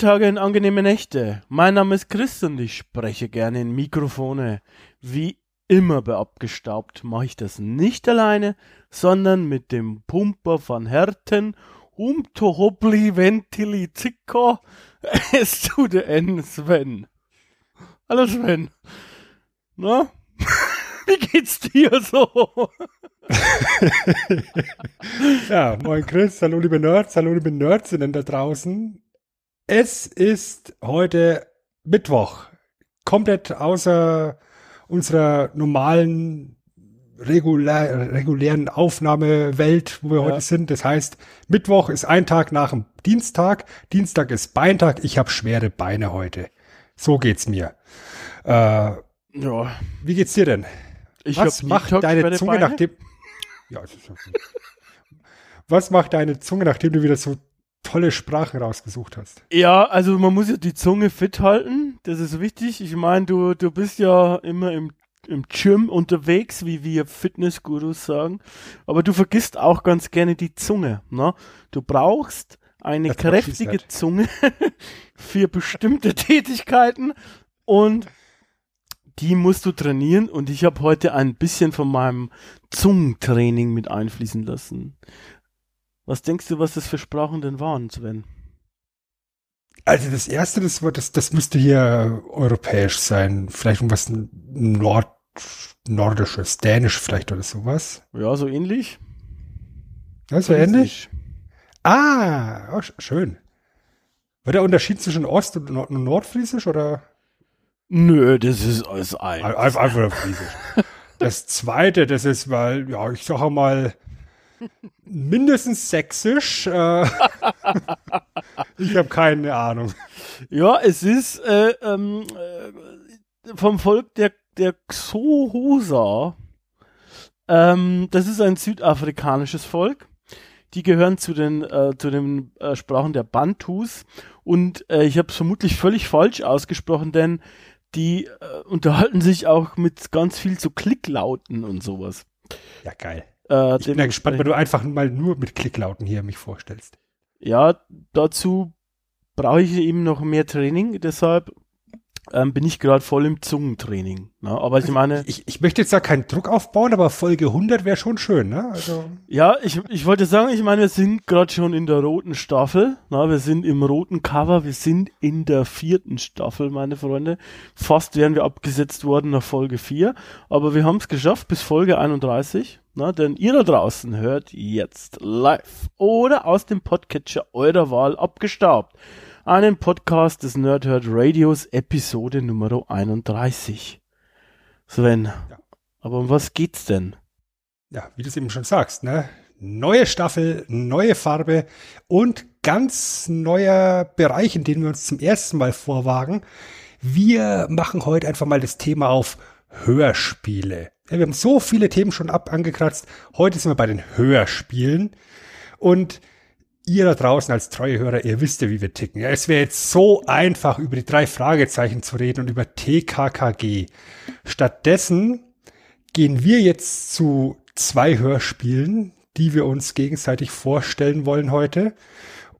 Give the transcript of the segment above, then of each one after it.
Tage und angenehme Nächte. Mein Name ist Chris und ich spreche gerne in Mikrofone. Wie immer bei Abgestaubt mache ich das nicht alleine, sondern mit dem Pumper von Herten, um to ventili zicko, es der N Sven. Hallo Sven. Na? Wie geht's dir so? ja, moin Chris, hallo liebe Nerds, hallo liebe Nerdsinnen da draußen. Es ist heute Mittwoch. Komplett außer unserer normalen regulär, regulären Aufnahmewelt, wo wir ja. heute sind. Das heißt, Mittwoch ist ein Tag nach dem Dienstag. Dienstag ist Beintag. Ich habe schwere Beine heute. So geht's mir. Äh, ja. Wie geht's dir denn? Ich Was macht deine Zunge Beine? nachdem? Ja, Was macht deine Zunge, nachdem du wieder so tolle Sprachen rausgesucht hast. Ja, also man muss ja die Zunge fit halten, das ist wichtig. Ich meine, du, du bist ja immer im, im Gym unterwegs, wie wir Fitnessgurus sagen, aber du vergisst auch ganz gerne die Zunge. Ne? Du brauchst eine das kräftige Zunge für bestimmte Tätigkeiten und die musst du trainieren und ich habe heute ein bisschen von meinem Zungentraining mit einfließen lassen. Was denkst du, was das für Sprachen denn waren, Sven? Also das erste, das, das, das müsste hier europäisch sein. Vielleicht irgendwas Nord, Nordisches, Dänisch vielleicht oder sowas. Ja, so ähnlich. Ja, so ähnlich. Ah, oh, schön. War der Unterschied zwischen Ost- und Nord Nordfriesisch oder? Nö, das ist alles ein. Einfach, einfach Friesisch. das zweite, das ist, weil, ja, ich sage mal, mindestens sächsisch. Äh, ich habe keine Ahnung. Ja, es ist äh, ähm, äh, vom Volk der, der Xohosa. Ähm, das ist ein südafrikanisches Volk. Die gehören zu den, äh, zu den äh, Sprachen der Bantus. Und ich habe es vermutlich völlig falsch ausgesprochen, denn die unterhalten sich auch mit ganz viel zu Klicklauten und sowas. Ja, geil. Äh, ich bin ja gespannt, wenn du einfach mal nur mit Klicklauten hier mich vorstellst. Ja, dazu brauche ich eben noch mehr Training, deshalb ähm, bin ich gerade voll im Zungentraining. Ne? Aber ich meine. Ich, ich möchte jetzt da keinen Druck aufbauen, aber Folge 100 wäre schon schön, ne? Also. Ja, ich, ich wollte sagen, ich meine, wir sind gerade schon in der roten Staffel. Ne? Wir sind im roten Cover, wir sind in der vierten Staffel, meine Freunde. Fast wären wir abgesetzt worden nach Folge 4. Aber wir haben es geschafft bis Folge 31. Ne? Denn ihr da draußen hört jetzt live oder aus dem Podcatcher eurer Wahl abgestaubt einen Podcast des Nerdherd Radios, Episode Nummer 31. Sven, ja. aber um was geht's denn? Ja, wie du es eben schon sagst, ne? Neue Staffel, neue Farbe und ganz neuer Bereich, in dem wir uns zum ersten Mal vorwagen. Wir machen heute einfach mal das Thema auf Hörspiele. Ja, wir haben so viele Themen schon ab angekratzt. Heute sind wir bei den Hörspielen. Und ihr da draußen als treue Hörer, ihr wisst ja, wie wir ticken. Ja, es wäre jetzt so einfach, über die drei Fragezeichen zu reden und über TKKG. Stattdessen gehen wir jetzt zu zwei Hörspielen, die wir uns gegenseitig vorstellen wollen heute.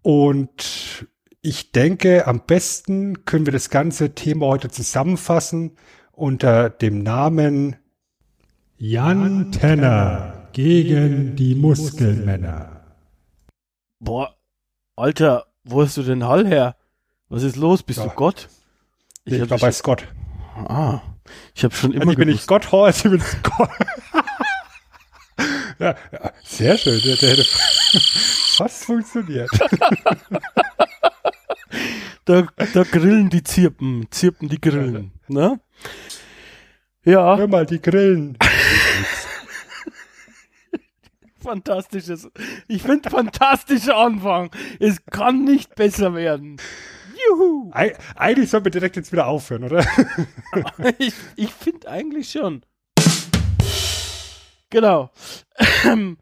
Und ich denke, am besten können wir das ganze Thema heute zusammenfassen unter dem Namen Jan Tenner gegen die Muskelmänner. Boah, Alter, wo hast du den Hall her? Was ist los? Bist ja. du Gott? Ich, ich war bei Scott. Ah, ich habe schon immer also ich bin nicht Gott Horst, ich bin Scott. ja, ja, sehr schön. Der, der hätte fast funktioniert. da, da grillen die Zirpen, zirpen die Grillen, ne? Ja. Hör mal, die Grillen fantastisches. Ich finde fantastischer Anfang. Es kann nicht besser werden. Juhu. Eig eigentlich sollten wir direkt jetzt wieder aufhören, oder? ich ich finde eigentlich schon. Genau. Ähm,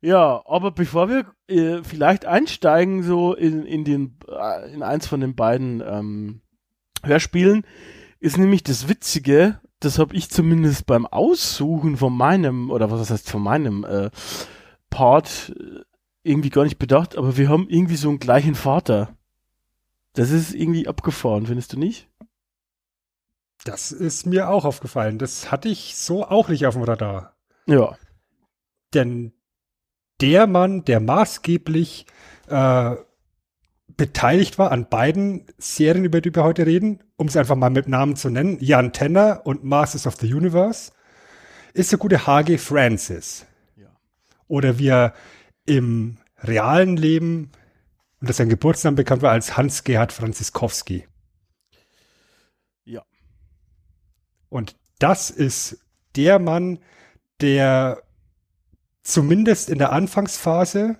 ja, aber bevor wir äh, vielleicht einsteigen, so in, in, den, äh, in eins von den beiden ähm, Hörspielen, ist nämlich das Witzige, das habe ich zumindest beim Aussuchen von meinem, oder was heißt von meinem äh, Part äh, irgendwie gar nicht bedacht, aber wir haben irgendwie so einen gleichen Vater. Das ist irgendwie abgefahren, findest du nicht? Das ist mir auch aufgefallen. Das hatte ich so auch nicht auf dem Radar. Ja. Denn der Mann, der maßgeblich äh, beteiligt war an beiden Serien, über die wir heute reden, um es einfach mal mit Namen zu nennen, Jan Tenner und Masters of the Universe, ist der gute H.G. Francis. Oder wie er im realen Leben, und das sein Geburtsname bekannt war, als Hans-Gerhard Franziskowski. Ja. Und das ist der Mann, der zumindest in der Anfangsphase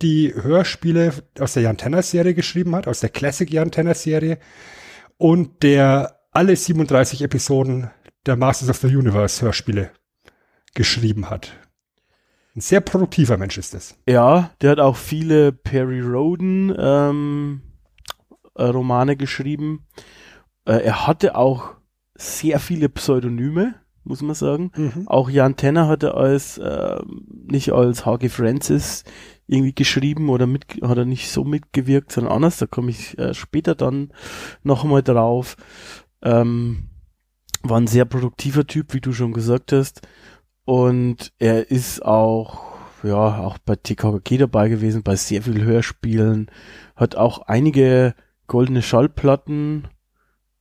die Hörspiele aus der Jan Tenner Serie geschrieben hat, aus der Classic Jan Tenner Serie und der alle 37 Episoden der Masters of the Universe Hörspiele geschrieben hat. Ein sehr produktiver Mensch ist es. Ja, der hat auch viele Perry Roden ähm, äh, Romane geschrieben. Äh, er hatte auch sehr viele Pseudonyme, muss man sagen. Mhm. Auch Jan Tenner hatte als äh, nicht als H.G. Francis irgendwie geschrieben oder mit, hat er nicht so mitgewirkt, sondern anders. Da komme ich äh, später dann nochmal drauf. Ähm, war ein sehr produktiver Typ, wie du schon gesagt hast. Und er ist auch, ja, auch bei TKKG dabei gewesen, bei sehr vielen Hörspielen, hat auch einige goldene Schallplatten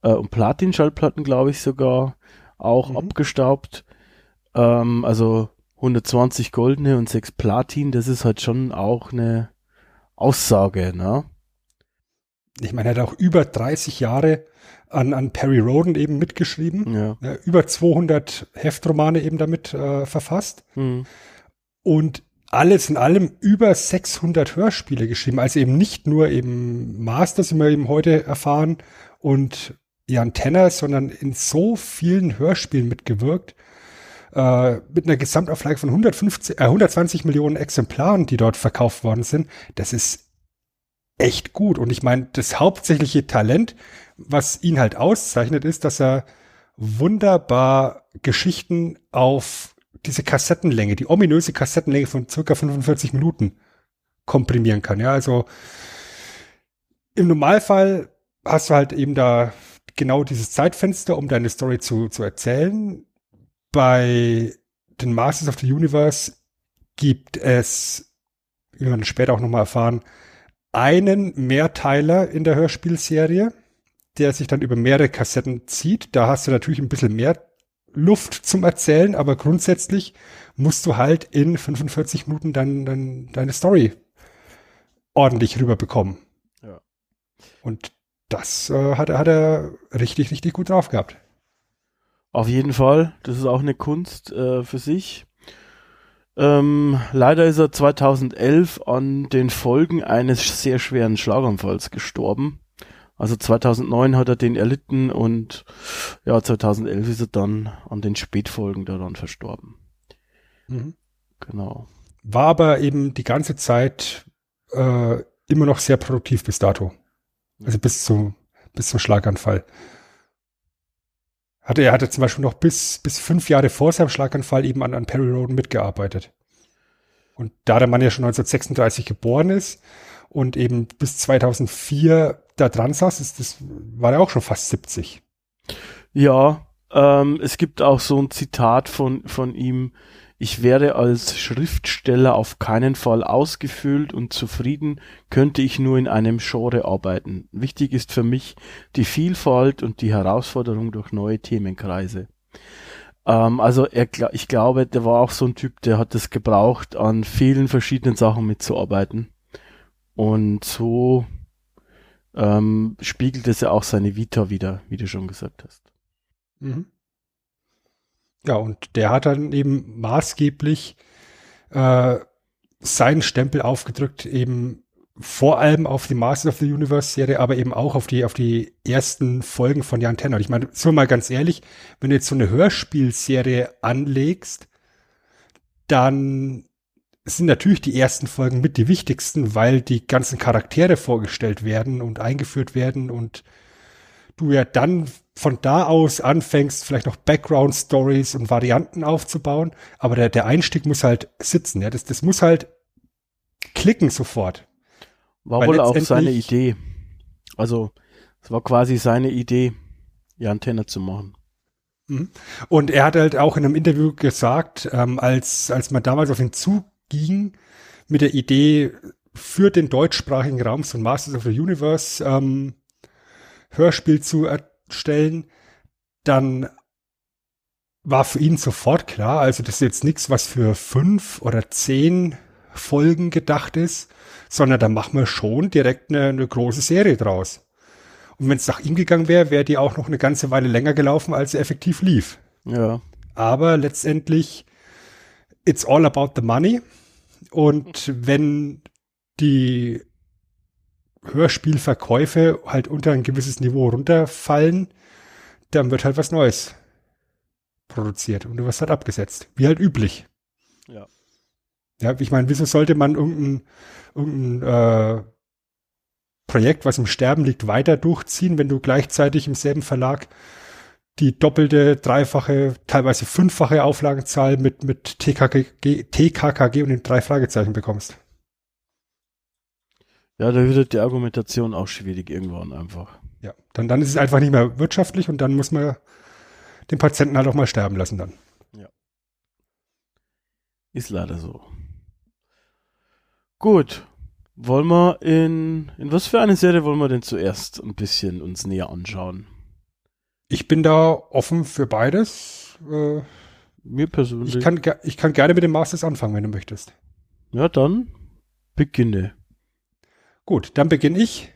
äh, und Platin-Schallplatten, glaube ich sogar, auch Mhm. abgestaubt. Ähm, also 120 goldene und 6 Platin, das ist halt schon auch eine Aussage, ne? Ich meine, er hat auch über 30 Jahre an, an Perry Roden eben mitgeschrieben. Ja. Ja, über 200 Heftromane eben damit äh, verfasst. Hm. und alles in allem über 600 Hörspiele geschrieben. Also eben nicht nur eben Masters, wie wir eben heute erfahren, und Jan Tenner, sondern in so vielen Hörspielen mitgewirkt. Äh, mit einer Gesamtauflage von 150, äh, 120 Millionen Exemplaren, die dort verkauft worden sind. Das ist echt gut. Und ich meine, das hauptsächliche Talent, was ihn halt auszeichnet, ist, dass er wunderbar Geschichten auf diese Kassettenlänge, die ominöse Kassettenlänge von circa 45 Minuten komprimieren kann. Ja, also im Normalfall hast du halt eben da genau dieses Zeitfenster, um deine Story zu, zu erzählen. Bei den Masters of the Universe gibt es, wie wir später auch nochmal erfahren, einen Mehrteiler in der Hörspielserie, der sich dann über mehrere Kassetten zieht. Da hast du natürlich ein bisschen mehr Luft zum Erzählen, aber grundsätzlich musst du halt in 45 Minuten dann, dann deine Story ordentlich rüberbekommen. Ja. Und das äh, hat, er- hat er richtig, richtig gut drauf gehabt. Auf jeden Fall, das ist auch eine Kunst äh, für sich. Ähm, leider ist er 2011 an den Folgen eines sehr schweren Schlaganfalls gestorben. Also 2009 hat er den erlitten und ja, 2011 ist er dann an den Spätfolgen daran verstorben. Genau. War aber eben die ganze Zeit äh, immer noch sehr produktiv bis dato. Also bis zum, bis zum Schlaganfall. Hatte, er hatte zum Beispiel noch bis, bis fünf Jahre vor seinem Schlaganfall eben an, an Perry Roden mitgearbeitet. Und da der Mann ja schon 1936 geboren ist und eben bis 2004 da dran saß, ist das, war er auch schon fast 70. Ja, ähm, es gibt auch so ein Zitat von, von ihm. Ich wäre als Schriftsteller auf keinen Fall ausgefüllt und zufrieden, könnte ich nur in einem Genre arbeiten. Wichtig ist für mich die Vielfalt und die Herausforderung durch neue Themenkreise. Ähm, also er, ich glaube, der war auch so ein Typ, der hat es gebraucht, an vielen verschiedenen Sachen mitzuarbeiten. Und so ähm, spiegelt es ja auch seine Vita wieder, wie du schon gesagt hast. Mhm. Ja, und der hat dann eben maßgeblich äh, seinen Stempel aufgedrückt, eben vor allem auf die Masters of the Universe Serie, aber eben auch auf die, auf die ersten Folgen von Jan Tenner. Ich meine, so mal ganz ehrlich, wenn du jetzt so eine Hörspielserie anlegst, dann sind natürlich die ersten Folgen mit die wichtigsten, weil die ganzen Charaktere vorgestellt werden und eingeführt werden und du ja dann von da aus anfängst, vielleicht noch Background Stories und Varianten aufzubauen. Aber der, der Einstieg muss halt sitzen. Ja, das, das muss halt klicken sofort. War wohl auch seine Idee. Also, es war quasi seine Idee, die Antenne zu machen. Mhm. Und er hat halt auch in einem Interview gesagt, ähm, als, als man damals auf ihn zuging, mit der Idee für den deutschsprachigen Raum so ein Masters of the Universe ähm, Hörspiel zu erstellen, dann war für ihn sofort klar, also das ist jetzt nichts, was für fünf oder zehn Folgen gedacht ist, sondern da machen wir schon direkt eine, eine große Serie draus. Und wenn es nach ihm gegangen wäre, wäre die auch noch eine ganze Weile länger gelaufen, als sie effektiv lief. Ja. Aber letztendlich, it's all about the money. Und wenn die Hörspielverkäufe halt unter ein gewisses Niveau runterfallen, dann wird halt was Neues produziert und du wirst halt abgesetzt. Wie halt üblich. Ja. Ja, ich meine, wieso sollte man irgendein, irgendein äh, Projekt, was im Sterben liegt, weiter durchziehen, wenn du gleichzeitig im selben Verlag die doppelte, dreifache, teilweise fünffache Auflagenzahl mit, mit TKKG, TKKG und den drei Fragezeichen bekommst? Ja, da wird die Argumentation auch schwierig irgendwann einfach. Ja, dann, dann ist es einfach nicht mehr wirtschaftlich und dann muss man den Patienten halt auch mal sterben lassen dann. Ja. Ist leider so. Gut. Wollen wir in, in was für eine Serie wollen wir denn zuerst ein bisschen uns näher anschauen? Ich bin da offen für beides. Äh, Mir persönlich. ich, kann, ich kann gerne mit dem Masters anfangen, wenn du möchtest. Ja, dann beginne. Gut, dann beginne ich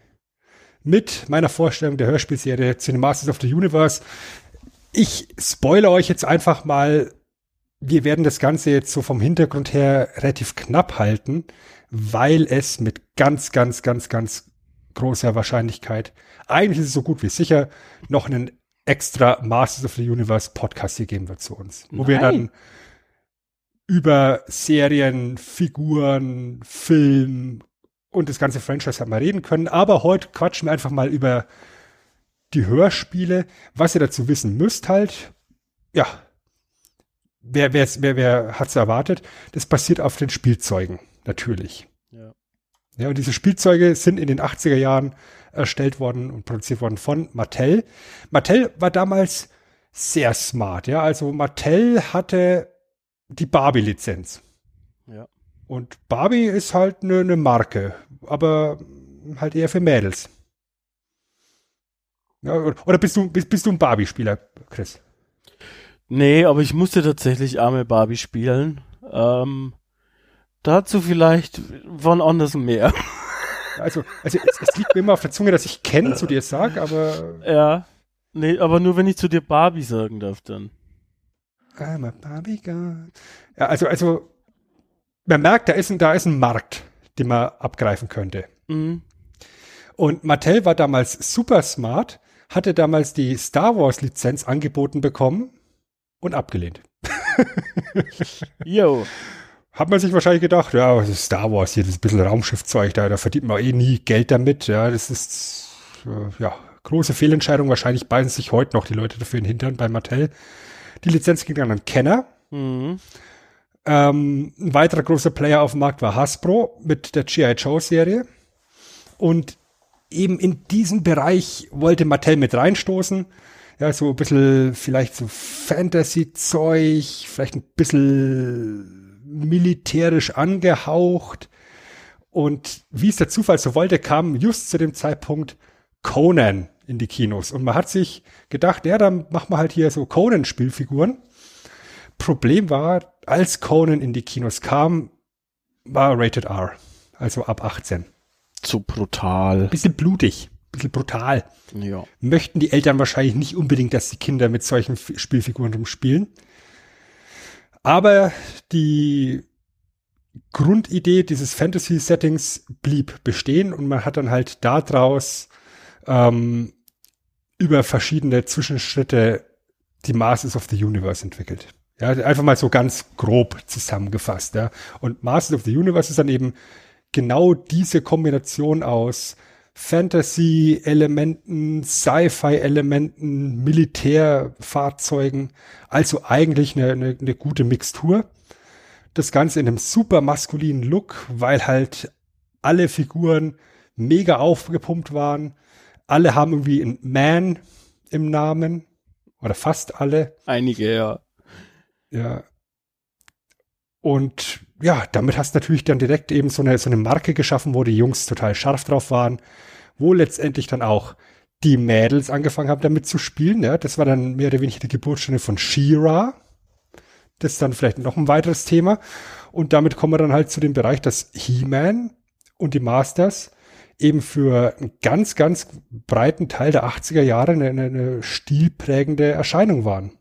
mit meiner Vorstellung der Hörspielserie zu den Masters of the Universe. Ich spoilere euch jetzt einfach mal. Wir werden das Ganze jetzt so vom Hintergrund her relativ knapp halten, weil es mit ganz, ganz, ganz, ganz großer Wahrscheinlichkeit, eigentlich ist es so gut wie sicher, noch einen extra Masters of the Universe Podcast hier geben wird zu uns, wo Nein. wir dann über Serien, Figuren, Film und das ganze Franchise halt mal reden können. Aber heute quatschen wir einfach mal über die Hörspiele. Was ihr dazu wissen müsst halt, ja, wer, wer, wer, wer hat's erwartet? Das basiert auf den Spielzeugen, natürlich. Ja. Ja, und diese Spielzeuge sind in den 80er Jahren erstellt worden und produziert worden von Mattel. Mattel war damals sehr smart, ja. Also Mattel hatte die Barbie-Lizenz. Ja. Und Barbie ist halt eine ne Marke, aber halt eher für Mädels. Ja, oder bist du, bist, bist du ein Barbie-Spieler, Chris? Nee, aber ich musste tatsächlich arme Barbie spielen. Ähm, dazu vielleicht wann anders mehr. Also, also es, es liegt mir immer auf der Zunge, dass ich Ken zu dir sag, aber ja. Nee, aber nur wenn ich zu dir Barbie sagen darf dann. I'm a Barbie girl. Ja, also, also man merkt, da ist, ein, da ist ein Markt, den man abgreifen könnte. Mhm. Und Mattel war damals super smart, hatte damals die Star Wars Lizenz angeboten bekommen und abgelehnt. Yo. Hat man sich wahrscheinlich gedacht, ja, das ist Star Wars hier, das ist ein bisschen Raumschiffzeug da, da verdient man eh nie Geld damit. Ja, das ist, äh, ja, große Fehlentscheidung. Wahrscheinlich beißen sich heute noch die Leute dafür in den Hintern bei Mattel. Die Lizenz ging dann an Kenner. Mhm. Ähm, ein weiterer großer Player auf dem Markt war Hasbro mit der G.I. Joe Serie. Und eben in diesem Bereich wollte Mattel mit reinstoßen. Ja, so ein bisschen, vielleicht so Fantasy-Zeug, vielleicht ein bisschen militärisch angehaucht. Und wie es der Zufall so wollte, kam just zu dem Zeitpunkt Conan in die Kinos. Und man hat sich gedacht, ja, dann machen wir halt hier so Conan-Spielfiguren. Problem war, als Conan in die Kinos kam, war Rated R. Also ab 18. Zu brutal. Bisschen blutig, bisschen brutal. Ja. Möchten die Eltern wahrscheinlich nicht unbedingt, dass die Kinder mit solchen Spielfiguren rumspielen. Aber die Grundidee dieses Fantasy-Settings blieb bestehen und man hat dann halt daraus ähm, über verschiedene Zwischenschritte die Masters of the Universe entwickelt. Ja, einfach mal so ganz grob zusammengefasst. Ja. Und Masters of the Universe ist dann eben genau diese Kombination aus Fantasy-Elementen, Sci-Fi-Elementen, Militärfahrzeugen, also eigentlich eine, eine, eine gute Mixtur. Das Ganze in einem super maskulinen Look, weil halt alle Figuren mega aufgepumpt waren. Alle haben irgendwie ein Man im Namen. Oder fast alle. Einige, ja. Ja. Und ja, damit hast du natürlich dann direkt eben so eine, so eine Marke geschaffen, wo die Jungs total scharf drauf waren, wo letztendlich dann auch die Mädels angefangen haben, damit zu spielen. Ja, das war dann mehr oder weniger die Geburtsstunde von She-Ra. Das ist dann vielleicht noch ein weiteres Thema. Und damit kommen wir dann halt zu dem Bereich, dass He-Man und die Masters eben für einen ganz, ganz breiten Teil der 80er Jahre eine, eine stilprägende Erscheinung waren.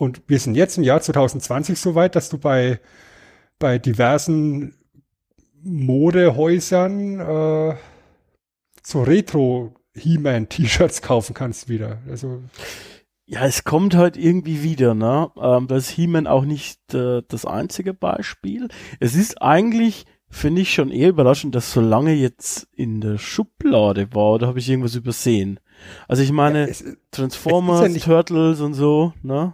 Und wir sind jetzt im Jahr 2020 so weit, dass du bei, bei diversen Modehäusern äh, so Retro He-Man-T-Shirts kaufen kannst wieder. Also ja, es kommt halt irgendwie wieder, ne? Ähm, das ist He-Man auch nicht äh, das einzige Beispiel. Es ist eigentlich, finde ich, schon eher überraschend, dass so lange jetzt in der Schublade war, oder habe ich irgendwas übersehen? Also ich meine, ja, es, Transformers, es ja Turtles und so, ne?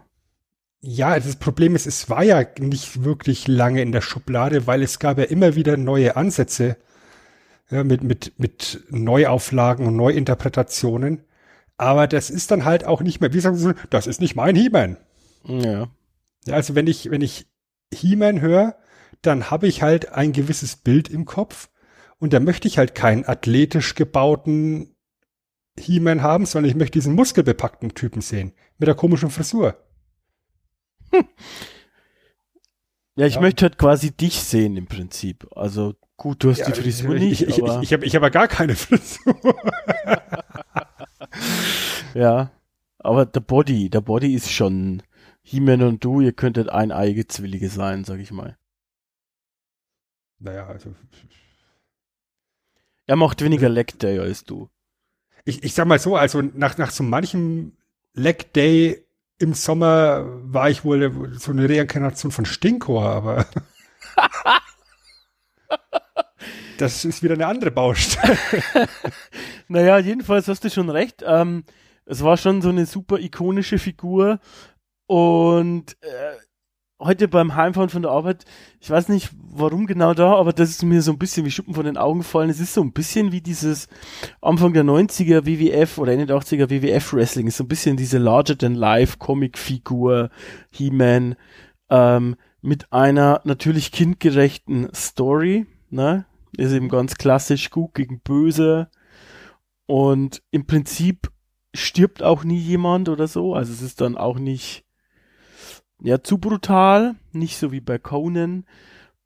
Ja, das Problem ist, es war ja nicht wirklich lange in der Schublade, weil es gab ja immer wieder neue Ansätze ja, mit, mit, mit Neuauflagen und Neuinterpretationen. Aber das ist dann halt auch nicht mehr, wie sagen Sie, das ist nicht mein He-Man. Ja. ja. Also wenn ich, wenn ich He-Man höre, dann habe ich halt ein gewisses Bild im Kopf und da möchte ich halt keinen athletisch gebauten He-Man haben, sondern ich möchte diesen muskelbepackten Typen sehen mit der komischen Frisur. Ja, ich ja. möchte halt quasi dich sehen im Prinzip. Also gut, du hast ja, die Frisur ich, nicht. Ich, ich, ich, habe ich hab gar keine Frisur. ja, aber der Body, der Body ist schon He-Man und du, ihr könntet eineige Zwillige sein, sag ich mal. Naja, also. Er macht weniger Leg Day als du. Ich, ich sag mal so, also nach, nach so manchem Leg Day im Sommer war ich wohl so eine Reinkarnation von Stinkor, aber das ist wieder eine andere Baustelle. naja, jedenfalls hast du schon recht. Ähm, es war schon so eine super ikonische Figur und äh, heute beim Heimfahren von der Arbeit, ich weiß nicht warum genau da, aber das ist mir so ein bisschen wie Schuppen von den Augen gefallen. Es ist so ein bisschen wie dieses Anfang der 90er WWF oder Ende der 80er WWF Wrestling. ist so ein bisschen diese Larger than Life Comic Figur He-Man ähm, mit einer natürlich kindgerechten Story, ne? Ist eben ganz klassisch gut gegen böse und im Prinzip stirbt auch nie jemand oder so. Also es ist dann auch nicht ja, zu brutal, nicht so wie bei Conan.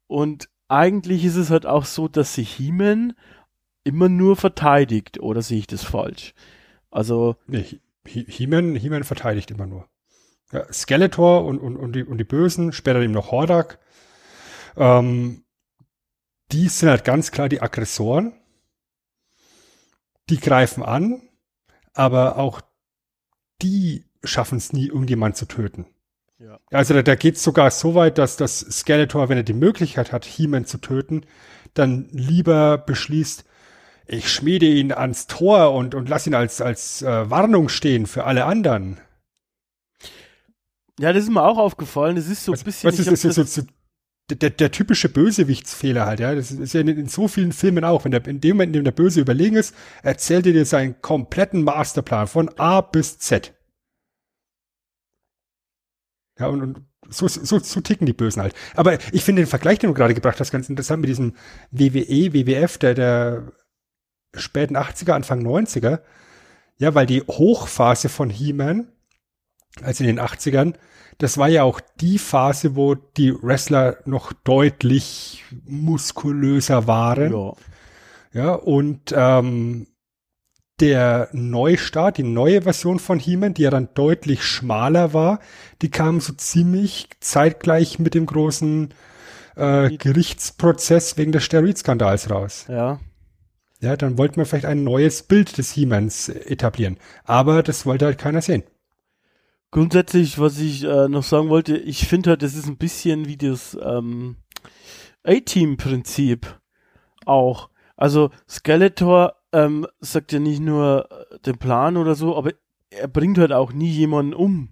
Und eigentlich ist es halt auch so, dass sich He-Man immer nur verteidigt, oder sehe ich das falsch? Also. Nee, He-Man, He verteidigt immer nur. Ja, Skeletor und, und, und, die, und die Bösen, später eben noch Hordak, ähm, die sind halt ganz klar die Aggressoren. Die greifen an, aber auch die schaffen es nie, irgendjemand zu töten. Ja. Also da, da geht es sogar so weit, dass das Skeletor, wenn er die Möglichkeit hat, He-Man zu töten, dann lieber beschließt, ich schmiede ihn ans Tor und, und lass ihn als, als äh, Warnung stehen für alle anderen. Ja, das ist mir auch aufgefallen. Das ist so ein bisschen. Was ist, ist, ist so, so, der, der typische Bösewichtsfehler halt, ja. Das ist ja in, in, so vielen Filmen auch. Wenn der, in dem Moment, in dem der Böse überlegen ist, erzählt er dir seinen kompletten Masterplan von A bis Z. Ja, und, und so, so, so ticken die Bösen halt. Aber ich finde den Vergleich, den du gerade gebracht hast, ganz interessant mit diesem WWE, WWF, der, der späten 80er, Anfang 90er. Ja, weil die Hochphase von He-Man, also in den 80ern, das war ja auch die Phase, wo die Wrestler noch deutlich muskulöser waren. Ja. Ja, und ähm, der Neustart, die neue Version von He-Man, die ja dann deutlich schmaler war, die kam so ziemlich zeitgleich mit dem großen äh, Gerichtsprozess wegen des Steroidskandals raus. Ja. Ja, dann wollten wir vielleicht ein neues Bild des He-Mans etablieren. Aber das wollte halt keiner sehen. Grundsätzlich, was ich äh, noch sagen wollte, ich finde halt, das ist ein bisschen wie das ähm, A-Team-Prinzip auch. Also Skeletor ähm, sagt ja nicht nur äh, den Plan oder so, aber er bringt halt auch nie jemanden um.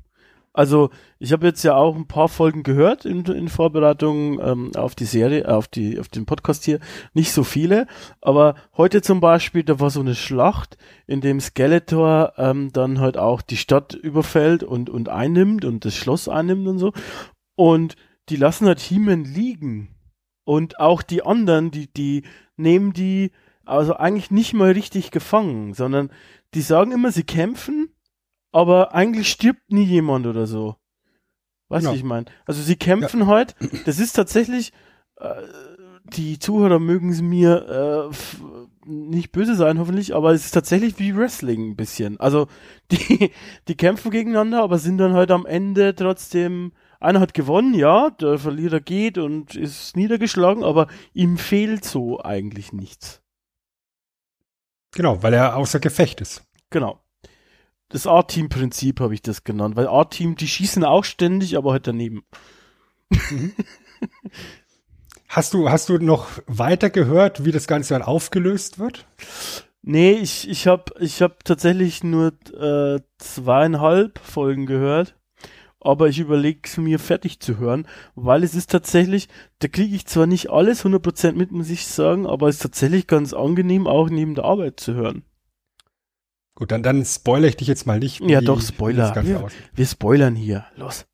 Also ich habe jetzt ja auch ein paar Folgen gehört in, in Vorbereitung ähm, auf die Serie, auf die, auf den Podcast hier. Nicht so viele, aber heute zum Beispiel, da war so eine Schlacht, in dem Skeletor ähm, dann halt auch die Stadt überfällt und und einnimmt und das Schloss einnimmt und so. Und die lassen halt He-Man liegen. Und auch die anderen, die, die nehmen die also eigentlich nicht mal richtig gefangen, sondern die sagen immer, sie kämpfen, aber eigentlich stirbt nie jemand oder so. Weißt du, Genau. ich meine? Also sie kämpfen halt, das ist tatsächlich, äh, die Zuhörer mögen es mir äh, nicht böse sein, hoffentlich, aber es ist tatsächlich wie Wrestling ein bisschen. Also die, die kämpfen gegeneinander, aber sind dann halt am Ende trotzdem, einer hat gewonnen, ja, der Verlierer geht und ist niedergeschlagen, aber ihm fehlt so eigentlich nichts. Genau, weil er außer Gefecht ist. Genau. Das A-Team-Prinzip habe ich das genannt, weil A-Team, die schießen auch ständig, aber halt daneben. Hast du, hast du noch weiter gehört, wie das Ganze dann aufgelöst wird? Nee, ich, ich habe ich hab tatsächlich nur äh, zweieinhalb Folgen gehört, aber ich überlege es mir fertig zu hören, weil es ist tatsächlich, da kriege ich zwar nicht alles 100% mit, muss ich sagen, aber es ist tatsächlich ganz angenehm, auch neben der Arbeit zu hören. Gut, dann, dann spoilere ich dich jetzt mal nicht. Ja, doch, Spoiler. aussieht. Wir spoilern hier. Los.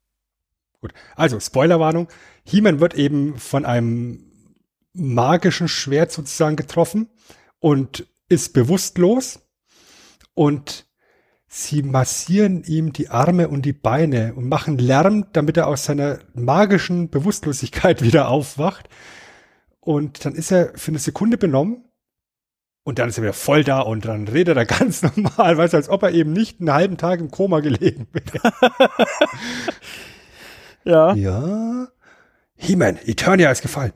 Gut. Also, Spoilerwarnung. He-Man wird eben von einem magischen Schwert sozusagen getroffen und ist bewusstlos und sie massieren ihm die Arme und die Beine und machen Lärm, damit er aus seiner magischen Bewusstlosigkeit wieder aufwacht. Und dann ist er für eine Sekunde benommen und dann ist er wieder voll da und dann redet er ganz normal, weißt du, als ob er eben nicht einen halben Tag im Koma gelegen wäre. Ja. Ja. He-Man, Eternia ist gefallen.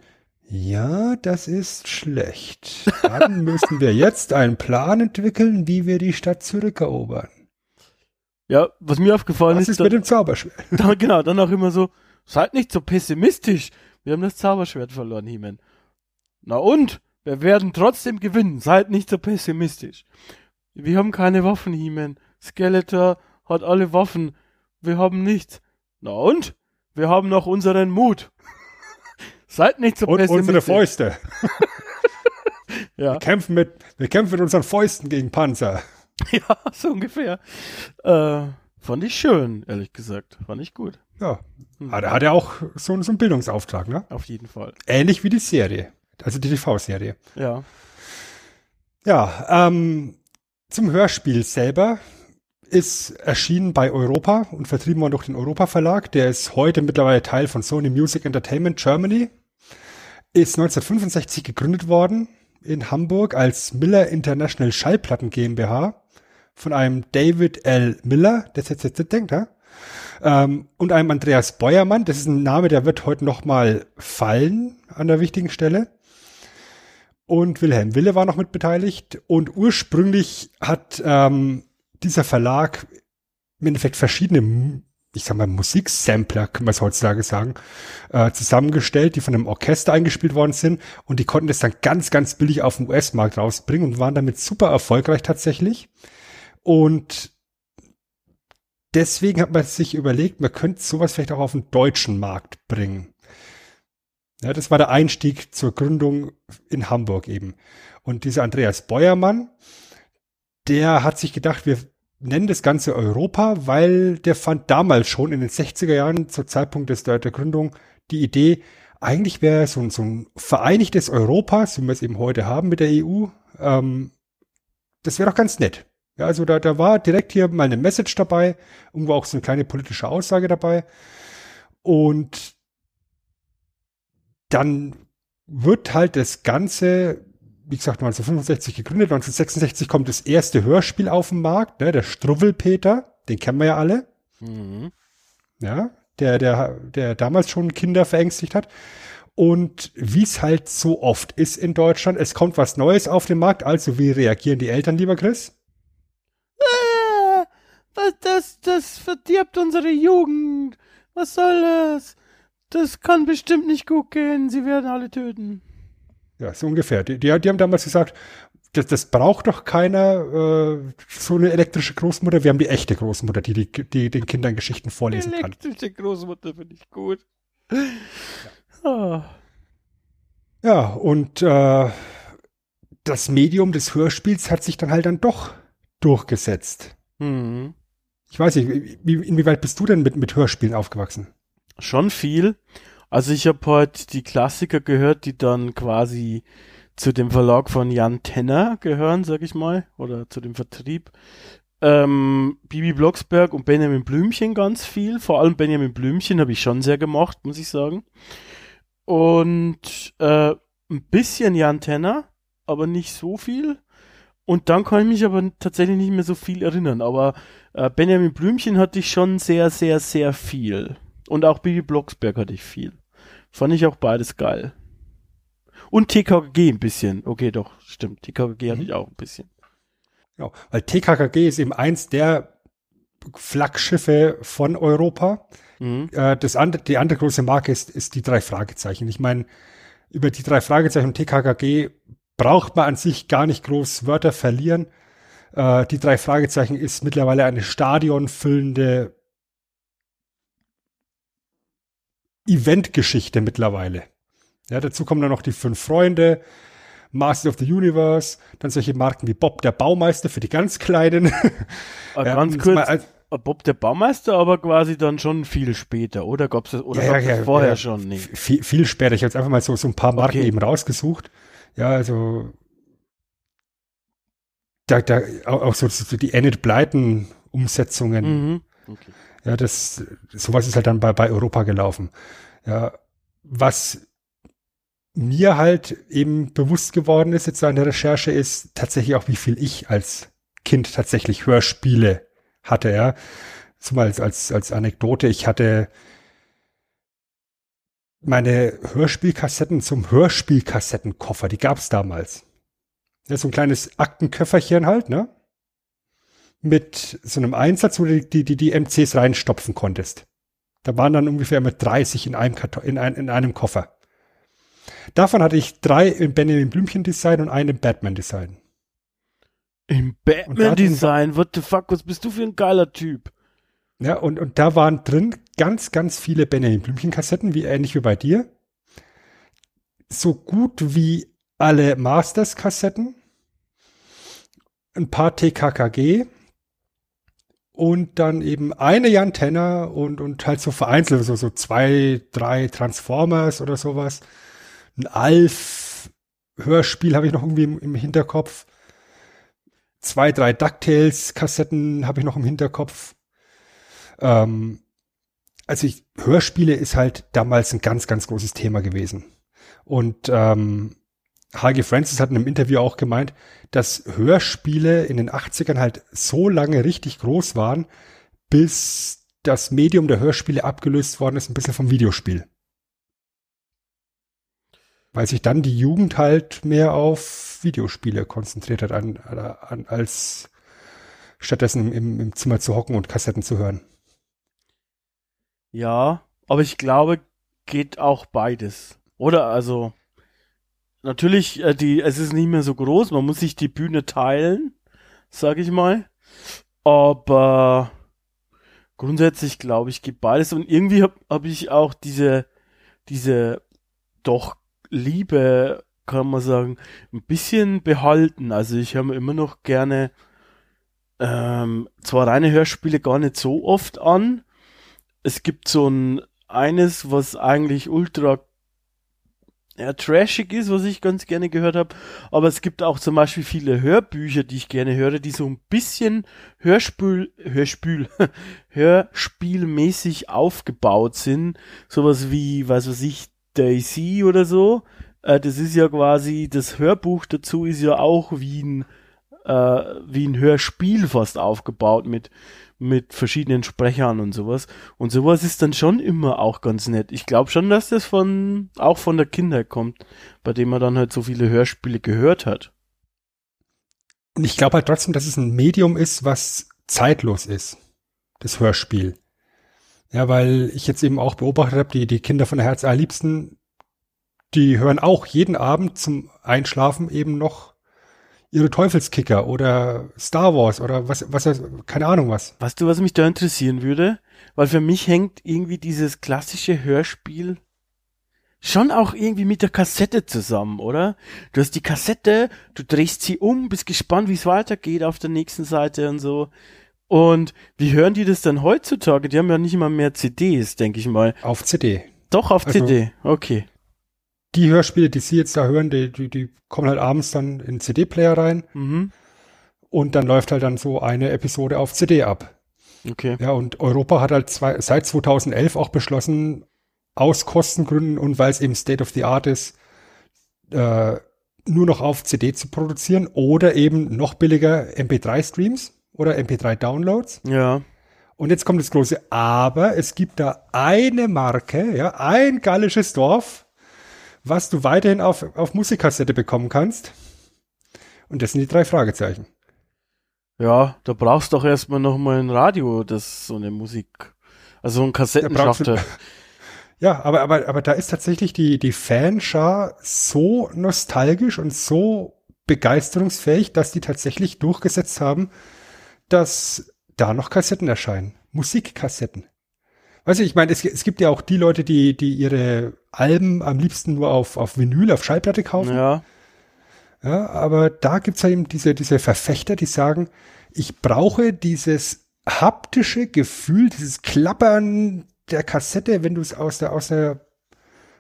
Ja, das ist schlecht. Dann müssen wir jetzt einen Plan entwickeln, wie wir die Stadt zurückerobern. Ja, was mir aufgefallen Was ist, ist mit dem Zauberschwert? Da, genau, dann auch immer so, seid nicht so pessimistisch. Wir haben das Zauberschwert verloren, He-Man. Na und? Wir werden trotzdem gewinnen. Seid nicht so pessimistisch. Wir haben keine Waffen, He-Man. Skeletor hat alle Waffen. Wir haben nichts. Na und? Wir haben noch unseren Mut. Seid nicht so Und pessimistisch. unsere Fäuste. Ja. Wir kämpfen mit, wir kämpfen mit unseren Fäusten gegen Panzer. ja, so ungefähr. Äh, fand ich schön, ehrlich gesagt. Fand ich gut. Ja. Hm. Ah, Da hat er auch so, so einen Bildungsauftrag, ne? Auf jeden Fall. Ähnlich wie die Serie. Also die TV-Serie. Ja. Ja, ähm, zum Hörspiel selber ist erschienen bei Europa und vertrieben worden durch den Europa Verlag. Der ist heute mittlerweile Teil von Sony Music Entertainment Germany. Ist 1965 gegründet worden in Hamburg als Miller International Schallplatten GmbH von einem David L. Miller, das jetzt jetzt denkt, ja? ähm, und einem Andreas Beuermann. Das ist ein Name, der wird heute noch mal fallen an der wichtigen Stelle und Wilhelm Wille war noch mit beteiligt. Und ursprünglich hat ähm, dieser Verlag im Endeffekt verschiedene, ich sag mal, Musiksampler, kann man es heutzutage sagen, äh, zusammengestellt, die von einem Orchester eingespielt worden sind. Und die konnten das dann ganz, ganz billig auf dem US-Markt rausbringen und waren damit super erfolgreich tatsächlich. Und deswegen hat man sich überlegt, man könnte sowas vielleicht auch auf den deutschen Markt bringen. Ja, das war der Einstieg zur Gründung in Hamburg eben. Und dieser Andreas Beuermann, der hat sich gedacht, wir nennen das Ganze Europa, weil der fand damals schon in den 60er Jahren, zur Zeitpunkt des, der, Gründung, die Idee, eigentlich wäre so, ein- so ein vereinigtes Europa, so wie wir es eben heute haben mit der EU, ähm, das wäre doch ganz nett. Ja, also da, da war direkt hier mal eine Message dabei, irgendwo auch so eine kleine politische Aussage dabei. Und dann wird halt das Ganze, wie gesagt, 1965 gegründet, 1966 kommt das erste Hörspiel auf den Markt, ne, der Struwwelpeter, den kennen wir ja alle, Mhm. ja, der, der, der damals schon Kinder verängstigt hat. Und wie es halt so oft ist in Deutschland, es kommt was Neues auf den Markt, also wie reagieren die Eltern, lieber Chris? Äh, das, das, das verdirbt unsere Jugend. Was soll das? Das kann bestimmt nicht gut gehen. Sie werden alle töten. Ja, so ungefähr. Die, die, die haben damals gesagt, das, das braucht doch keiner, äh, so eine elektrische Großmutter. Wir haben die echte Großmutter, die, die, die den Kindern Geschichten vorlesen kann. Elektrische Großmutter finde ich gut. Ah. Ja, und äh, das Medium des Hörspiels hat sich dann halt dann doch durchgesetzt. Mhm. Ich weiß nicht, wie, inwieweit bist du denn mit, mit Hörspielen aufgewachsen? Schon viel. Also ich habe heute die Klassiker gehört, die dann quasi zu dem Verlag von Jan Tenner gehören, sag ich mal, oder zu dem Vertrieb. Ähm, Bibi Blocksberg und Benjamin Blümchen ganz viel. Vor allem Benjamin Blümchen habe ich schon sehr gemocht, muss ich sagen. Und äh, ein bisschen Jan Tenner, aber nicht so viel. Und dann kann ich mich aber tatsächlich nicht mehr so viel erinnern. Aber äh, Benjamin Blümchen hatte ich schon sehr, sehr, sehr viel. Und auch Bibi Blocksberg hatte ich viel. Fand ich auch beides geil. Und TKG ein bisschen. Okay, doch, stimmt. TKG hatte ich auch ein bisschen. Genau, weil TKKG ist eben eins der Flaggschiffe von Europa. Mhm. Äh, das andere, die andere große Marke ist, ist die drei Fragezeichen. Ich meine, über die drei Fragezeichen und TKKG braucht man an sich gar nicht groß Wörter verlieren. Äh, die drei Fragezeichen ist mittlerweile eine stadionfüllende Eventgeschichte mittlerweile. Ja, dazu kommen dann noch die fünf Freunde, Masters of the Universe, dann solche Marken wie Bob der Baumeister für die ganz Kleinen. Ja, ganz es kurz, äh, Bob der Baumeister, aber quasi dann schon viel später, oder? Gab's das, oder Ja, ja, das ja, vorher ja. schon? Nee. viel, viel später. Ich habe jetzt einfach mal so, so ein paar Marken Okay. eben rausgesucht. Ja, also da, da auch so, so die Enid Blyton Umsetzungen. Mhm. Okay. Ja, das sowas ist halt dann bei, bei Europa gelaufen. Ja, was mir halt eben bewusst geworden ist jetzt an der Recherche ist tatsächlich auch, wie viel ich als Kind tatsächlich Hörspiele hatte, ja. So mal als, als, als Anekdote, ich hatte meine Hörspielkassetten zum Hörspielkassettenkoffer, die gab's damals. Ja, so ein kleines Aktenköfferchen halt, ne? Mit so einem Einsatz, wo du die, die, die MCs reinstopfen konntest. Da waren dann ungefähr mit 30 in einem, Karton, in, ein, in einem Koffer. Davon hatte ich drei im Benjamin Blümchen Design und einen im Batman Design. Im hat Batman-Design, what the fuck, was bist du für ein geiler Typ? Ja, und, und da waren drin ganz, ganz viele Benjamin Blümchen Kassetten, wie ähnlich wie bei dir. So gut wie alle Masters Kassetten. Ein paar TKKG. Und dann eben eine Jan und, und halt so vereinzelt, so, so zwei, drei Transformers oder sowas. Ein Alf Hörspiel habe ich noch irgendwie im, im Hinterkopf. Zwei, drei DuckTales Kassetten habe ich noch im Hinterkopf. Ähm, also ich, Hörspiele ist halt damals ein ganz, ganz großes Thema gewesen. Und ähm, H.G. Francis hat in einem Interview auch gemeint, dass Hörspiele in den 80ern halt so lange richtig groß waren, bis das Medium der Hörspiele abgelöst worden ist, ein bisschen vom Videospiel. Weil sich dann die Jugend halt mehr auf Videospiele konzentriert hat, an, an, als stattdessen im, im Zimmer zu hocken und Kassetten zu hören. Ja, aber ich glaube, geht auch beides. Oder also natürlich, äh, die, es ist nicht mehr so groß, man muss sich die Bühne teilen, sag ich mal. Aber grundsätzlich glaube ich, geht beides. Und irgendwie habe hab ich auch diese, diese doch Liebe, kann man sagen, ein bisschen behalten. Also ich habe immer noch gerne ähm, zwar reine Hörspiele gar nicht so oft an. Es gibt so ein eines, was eigentlich ultra ja, trashig ist, was ich ganz gerne gehört habe. Aber es gibt auch zum Beispiel viele Hörbücher, die ich gerne höre, die so ein bisschen Hörspül, Hörspül, Hörspielmäßig aufgebaut sind. Sowas wie, was weiß ich, Daisy oder so. Äh, das ist ja quasi, das Hörbuch dazu ist ja auch wie ein äh, wie ein Hörspiel fast aufgebaut mit, mit verschiedenen Sprechern und sowas. Und sowas ist dann schon immer auch ganz nett. Ich glaube schon, dass das von, auch von der Kindheit kommt, bei dem man dann halt so viele Hörspiele gehört hat. Und ich glaube halt trotzdem, dass es ein Medium ist, was zeitlos ist. Das Hörspiel. Ja, weil ich jetzt eben auch beobachtet habe, die, die Kinder von der Herz allerliebsten, die hören auch jeden Abend zum Einschlafen eben noch ihre Teufelskicker oder Star Wars oder was, was, keine Ahnung was. Weißt du, was mich da interessieren würde? Weil für mich hängt irgendwie dieses klassische Hörspiel schon auch irgendwie mit der Kassette zusammen, oder? Du hast die Kassette, du drehst sie um, bist gespannt, wie es weitergeht auf der nächsten Seite und so. Und wie hören die das dann heutzutage? Die haben ja nicht immer mehr CDs, denke ich mal. Auf CD. Doch, auf also, CD, okay die Hörspiele, die Sie jetzt da hören, die, die, die kommen halt abends dann in CD-Player rein. Mhm. Und dann läuft halt dann so eine Episode auf CD ab. Okay. Ja, und Europa hat halt zwei, seit 2011 auch beschlossen, aus Kostengründen und weil es eben State of the Art ist, äh, nur noch auf CD zu produzieren oder eben noch billiger MP3-Streams oder MP3-Downloads. Ja. Und jetzt kommt das große Aber. Es gibt da eine Marke, ja, ein gallisches Dorf, was du weiterhin auf, auf Musikkassette bekommen kannst. Und das sind die drei Fragezeichen. Ja, da brauchst du doch erstmal noch mal ein Radio, das so eine Musik, also ein Kassettenschachtel. Ja, aber, aber, aber da ist tatsächlich die, die Fanschar so nostalgisch und so begeisterungsfähig, dass die tatsächlich durchgesetzt haben, dass da noch Kassetten erscheinen. Musikkassetten. Weißt du, ich meine, es, es gibt ja auch die Leute, die, die ihre Alben am liebsten nur auf, auf Vinyl, auf Schallplatte kaufen. Ja. Ja, aber da gibt's ja eben diese, diese Verfechter, die sagen, ich brauche dieses haptische Gefühl, dieses Klappern der Kassette, wenn du es aus der, aus der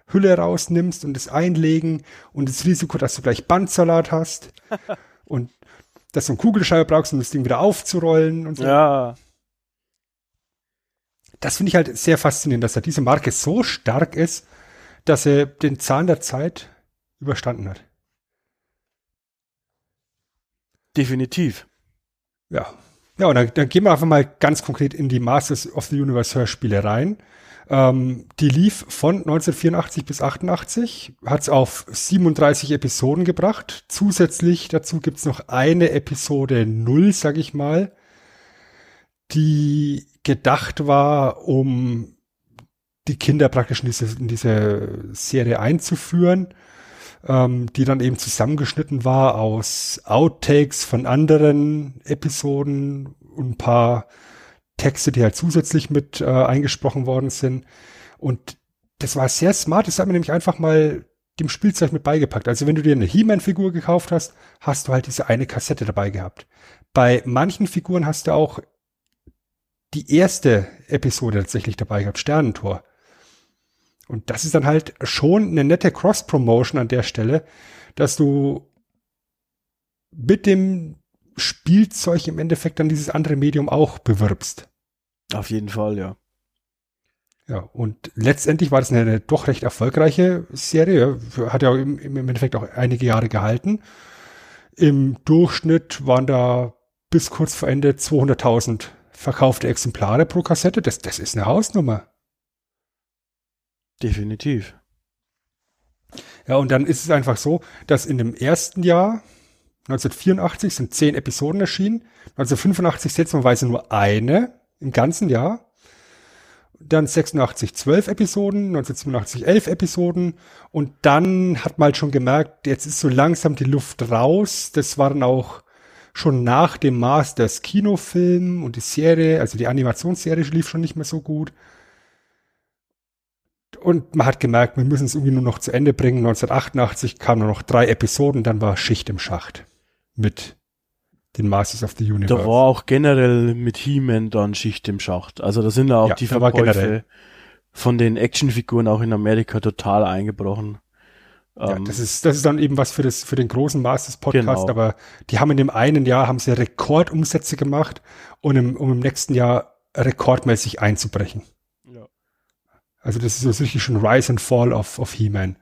Hülle rausnimmst und es einlegen und das Risiko, dass du gleich Bandsalat hast und dass du einen Kugelschreiber brauchst, um das Ding wieder aufzurollen und so. Ja das finde ich halt sehr faszinierend, dass er diese Marke so stark ist, dass er den Zahn der Zeit überstanden hat. Definitiv. Ja. Ja, und dann, dann gehen wir einfach mal ganz konkret in die Masters of the Universe Hörspiele rein. Ähm, die lief von 1984 bis 88, hat es auf 37 Episoden gebracht. Zusätzlich dazu gibt es noch eine Episode null, sag ich mal, die gedacht war, um die Kinder praktisch in diese, in diese Serie einzuführen, ähm, die dann eben zusammengeschnitten war aus Outtakes von anderen Episoden und ein paar Texte, die halt zusätzlich mit äh, eingesprochen worden sind. Und das war sehr smart. Das hat mir nämlich einfach mal dem Spielzeug mit beigepackt. Also wenn du dir eine He-Man-Figur gekauft hast, hast du halt diese eine Kassette dabei gehabt. Bei manchen Figuren hast du auch die erste Episode tatsächlich dabei gehabt, Sternentor. Und das ist dann halt schon eine nette Cross-Promotion an der Stelle, dass du mit dem Spielzeug im Endeffekt dann dieses andere Medium auch bewirbst. Auf jeden Fall, ja. Ja, und letztendlich war das eine, eine doch recht erfolgreiche Serie. Hat ja im, im Endeffekt auch einige Jahre gehalten. Im Durchschnitt waren da bis kurz vor Ende 200.000 verkaufte Exemplare pro Kassette, das, das ist eine Hausnummer. Definitiv. Ja, und dann ist es einfach so, dass in dem ersten Jahr, 1984, sind zehn Episoden erschienen, 1985 seltsamerweise nur eine im ganzen Jahr. Dann 86 zwölf Episoden, 1987 elf Episoden und dann hat man halt schon gemerkt, jetzt ist so langsam die Luft raus. Das waren auch schon nach dem Masters Kinofilm und die Serie, also die Animationsserie lief schon nicht mehr so gut. Und man hat gemerkt, wir müssen es irgendwie nur noch zu Ende bringen. 1988 kamen nur noch drei Episoden, dann war Schicht im Schacht mit den Masters of the Universe. Da war auch generell mit He-Man dann Schicht im Schacht. Also da sind da auch ja, die Verkäufe von den Actionfiguren auch in Amerika total eingebrochen. Ja, ähm, das ist, das ist dann eben was für das, für den großen Masters Podcast, genau. aber die haben in dem einen Jahr haben sie Rekordumsätze gemacht und im, um im nächsten Jahr rekordmäßig einzubrechen. Ja. Also das ist so richtig schon Rise and Fall of, of He-Man.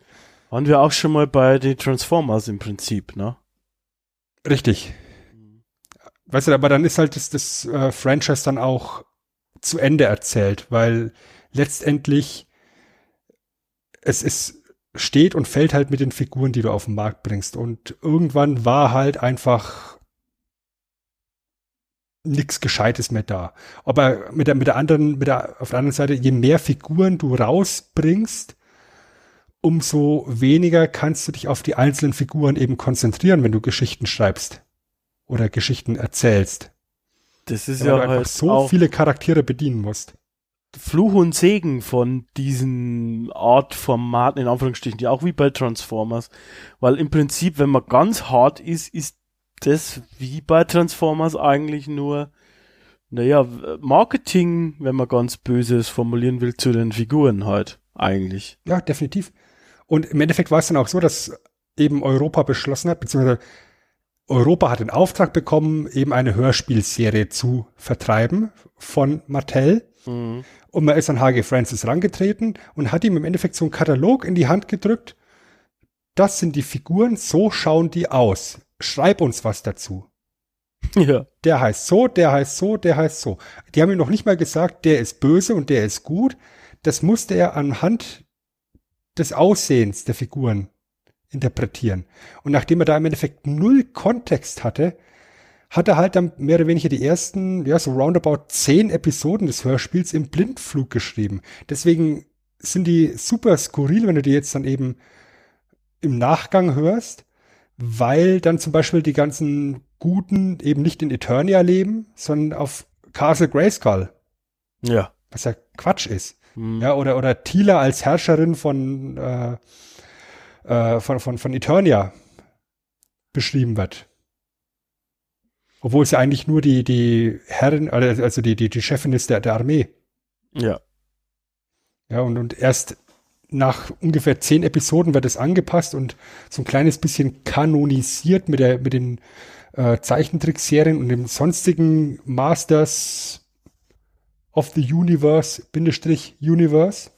Waren wir auch schon mal bei den Transformers im Prinzip, ne? Richtig. Mhm. weißt du, aber dann ist halt das, das äh, Franchise dann auch zu Ende erzählt, weil letztendlich es ist steht und fällt halt mit den Figuren, die du auf den Markt bringst. Und irgendwann war halt einfach nichts Gescheites mehr da. Aber mit der, mit der anderen, mit der, auf der anderen Seite, je mehr Figuren du rausbringst, umso weniger kannst du dich auf die einzelnen Figuren eben konzentrieren, wenn du Geschichten schreibst oder Geschichten erzählst. Das ist ja du einfach halt so viele Charaktere bedienen musst. Fluch und Segen von diesen Art Formaten, in Anführungsstrichen, die auch wie bei Transformers. Weil im Prinzip, wenn man ganz hart ist, ist das wie bei Transformers eigentlich nur, naja, Marketing, wenn man ganz böses formulieren will, zu den Figuren halt, eigentlich. Ja, definitiv. Und im Endeffekt war es dann auch so, dass eben Europa beschlossen hat, beziehungsweise Europa hat den Auftrag bekommen, eben eine Hörspielserie zu vertreiben von Mattel. Mhm. Und man ist an H.G. Francis rangetreten und hat ihm im Endeffekt so einen Katalog in die Hand gedrückt. Das sind die Figuren, so schauen die aus. Schreib uns was dazu. Ja. Der heißt so, der heißt so, der heißt so. Die haben ihm noch nicht mal gesagt, der ist böse und der ist gut. Das musste er anhand des Aussehens der Figuren interpretieren. Und nachdem er da im Endeffekt null Kontext hatte, hat er halt dann mehr oder weniger die ersten, ja, so roundabout zehn Episoden des Hörspiels im Blindflug geschrieben. Deswegen sind die super skurril, wenn du die jetzt dann eben im Nachgang hörst, weil dann zum Beispiel die ganzen Guten eben nicht in Eternia leben, sondern auf Castle Grayskull, Ja. was ja Quatsch ist. Mhm. Ja, oder, oder Tila als Herrscherin von, äh, äh, von, von, von Eternia beschrieben wird. Obwohl es ja eigentlich nur die, die Herrin, oder also die, die, die Chefin ist der, der Armee. Ja. Ja, und, und erst nach ungefähr zehn Episoden wird es angepasst und so ein kleines bisschen kanonisiert mit, der, mit den äh, Zeichentrickserien und dem sonstigen Masters of the Universe, Bindestrich Universe.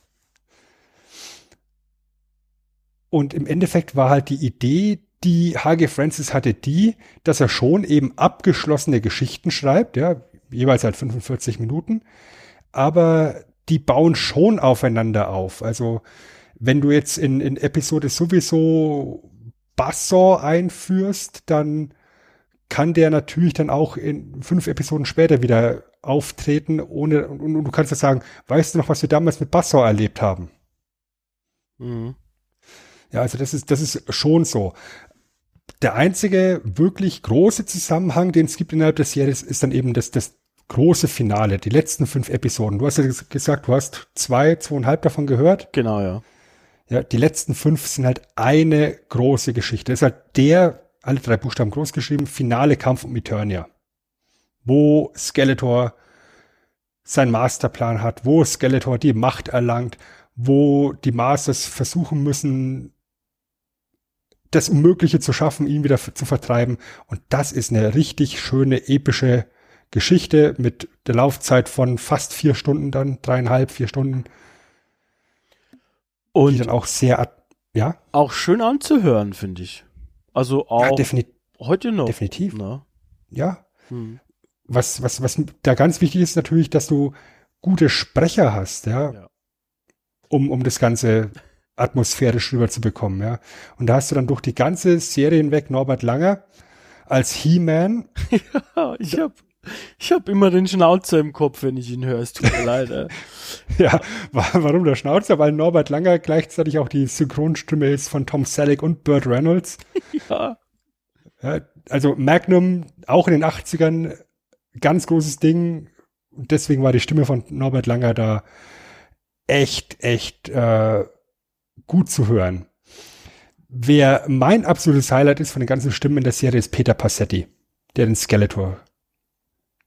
Und im Endeffekt war halt die Idee, die H.G. Francis hatte, die, dass er schon eben abgeschlossene Geschichten schreibt, ja, jeweils halt 45 Minuten, aber die bauen schon aufeinander auf. Also wenn du jetzt in, in Episode sowieso Bassor einführst, dann kann der natürlich dann auch in fünf Episoden später wieder auftreten, ohne, und, und du kannst ja sagen, weißt du noch, was wir damals mit Bassor erlebt haben? Mhm. Ja, also das ist, das ist schon so. Der einzige wirklich große Zusammenhang, den es gibt innerhalb der Serie, ist dann eben das, das große Finale, die letzten fünf Episoden. Du hast ja gesagt, du hast zwei, zweieinhalb davon gehört. Genau, ja. Ja, die letzten fünf sind halt eine große Geschichte. Das ist halt der, alle drei Buchstaben groß geschrieben, finale Kampf um Eternia. Wo Skeletor sein Masterplan hat, wo Skeletor die Macht erlangt, wo die Masters versuchen müssen, das Unmögliche zu schaffen, ihn wieder zu vertreiben. Und das ist eine richtig schöne, epische Geschichte mit der Laufzeit von fast vier Stunden dann, dreieinhalb, vier Stunden. Die Und dann auch sehr, ja, auch schön anzuhören, finde ich. Also ja auch defini heute noch. definitiv, Na? ja. Hm. Was, was, was da ganz wichtig ist natürlich, dass du gute Sprecher hast, ja, Ja. um, um das Ganze atmosphärisch rüberzubekommen, ja. Und da hast du dann durch die ganze Serie hinweg Norbert Langer als He-Man, Ja, ich hab, ich hab immer den Schnauzer im Kopf, wenn ich ihn höre. Es tut mir leid. Ey. Ja, wa- warum der Schnauzer? Weil Norbert Langer gleichzeitig auch die Synchronstimme ist von Tom Selleck und Burt Reynolds. Ja. Ja, also Magnum, auch in den 80ern, ganz großes Ding. Und deswegen war die Stimme von Norbert Langer da echt, echt äh, gut zu hören. Wer mein absolutes Highlight ist von den ganzen Stimmen in der Serie, ist Peter Passetti, der den Skeletor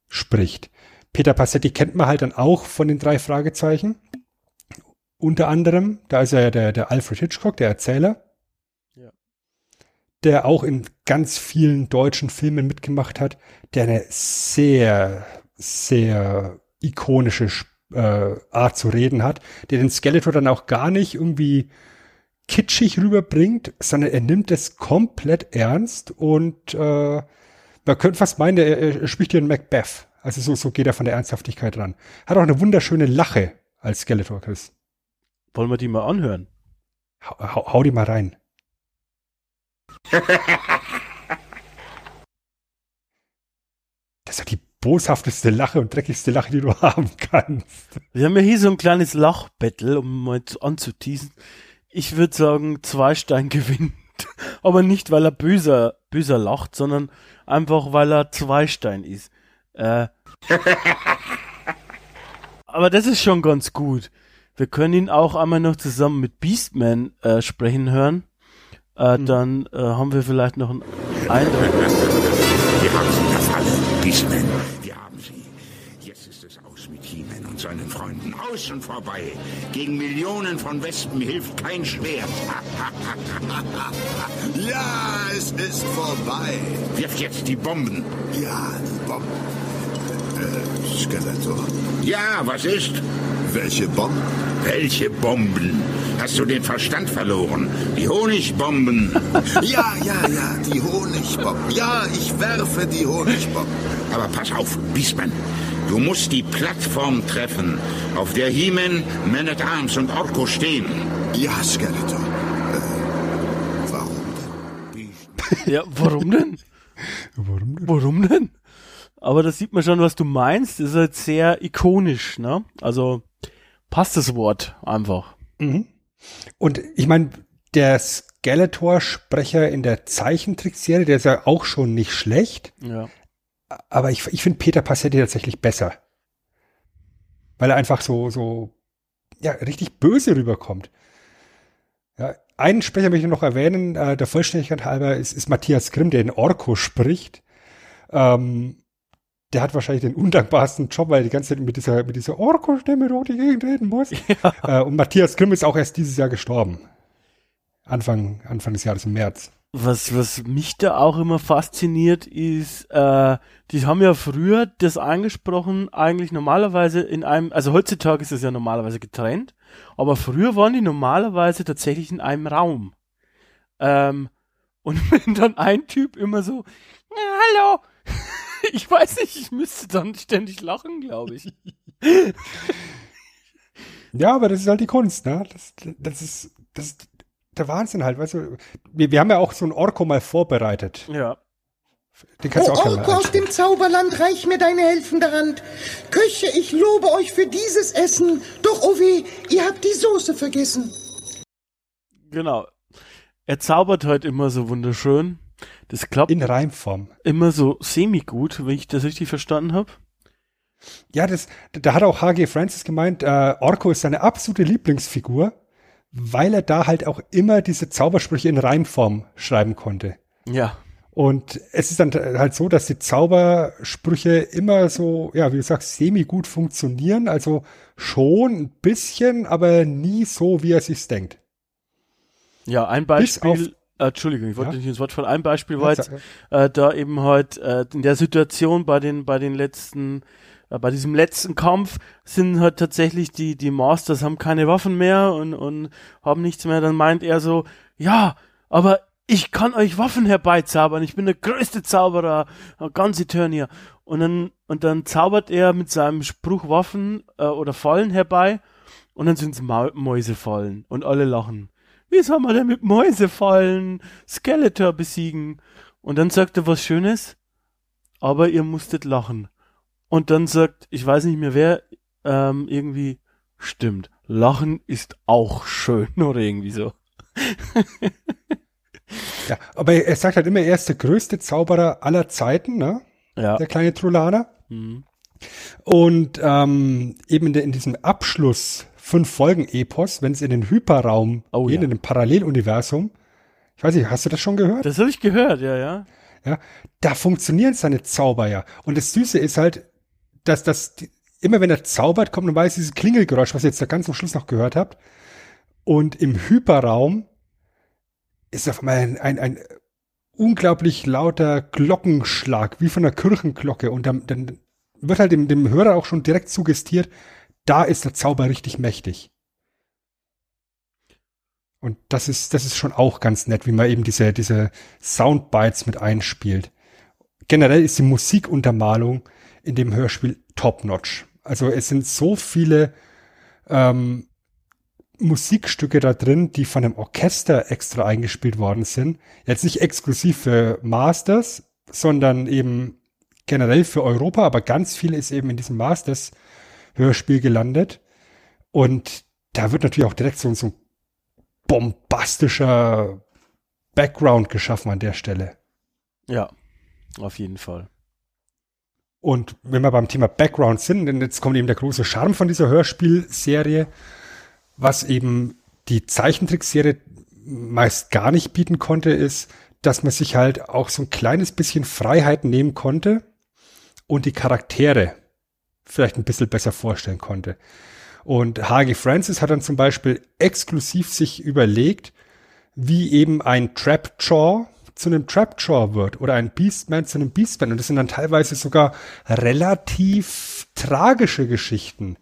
spricht. Peter Passetti kennt man halt dann auch von den drei Fragezeichen. Unter anderem, da ist er ja der, der Alfred Hitchcock, der Erzähler. Ja. Der auch in ganz vielen deutschen Filmen mitgemacht hat, der eine sehr, sehr ikonische äh, Art zu reden hat, der den Skeletor dann auch gar nicht irgendwie kitschig rüberbringt, sondern er nimmt es komplett ernst und äh, Man könnte fast meinen, er, er spricht hier in Macbeth. Also so, so geht er von der Ernsthaftigkeit ran. Hat auch eine wunderschöne Lache als Skeletor, Chris. Wollen wir die mal anhören? Hau, hau, hau die mal rein. Das ist ja die boshafteste Lache und dreckigste Lache, die du haben kannst. Wir haben ja hier so ein kleines Lachbattle, um mal anzuteasen. Ich würde sagen, Zweistein gewinnt. Aber nicht, weil er böser, böser lacht, sondern einfach, weil er Zweistein ist. Äh, aber das ist schon ganz gut. Wir können ihn auch einmal noch zusammen mit Beastman äh, sprechen hören. Äh, Hm. Dann äh, haben wir vielleicht noch einen Eindruck. Wir haben sie erfasst, Beastman. Seinen Freunden. Aus und vorbei. Gegen Millionen von Wespen hilft kein Schwert. Ja, es ist vorbei. Wirf jetzt die Bomben. Ja, Bob. Äh, Skeletor. Ja, was ist? Welche Bomben? Welche Bomben? Hast du den Verstand verloren? Die Honigbomben. Ja, ja, ja, die Honigbomben. Ja, ich werfe die Honigbomben. Aber pass auf, Beastman. Du musst die Plattform treffen, auf der He-Man, Man at Arms und Orko stehen. Ja, Skeletor. Äh, warum denn? Ja, warum denn? Warum denn? Warum denn? Aber das sieht man schon, was du meinst. Das ist halt sehr ikonisch, ne? Also passt das Wort einfach. Und ich meine, der Skeletor-Sprecher in der Zeichentrickserie, der ist ja auch schon nicht schlecht. Ja. Aber ich, ich finde Peter Passetti tatsächlich besser. Weil er einfach so, so, ja, richtig böse rüberkommt. Ja, einen Sprecher möchte ich noch erwähnen, äh, der Vollständigkeit halber, ist, ist Matthias Grimm, der in Orko spricht. Ähm, der hat wahrscheinlich den undankbarsten Job, weil er die ganze Zeit mit dieser, mit dieser Orko-Stimme durch die Gegend reden muss. Äh, und Matthias Grimm ist auch erst dieses Jahr gestorben. Anfang, Anfang des Jahres im März. Was, was mich da auch immer fasziniert, ist, äh, die haben ja früher das angesprochen, eigentlich normalerweise in einem, also heutzutage ist es ja normalerweise getrennt, aber früher waren die normalerweise tatsächlich in einem Raum. Ähm, und wenn dann ein Typ immer so, "Ja, hallo, ich weiß nicht, ich müsste dann ständig lachen, glaube ich. Ja, aber das ist halt die Kunst, ne? Das, das ist, das der Wahnsinn halt, weißt du. Wir, wir haben ja auch so ein Orko mal vorbereitet. Ja. Den kannst Oh, du auch Orko aus dem Zauberland, reich mir deine helfende Hand. Köche, ich lobe euch für dieses Essen. Doch, oh weh, ihr habt die Soße vergessen. Genau. Er zaubert halt immer so wunderschön. Das klappt in Reimform. immer so semi-gut, wenn ich das richtig verstanden habe. Ja, das, da hat auch H.G. Francis gemeint, äh, Orko ist seine absolute Lieblingsfigur, weil er da halt auch immer diese Zaubersprüche in Reimform schreiben konnte. Ja. Und es ist dann halt so, dass die Zaubersprüche immer so, ja, wie du sagst, semi-gut funktionieren. Also schon ein bisschen, aber nie so, wie er sich's denkt. Ja, ein Beispiel, äh, Entschuldigung, ich wollte Ja? nicht ins Wort fallen. Ein Beispiel war jetzt, äh, da eben halt äh, in der Situation bei den bei den letzten äh, bei diesem letzten Kampf sind halt tatsächlich die die Masters haben keine Waffen mehr und und haben nichts mehr. Dann meint er so, ja, aber ich kann euch Waffen herbeizaubern. Ich bin der größte Zauberer äh, ganz Eternia. Und dann und dann zaubert er mit seinem Spruch Waffen äh, oder Fallen herbei und dann sind's Mau Mäusefallen und alle lachen. Wie soll man denn mit Mäusefallen Skeletor besiegen? Und dann sagt er was Schönes, aber ihr musstet lachen. Und dann sagt, ich weiß nicht mehr wer, ähm, irgendwie, stimmt, Lachen ist auch schön oder irgendwie so. Ja, aber er sagt halt immer, er ist der größte Zauberer aller Zeiten, ne? Ja. Der kleine Trulaner. Mhm. Und ähm, eben in, der, in diesem Abschluss fünf Folgen Epos, wenn es in den Hyperraum Oh, geht, ja. in dem Paralleluniversum, ich weiß nicht, hast du das schon gehört? Das habe ich gehört, ja, ja. Ja, da funktionieren seine Zauber ja. Und das Süße ist halt, dass das immer wenn er zaubert, kommt normalerweise dieses Klingelgeräusch, was ihr jetzt da ganz am Schluss noch gehört habt. Und im Hyperraum ist auf einmal ein, ein, ein unglaublich lauter Glockenschlag, wie von einer Kirchenglocke. Und dann, dann wird halt dem, dem Hörer auch schon direkt suggestiert, da ist der Zauber richtig mächtig. Und das ist, das ist schon auch ganz nett, wie man eben diese, diese Soundbites mit einspielt. generell ist die Musikuntermalung in dem Hörspiel top-notch. Also es sind so viele ähm, Musikstücke da drin, die von einem Orchester extra eingespielt worden sind. Jetzt nicht exklusiv für Masters, sondern eben generell für Europa, aber ganz viel ist eben in diesem Masters Hörspiel gelandet. Und da wird natürlich auch direkt so, so ein bombastischer Background geschaffen an der Stelle. Ja, auf jeden Fall. Und wenn wir beim Thema Background sind, denn jetzt kommt eben der große Charme von dieser Hörspielserie, was eben die Zeichentrickserie meist gar nicht bieten konnte, ist, dass man sich halt auch so ein kleines bisschen Freiheit nehmen konnte und die Charaktere vielleicht ein bisschen besser vorstellen konnte. Und H.G. Francis hat dann zum Beispiel exklusiv sich überlegt, wie eben ein Trapjaw zu einem Trapjaw wird oder ein Beastman zu einem Beastman. Und das sind dann teilweise sogar relativ tragische Geschichten.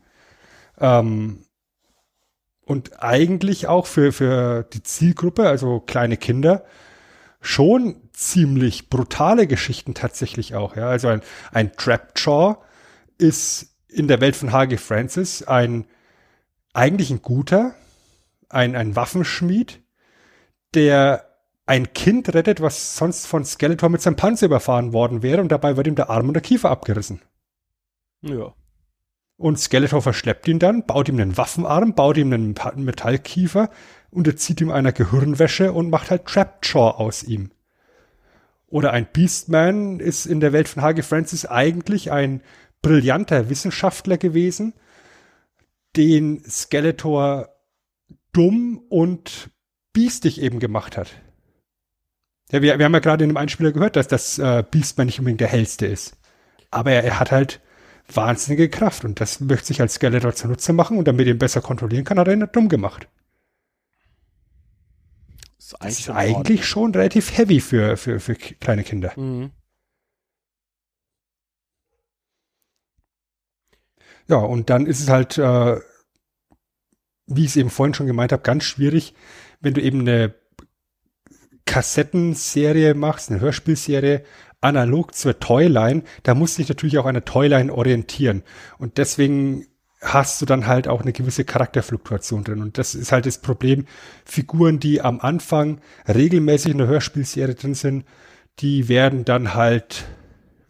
Ähm, und eigentlich auch für, für die Zielgruppe, also kleine Kinder, schon ziemlich brutale Geschichten tatsächlich auch. Ja, also ein, ein Trapjaw ist in der Welt von H.G. Francis ein eigentlich ein guter, ein, ein Waffenschmied, der ein Kind rettet, was sonst von Skeletor mit seinem Panzer überfahren worden wäre und dabei wird ihm der Arm und der Kiefer abgerissen. Ja. Und Skeletor verschleppt ihn dann, baut ihm einen Waffenarm, baut ihm einen Metallkiefer, unterzieht ihm einer Gehirnwäsche und macht halt Trapjaw aus ihm. Oder ein Beastman ist in der Welt von H.G. Francis eigentlich ein brillanter Wissenschaftler gewesen, den Skeletor dumm und biestig eben gemacht hat. Ja, wir, wir haben ja gerade in dem Einspieler gehört, dass das äh, Beastman nicht unbedingt der hellste ist. Aber er, er hat halt wahnsinnige Kraft und das möchte sich als Skeletor zunutze machen und damit er ihn besser kontrollieren kann, hat er ihn dumm gemacht. Das ist eigentlich, das ist eigentlich schon relativ heavy für, für, für kleine Kinder. Mhm. Ja, und dann ist es halt, äh, wie ich es eben vorhin schon gemeint habe, ganz schwierig, wenn du eben eine Kassettenserie machst, eine Hörspielserie, analog zur Toyline, da musst du dich natürlich auch an der Toyline orientieren. Und deswegen hast du dann halt auch eine gewisse Charakterfluktuation drin. Und das ist halt das Problem. Figuren, die am Anfang regelmäßig in der Hörspielserie drin sind, die werden dann halt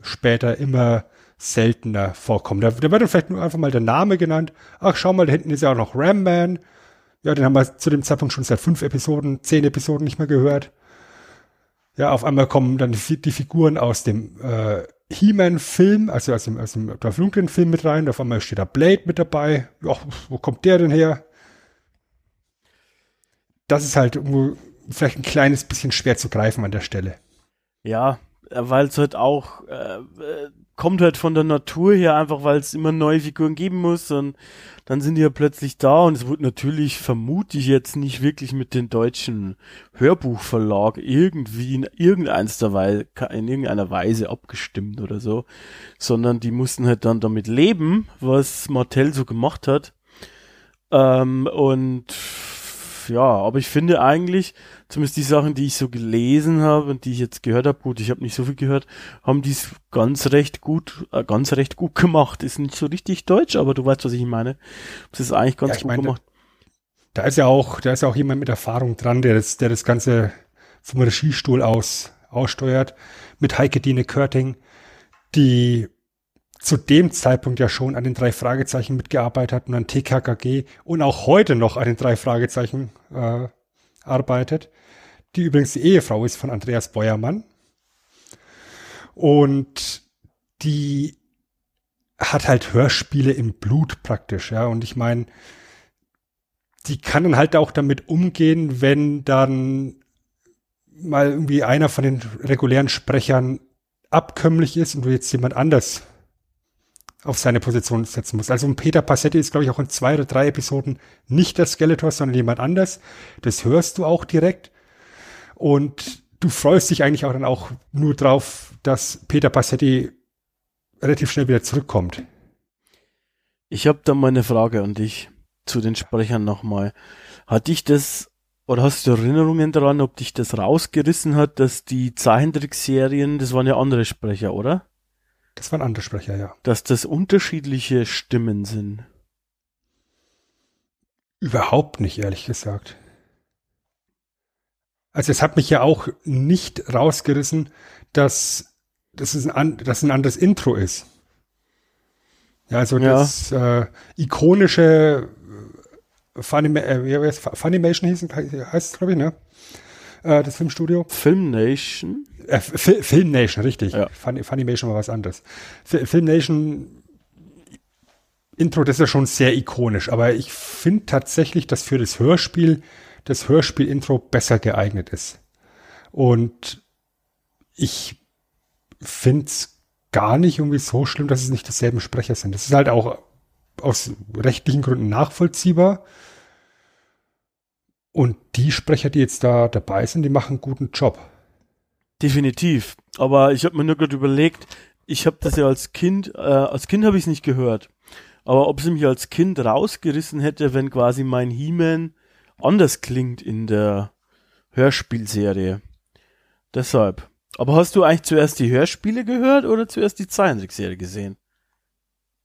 später immer seltener vorkommen. Da, da wird dann vielleicht nur einfach mal der Name genannt. Ach, schau mal, da hinten ist ja auch noch Ram Man. Ja, den haben wir zu dem Zeitpunkt schon seit fünf Episoden, zehn Episoden nicht mehr gehört. Ja, auf einmal kommen dann die, Figuren aus dem äh, He-Man-Film, also aus dem, aus dem Dolph Lundgren-Film mit rein. Auf einmal steht da Blade mit dabei. Ja, wo kommt der denn her? Das ist halt irgendwo vielleicht ein kleines bisschen schwer zu greifen an der Stelle. Ja, weil es halt auch äh, äh kommt halt von der Natur her, einfach weil es immer neue Figuren geben muss und dann sind die ja plötzlich da und es wird natürlich, vermute ich jetzt nicht wirklich mit dem deutschen Hörbuchverlag irgendwie in irgendeiner Weise, in irgendeiner Weise abgestimmt oder so, sondern die mussten halt dann damit leben, was Martell so gemacht hat. Ähm, und ja, aber ich finde eigentlich, zumindest die Sachen, die ich so gelesen habe und die ich jetzt gehört habe, gut, ich habe nicht so viel gehört, haben die es ganz recht gut, äh, ganz recht gut gemacht. Ist nicht so richtig deutsch, aber du weißt, was ich meine. Es ist eigentlich ganz ja, gut meine, gemacht. Da ist ja auch, da ist ja auch jemand mit Erfahrung dran, der das, der das Ganze vom Regiestuhl aus aussteuert, mit Heike Dine Körting, die zu dem Zeitpunkt ja schon an den drei Fragezeichen mitgearbeitet hat und an TKKG und auch heute noch an den drei Fragezeichen äh, arbeitet, die übrigens die Ehefrau ist von Andreas Beuermann. Und die hat halt Hörspiele im Blut praktisch, ja. Und ich meine, die kann dann halt auch damit umgehen, wenn dann mal irgendwie einer von den regulären Sprechern abkömmlich ist und du jetzt jemand anders auf seine Position setzen muss. Also Peter Passetti ist, glaube ich, auch in zwei oder drei Episoden nicht der Skeletor, sondern jemand anders. Das hörst du auch direkt. Und du freust dich eigentlich auch dann auch nur drauf, dass Peter Passetti relativ schnell wieder zurückkommt. Ich habe da mal eine Frage an dich zu den Sprechern nochmal. Hat dich das Oder hast du Erinnerungen daran, ob dich das rausgerissen hat, dass die Zeichentrickserien, das waren ja andere Sprecher, oder? Das waren andere Sprecher, ja. Dass das unterschiedliche Stimmen sind. Überhaupt nicht, ehrlich gesagt. Also es hat mich ja auch nicht rausgerissen, dass, dass, es ein, dass ein anderes Intro ist. Ja, also Ja. das äh, ikonische äh, Funima äh, wie heißt es? Funimation hieß, heißt es, glaube ich, ne? Äh, das Filmstudio. Film Nation? Äh, Fi- Film Nation, richtig. Ja. Fun Funimation war was anderes. Fi- Film Nation Intro, das ist ja schon sehr ikonisch, aber ich finde tatsächlich, dass für das Hörspiel das Hörspiel-Intro besser geeignet ist. Und ich finde es gar nicht irgendwie so schlimm, dass es nicht dieselben Sprecher sind. Das ist halt auch aus rechtlichen Gründen nachvollziehbar. Und die Sprecher, die jetzt da dabei sind, die machen einen guten Job. Definitiv. Aber ich habe mir nur gerade überlegt, ich habe das ja als Kind, äh, als Kind habe ich es nicht gehört. Aber ob es mich als Kind rausgerissen hätte, wenn quasi mein He-Man anders klingt in der Hörspielserie. Deshalb. Aber hast du eigentlich zuerst die Hörspiele gehört oder zuerst die Zeichentrickserie gesehen?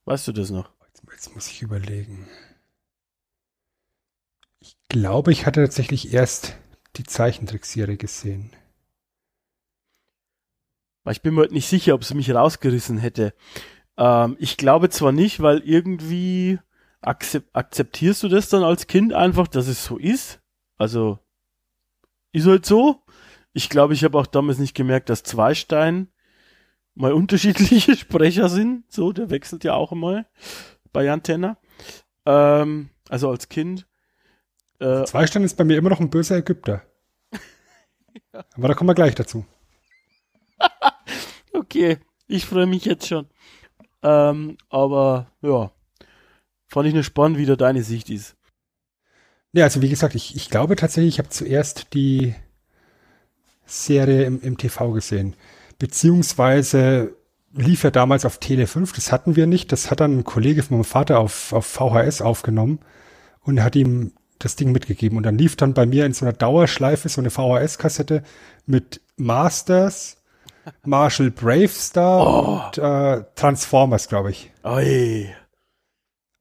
Weißt du das noch? Jetzt muss ich überlegen. Ich glaube, ich hatte tatsächlich erst die Zeichentrickserie gesehen. Weil ich bin mir heute nicht sicher, ob es mich rausgerissen hätte. Ähm, ich glaube zwar nicht, weil irgendwie akzep akzeptierst du das dann als Kind einfach, dass es so ist. Also ist halt so. Ich glaube, ich habe auch damals nicht gemerkt, dass Zweistein mal unterschiedliche Sprecher sind. So, der wechselt ja auch mal bei Antenna. Ähm, also als Kind. Äh, Zweistein ist bei mir immer noch ein böser Ägypter. Aber da kommen wir gleich dazu. Okay, ich freue mich jetzt schon. Ähm, aber ja, fand ich nur spannend, wie da deine Sicht ist. Ja, also wie gesagt, ich, ich glaube tatsächlich, ich habe zuerst die Serie im, im TV gesehen. Beziehungsweise lief ja damals auf Tele 5, das hatten wir nicht. Das hat dann ein Kollege von meinem Vater auf, auf VHS aufgenommen und hat ihm das Ding mitgegeben. Und dann lief dann bei mir in so einer Dauerschleife so eine VHS-Kassette mit Masters, Marshall Bravestar und äh, Transformers, glaube ich. Oi.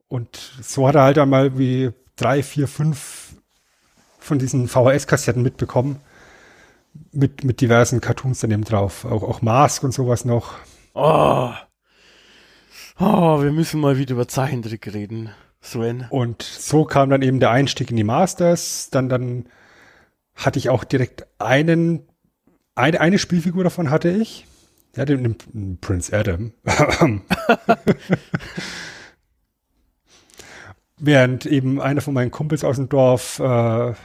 Und so hat er halt einmal wie drei, vier, fünf von diesen VHS-Kassetten mitbekommen. Mit, mit diversen Cartoons daneben drauf. Auch, auch Mask und sowas noch. Oh. oh, wir müssen mal wieder über Zeichentrick reden, Sven. Und so kam dann eben der Einstieg in die Masters. Dann, dann hatte ich auch direkt einen, eine, eine Spielfigur davon hatte ich. Ja, den, den Prince Adam. Während eben einer von meinen Kumpels aus dem Dorf äh, ein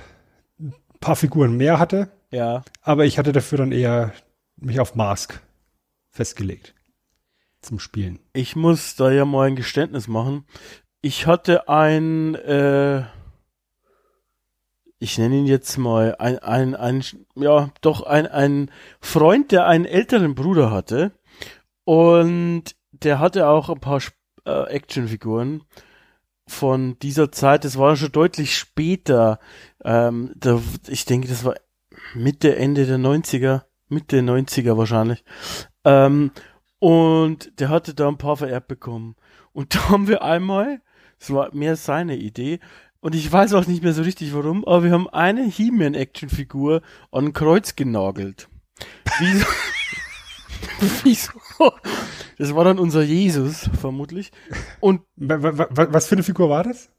paar Figuren mehr hatte. Ja. Aber ich hatte dafür dann eher mich auf Mask festgelegt. Zum Spielen. Ich muss da ja mal ein Geständnis machen. Ich hatte ein, äh, ich nenne ihn jetzt mal ein, ein, ein, ja, doch ein, ein Freund, der einen älteren Bruder hatte. Und der hatte auch ein paar äh, Actionfiguren von dieser Zeit. Das war schon deutlich später. Ähm, da, ich denke, das war Mitte, Ende der 90er. Mitte 90er wahrscheinlich. Ähm, und der hatte da ein paar vererbt bekommen. Und da haben wir einmal, das war mehr seine Idee, und ich weiß auch nicht mehr so richtig warum, aber wir haben eine He-Man-Action-Figur an Kreuz genagelt. Wieso? Wieso? Das war dann unser Jesus, vermutlich. Und Wa- wa- wa- Was für eine Figur war das?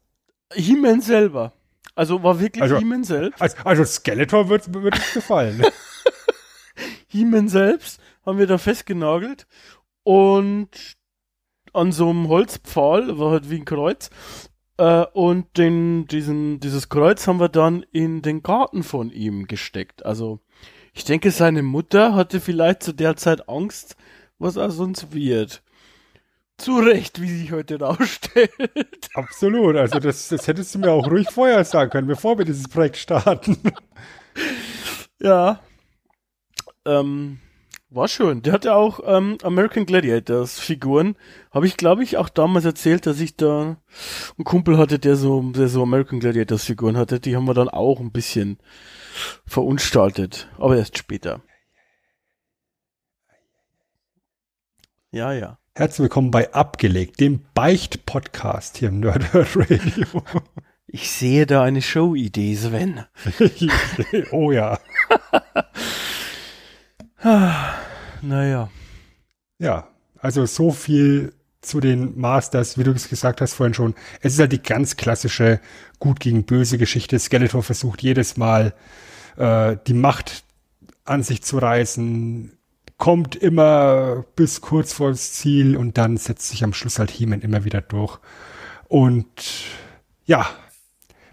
He-Man selber. Also war wirklich Also- He-Man selbst. Also, also Skeletor wird, wird uns gefallen. He-Man selbst haben wir da festgenagelt und an so einem Holzpfahl, war halt wie ein Kreuz, äh, und den, diesen, dieses Kreuz haben wir dann in den Garten von ihm gesteckt. Also ich denke, seine Mutter hatte vielleicht zu der Zeit Angst, was aus uns wird. Zu Recht, wie sich heute rausstellt. Absolut. Also das, das hättest du mir auch ruhig vorher sagen können, bevor wir dieses Projekt starten. Ja. Ähm, War schon. Der hatte auch ähm, American Gladiators Figuren. Habe ich, glaube ich, auch damals erzählt, dass ich da einen Kumpel hatte, der so, der so American Gladiators Figuren hatte. Die haben wir dann auch ein bisschen verunstaltet. Aber erst später. Ja, ja. Herzlich willkommen bei Abgelegt, dem Beicht-Podcast hier im Nerd Radio. Ich sehe da eine Show-Idee, Sven. oh ja. naja. Ja, also so viel zu den Masters, wie du es gesagt hast vorhin schon. Es ist halt die ganz klassische Gut gegen Böse Geschichte. Skeletor versucht jedes Mal äh, die Macht an sich zu reißen, kommt immer bis kurz vor das Ziel und dann setzt sich am Schluss halt He-Man immer wieder durch. Und ja,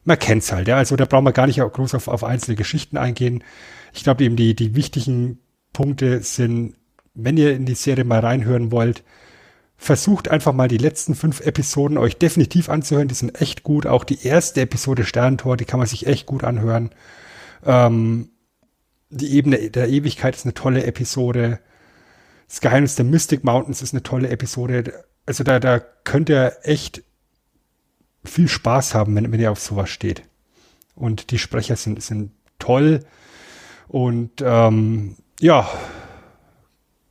man kennt's halt, ja. Also da brauchen wir gar nicht groß auf, auf einzelne Geschichten eingehen. Ich glaube eben die, die wichtigen Punkte sind, wenn ihr in die Serie mal reinhören wollt, versucht einfach mal die letzten fünf Episoden euch definitiv anzuhören. Die sind echt gut. Auch die erste Episode Sterntor, die kann man sich echt gut anhören. Ähm, die Ebene der Ewigkeit ist eine tolle Episode. Das Geheimnis der Mystic Mountains ist eine tolle Episode. Also da, da könnt ihr echt viel Spaß haben, wenn, wenn ihr auf sowas steht. Und die Sprecher sind, sind toll. Und ähm, ja,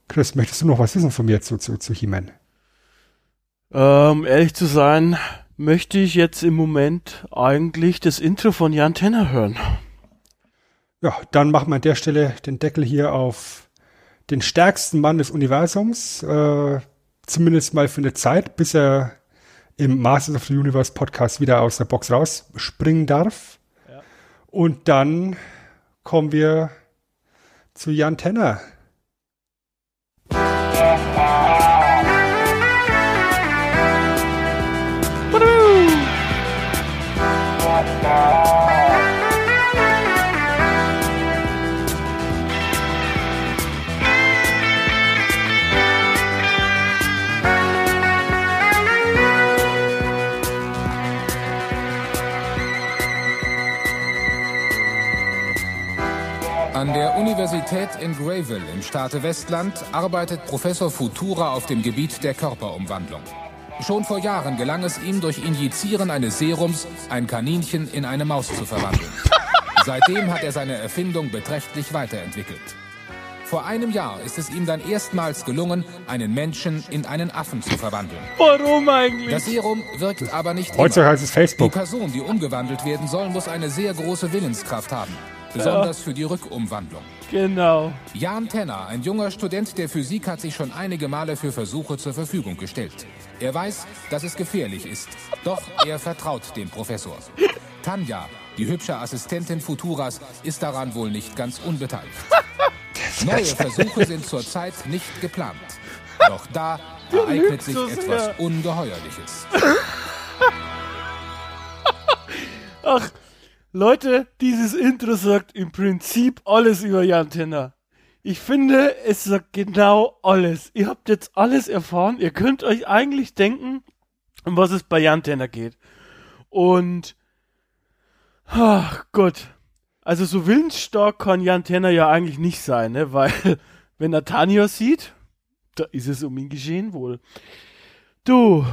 Chris, möchtest du noch was wissen von mir zu, zu, zu He-Man? Ähm, ehrlich zu sein, möchte ich jetzt im Moment eigentlich das Intro von Jan Tenner hören. Ja, dann machen wir an der Stelle den Deckel hier auf den stärksten Mann des Universums, äh, zumindest mal für eine Zeit, bis er im Masters of the Universe Podcast wieder aus der Box rausspringen darf. Ja. Und dann kommen wir zu Jan Tenner. An der Universität in Grayville im Staate Westland arbeitet Professor Futura auf dem Gebiet der Körperumwandlung. Schon vor Jahren gelang es ihm, durch Injizieren eines Serums ein Kaninchen in eine Maus zu verwandeln. Seitdem hat er seine Erfindung beträchtlich weiterentwickelt. Vor einem Jahr ist es ihm dann erstmals gelungen, einen Menschen in einen Affen zu verwandeln. Warum eigentlich? Das Serum wirkt aber nicht Heutzutage heißt es Facebook. Die Person, die umgewandelt werden soll, muss eine sehr große Willenskraft haben besonders für die Rückumwandlung. Genau. Jan Tenner, ein junger Student der Physik, hat sich schon einige Male für Versuche zur Verfügung gestellt. Er weiß, dass es gefährlich ist, doch er vertraut dem Professor. Tanja, die hübsche Assistentin Futuras, ist daran wohl nicht ganz unbeteiligt. Neue Versuche sind zurzeit nicht geplant. Doch da ereignet sich etwas Ungeheuerliches. Ach, Leute, dieses Intro sagt im Prinzip alles über Jan Tenner. Ich finde, es sagt genau alles. Ihr habt jetzt alles erfahren. Ihr könnt euch eigentlich denken, um was es bei Jan Tenner geht. Und, ach Gott. Also so willensstark kann Jan Tenner ja eigentlich nicht sein, ne? Weil, wenn er Tanja sieht, da ist es um ihn geschehen wohl. Du,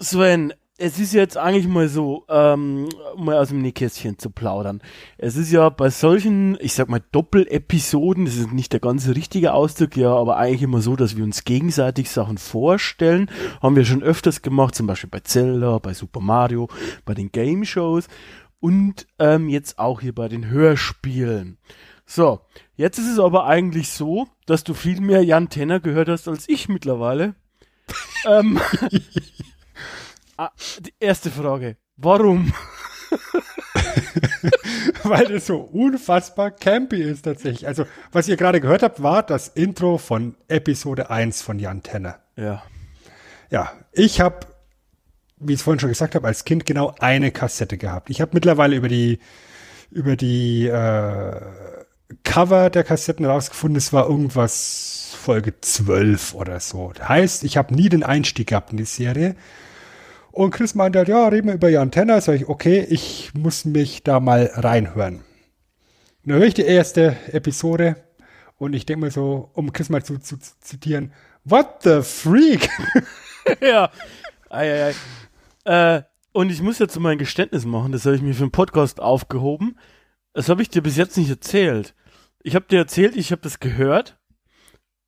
Sven, es ist jetzt eigentlich mal so, ähm, mal aus dem Nähkästchen zu plaudern. Es ist ja bei solchen, ich sag mal, Doppelepisoden, das ist nicht der ganze richtige Ausdruck, ja, aber eigentlich immer so, dass wir uns gegenseitig Sachen vorstellen. Haben wir schon öfters gemacht, zum Beispiel bei Zelda, bei Super Mario, bei den Game Shows und ähm, jetzt auch hier bei den Hörspielen. So, jetzt ist es aber eigentlich so, dass du viel mehr Jan Tenner gehört hast als ich mittlerweile. ähm, Ah, die erste Frage. Warum? Weil das so unfassbar campy ist tatsächlich. Also, was ihr gerade gehört habt, war das Intro von Episode 1 von Jan Tenner. Ja. Ja, ich habe, wie ich es vorhin schon gesagt habe, als Kind genau eine Kassette gehabt. Ich habe mittlerweile über die über die äh, Cover der Kassetten rausgefunden, es war irgendwas Folge 12 oder so. Das heißt, ich habe nie den Einstieg gehabt in die Serie. Und Chris meinte halt, ja, reden wir über Jan Tenner. Sag ich, okay, ich muss mich da mal reinhören. Dann höre ich die erste Episode Und ich denke mal so, um Chris mal zu, zu, zu zitieren, what the freak? ja. Ei, ei, ei. Äh, und ich muss jetzt mal ein Geständnis machen, das habe ich mir für einen Podcast aufgehoben. Das habe ich dir bis jetzt nicht erzählt. Ich habe dir erzählt, ich habe das gehört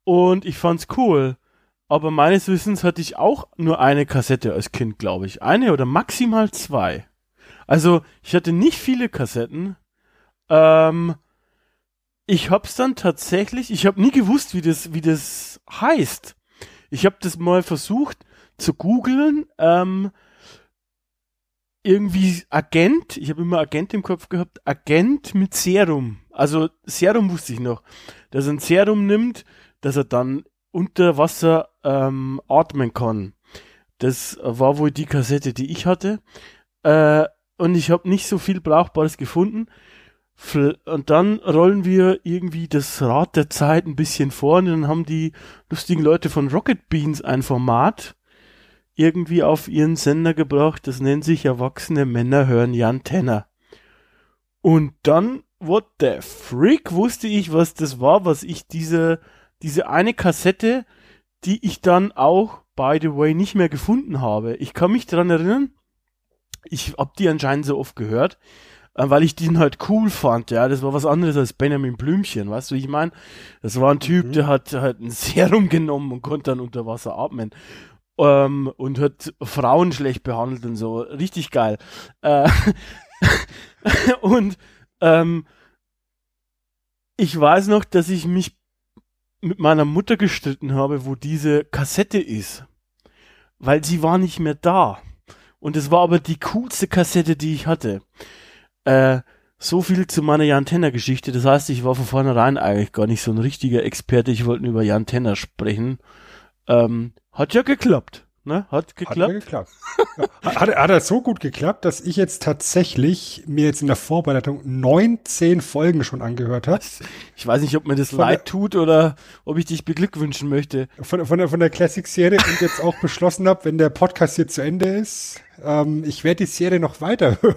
und ich fand's cool. Aber meines Wissens hatte ich auch nur eine Kassette als Kind, glaube ich. Eine oder maximal zwei. Also ich hatte nicht viele Kassetten. Ähm, ich hab's dann tatsächlich, ich habe nie gewusst, wie das, wie das heißt. Ich habe das mal versucht zu googeln. Ähm, irgendwie Agent, ich habe immer Agent im Kopf gehabt, Agent mit Serum. Also Serum wusste ich noch, dass er ein Serum nimmt, dass er dann unter Wasser ähm, atmen kann. Das war wohl die Kassette, die ich hatte. Äh, und ich habe nicht so viel Brauchbares gefunden. Und dann rollen wir irgendwie das Rad der Zeit ein bisschen vor und dann haben die lustigen Leute von Rocket Beans ein Format irgendwie auf ihren Sender gebracht. Das nennt sich Erwachsene Männer hören Jan Tenner. Und dann, what the freak, wusste ich, was das war, was ich diese, diese eine Kassette, die ich dann auch, by the way, nicht mehr gefunden habe. Ich kann mich daran erinnern, ich hab die anscheinend so oft gehört, äh, weil ich den halt cool fand, ja. Das war was anderes als Benjamin Blümchen, weißt du, ich meine? Das war ein Typ, mhm. der hat halt ein Serum genommen und konnte dann unter Wasser atmen ähm, und hat Frauen schlecht behandelt und so. Richtig geil. Äh, und ähm, ich weiß noch, dass ich mich mit meiner Mutter gestritten habe, wo diese Kassette ist. Weil sie war nicht mehr da. Und es war aber die coolste Kassette, die ich hatte. Äh, so viel zu meiner Jan Tenner Geschichte. Das heißt, ich war von vornherein eigentlich gar nicht so ein richtiger Experte. Ich wollte über Jan Tenner sprechen. Ähm, hat ja geklappt. Ne? Hat geklappt. Hat geklappt. ja. hat, hat er so gut geklappt, dass ich jetzt tatsächlich mir jetzt in der Vorbereitung 19 Folgen schon angehört habe. Ich weiß nicht, ob mir das von leid der, tut oder ob ich dich beglückwünschen möchte. Von, von der, von der Classic-Serie und jetzt auch beschlossen habe, wenn der Podcast hier zu Ende ist, ähm, ich werde die Serie noch weiterhören.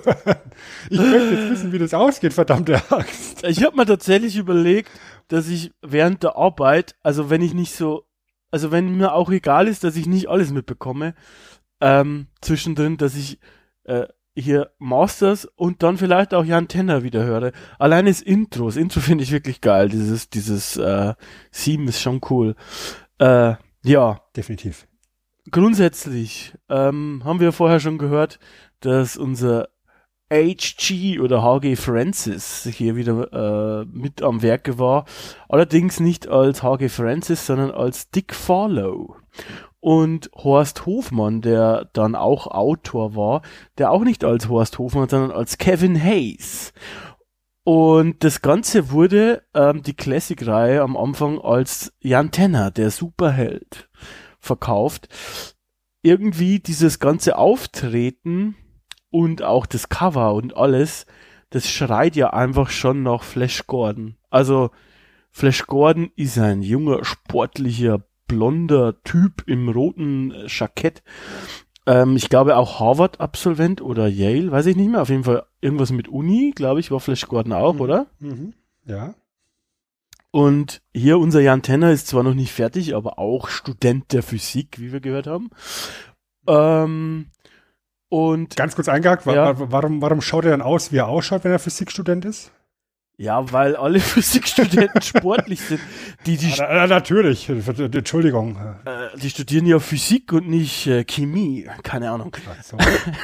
Ich möchte jetzt wissen, wie das ausgeht, verdammte Axt. Ich habe mir tatsächlich überlegt, dass ich während der Arbeit, also wenn ich nicht so also wenn mir auch egal ist, dass ich nicht alles mitbekomme, ähm, zwischendrin, dass ich äh, hier Masters und dann vielleicht auch Jan Tenner wieder höre. Allein das Intro, das Intro finde ich wirklich geil. Dieses, dieses äh, Sieben ist schon cool. Äh, ja. Definitiv. Grundsätzlich ähm, haben wir vorher schon gehört, dass unser HG oder HG Francis hier wieder äh, mit am Werke war. Allerdings nicht als HG Francis, sondern als Dick Farlow. Und Horst Hofmann, der dann auch Autor war, der auch nicht als Horst Hofmann, sondern als Kevin Hayes. Und das Ganze wurde, ähm, die Classic-Reihe am Anfang als Jan Tenner, der Superheld, verkauft. Irgendwie dieses ganze Auftreten und auch das Cover und alles, das schreit ja einfach schon nach Flash Gordon. Also Flash Gordon ist ein junger, sportlicher, blonder Typ im roten Jackett. Ähm, ich glaube auch Harvard-Absolvent oder Yale, weiß ich nicht mehr. Auf jeden Fall irgendwas mit Uni, glaube ich, war Flash Gordon auch, mhm. oder? Mhm. Ja. Und hier unser Jan Tenner ist zwar noch nicht fertig, aber auch Student der Physik, wie wir gehört haben. Ähm, und ganz kurz eingehakt, ja. warum, warum schaut er dann aus, wie er ausschaut, wenn er Physikstudent ist? Ja, weil alle Physikstudenten sportlich sind. Die, die ja, natürlich, Entschuldigung. Äh, die studieren ja Physik und nicht äh, Chemie, keine Ahnung. So.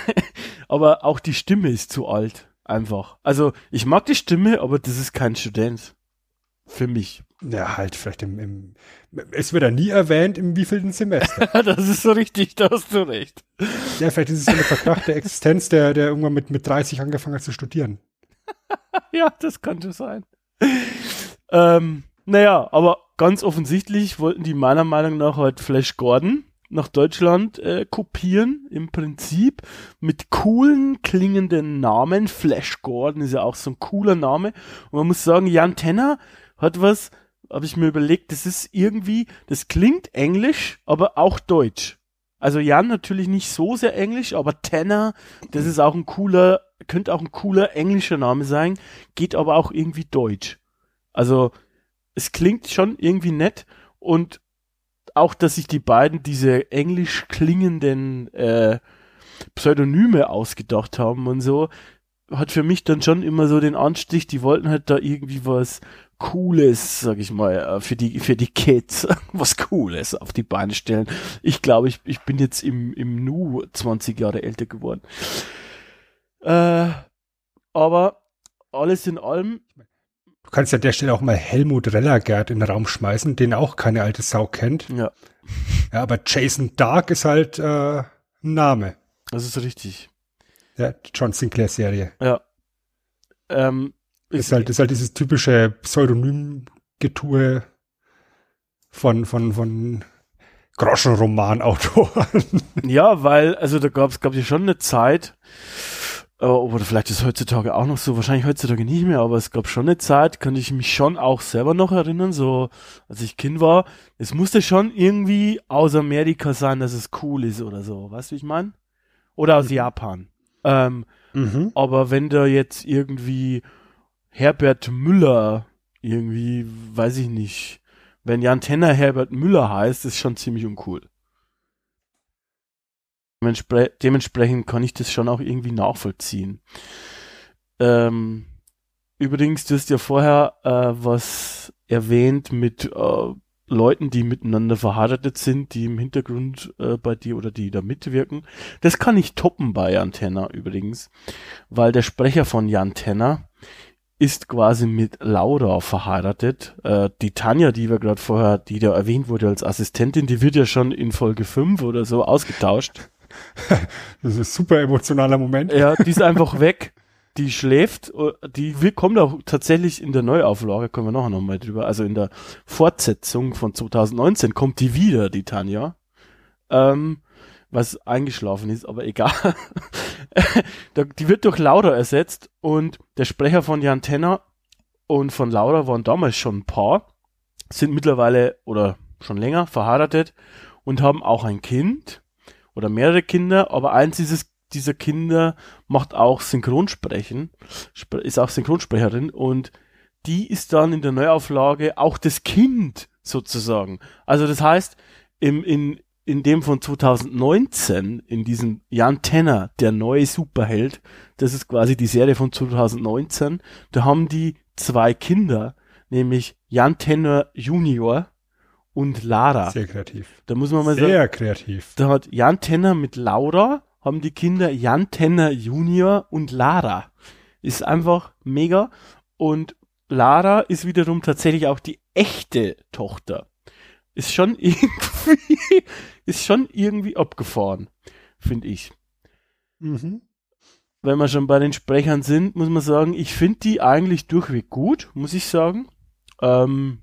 aber auch die Stimme ist zu alt, einfach. Also ich mag die Stimme, aber das ist kein Student. Für mich. Ja, halt, vielleicht im, im es wird ja nie erwähnt, im wievielten Semester. das ist so richtig, da hast du recht. Ja, vielleicht ist es so eine verkrachte Existenz, der, der irgendwann mit, mit 30 angefangen hat zu studieren. ja, das könnte sein. ähm, naja, aber ganz offensichtlich wollten die meiner Meinung nach halt Flash Gordon nach Deutschland äh, kopieren, im Prinzip mit coolen klingenden Namen. Flash Gordon ist ja auch so ein cooler Name. Und man muss sagen, Jan Tenner hat was, habe ich mir überlegt, das ist irgendwie, das klingt englisch, aber auch deutsch. Also Jan natürlich nicht so sehr englisch, aber Tanner, das ist auch ein cooler, könnte auch ein cooler englischer Name sein, geht aber auch irgendwie deutsch. Also es klingt schon irgendwie nett und auch, dass sich die beiden diese englisch klingenden äh, Pseudonyme ausgedacht haben und so, hat für mich dann schon immer so den Anstich, die wollten halt da irgendwie was Cooles, sag ich mal, äh, für die, für die Kids, was Cooles auf die Beine stellen. Ich glaube, ich, ich bin jetzt im, im Nu 20 Jahre älter geworden. Äh, aber alles in allem. Du kannst an der Stelle auch mal Helmut Rellergert in den Raum schmeißen, den auch keine alte Sau kennt. Ja. Ja, aber Jason Dark ist halt äh, ein Name. Das ist richtig. Ja, John Sinclair Serie. Ja. Ähm, ist halt, ist halt dieses typische Pseudonym-Getue von, von, von Groschenroman-Autoren. Ja, weil, also da gab es, glaube ich, schon eine Zeit, äh, oder vielleicht ist heutzutage auch noch so, wahrscheinlich heutzutage nicht mehr, aber es gab schon eine Zeit, kann ich mich schon auch selber noch erinnern, so als ich Kind war, es musste schon irgendwie aus Amerika sein, dass es cool ist oder so, weißt du, wie ich meine? Oder aus Japan. Ähm, Mhm. aber wenn da jetzt irgendwie Herbert Müller irgendwie, weiß ich nicht, wenn Jan Tenner Herbert Müller heißt, ist schon ziemlich uncool. Demenspre dementsprechend kann ich das schon auch irgendwie nachvollziehen. Ähm, übrigens, du hast ja vorher äh, was erwähnt mit äh, Leuten, die miteinander verheiratet sind, die im Hintergrund äh, bei dir oder die da mitwirken. Das kann ich toppen bei Jan Tenner übrigens, weil der Sprecher von Jan Tenner ist quasi mit Laura verheiratet. Äh, die Tanja, die wir gerade vorher, die da erwähnt wurde als Assistentin, die wird ja schon in Folge 5 oder so ausgetauscht. Das ist ein super emotionaler Moment. Ja, die ist einfach weg. Die schläft, äh, die kommt auch tatsächlich in der Neuauflage, kommen wir nachher nochmal drüber, also in der Fortsetzung von 2019 kommt die wieder, die Tanja. Ähm, was eingeschlafen ist, aber egal. Die wird durch Laura ersetzt und der Sprecher von Jan Tenner und von Laura waren damals schon ein Paar, sind mittlerweile oder schon länger verheiratet und haben auch ein Kind oder mehrere Kinder, aber eins dieses, dieser Kinder macht auch Synchronsprechen, spre- ist auch Synchronsprecherin und die ist dann in der Neuauflage auch das Kind sozusagen. Also das heißt, im, in, in dem von 2019, in diesem Jan Tenner, der neue Superheld, das ist quasi die Serie von 2019, da haben die zwei Kinder, nämlich Jan Tenner Junior und Lara. Sehr kreativ. Da muss man mal sagen, Sehr kreativ. da hat Jan Tenner mit Laura, haben die Kinder Jan Tenner Junior und Lara. Ist einfach mega. Und Lara ist wiederum tatsächlich auch die echte Tochter. Ist schon irgendwie, ist schon irgendwie abgefahren, finde ich. Mhm. Wenn wir schon bei den Sprechern sind, muss man sagen, ich finde die eigentlich durchweg gut, muss ich sagen. Ähm,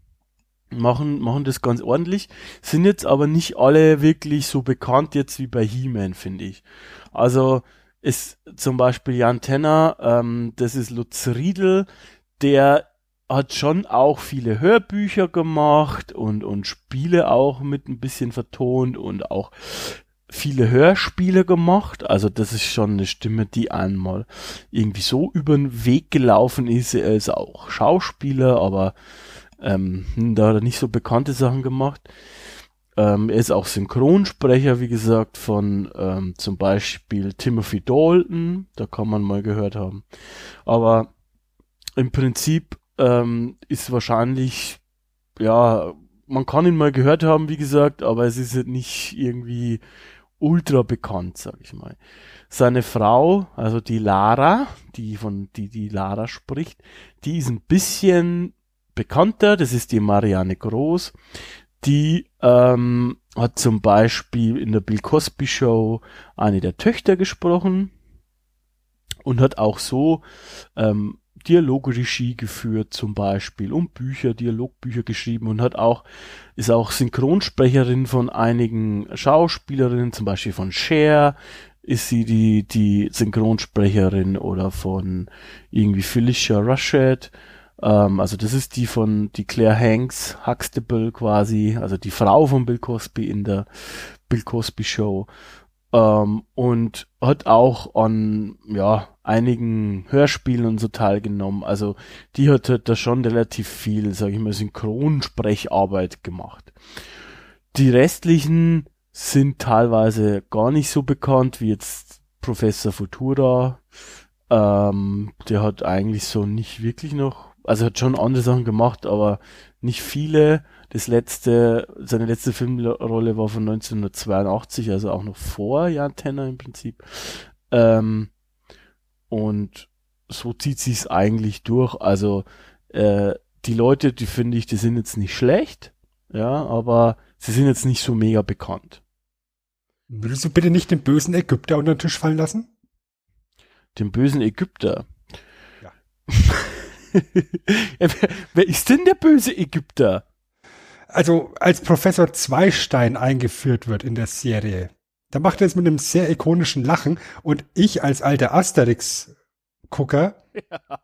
machen, machen das ganz ordentlich. Sind jetzt aber nicht alle wirklich so bekannt jetzt wie bei He-Man, finde ich. Also ist zum Beispiel Jan Tenner, ähm, das ist Lutz Riedel, der hat schon auch viele Hörbücher gemacht und, und Spiele auch mit ein bisschen vertont und auch viele Hörspiele gemacht. Also das ist schon eine Stimme, die einmal irgendwie so über den Weg gelaufen ist. Er ist auch Schauspieler, aber ähm, da hat er nicht so bekannte Sachen gemacht. Ähm, er ist auch Synchronsprecher, wie gesagt, von ähm, zum Beispiel Timothy Dalton. Da kann man mal gehört haben. Aber im Prinzip ähm, ist wahrscheinlich, ja, man kann ihn mal gehört haben, wie gesagt, aber es ist nicht irgendwie ultra bekannt, sag ich mal. Seine Frau, also die Lara, die von die die Lara spricht, die ist ein bisschen bekannter. Das ist die Marianne Groß. Die ähm, hat zum Beispiel in der Bill Cosby Show eine der Töchter gesprochen und hat auch so ähm, Dialogregie geführt zum Beispiel und Bücher, Dialogbücher geschrieben und hat auch, ist auch Synchronsprecherin von einigen Schauspielerinnen, zum Beispiel von Cher ist sie die, die Synchronsprecherin oder von irgendwie Felicia Rushett. Ähm, also das ist die von, die Claire Hanks, Huxtable quasi, also die Frau von Bill Cosby in der Bill Cosby Show. Ähm, und hat auch an ja, einigen Hörspielen und so teilgenommen. Also die hat halt da schon relativ viel, sage ich mal, Synchronsprecharbeit gemacht. Die restlichen sind teilweise gar nicht so bekannt wie jetzt Professor Futura. Ähm, der hat eigentlich so nicht wirklich noch, also hat schon andere Sachen gemacht, aber nicht viele. Das letzte, seine letzte Filmrolle war von 1982, also auch noch vor Jan Tenner im Prinzip. Ähm, und so zieht sich's eigentlich durch. Also äh, die Leute, die finde ich, die sind jetzt nicht schlecht, ja, aber sie sind jetzt nicht so mega bekannt. Würdest du bitte nicht den bösen Ägypter unter den Tisch fallen lassen? Den bösen Ägypter. Ja. wer, wer ist denn der böse Ägypter? Also als Professor Zweistein eingeführt wird in der Serie, da macht er es mit einem sehr ikonischen Lachen und ich als alter Asterix-Gucker ja.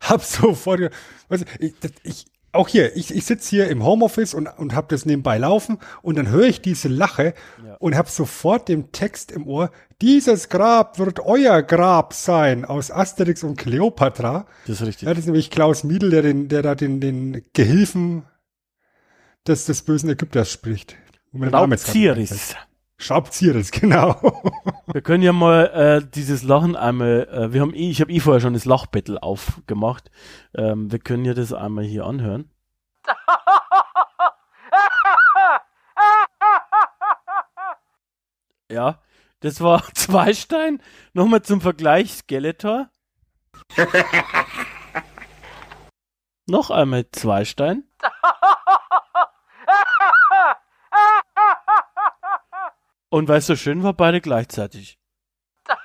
hab sofort, also ich, ich, auch hier, ich, ich sitze hier im Homeoffice und, und habe das nebenbei laufen und dann höre ich diese Lache ja. und habe sofort den Text im Ohr, dieses Grab wird euer Grab sein aus Asterix und Cleopatra. Das ist richtig. Ja, das ist nämlich Klaus Miedl, der, den, der da den, den Gehilfen des, des bösen Ägypters spricht. Raubzieris. Schraubzieris, genau. wir können ja mal äh, dieses Lachen einmal, äh, wir haben eh, ich habe eh vorher schon das Lachbettel aufgemacht. Ähm, wir können ja das einmal hier anhören. ja, das war Zweistein. Nochmal zum Vergleich Skeletor. Noch einmal Zweistein. Und weil es so schön war, beide gleichzeitig.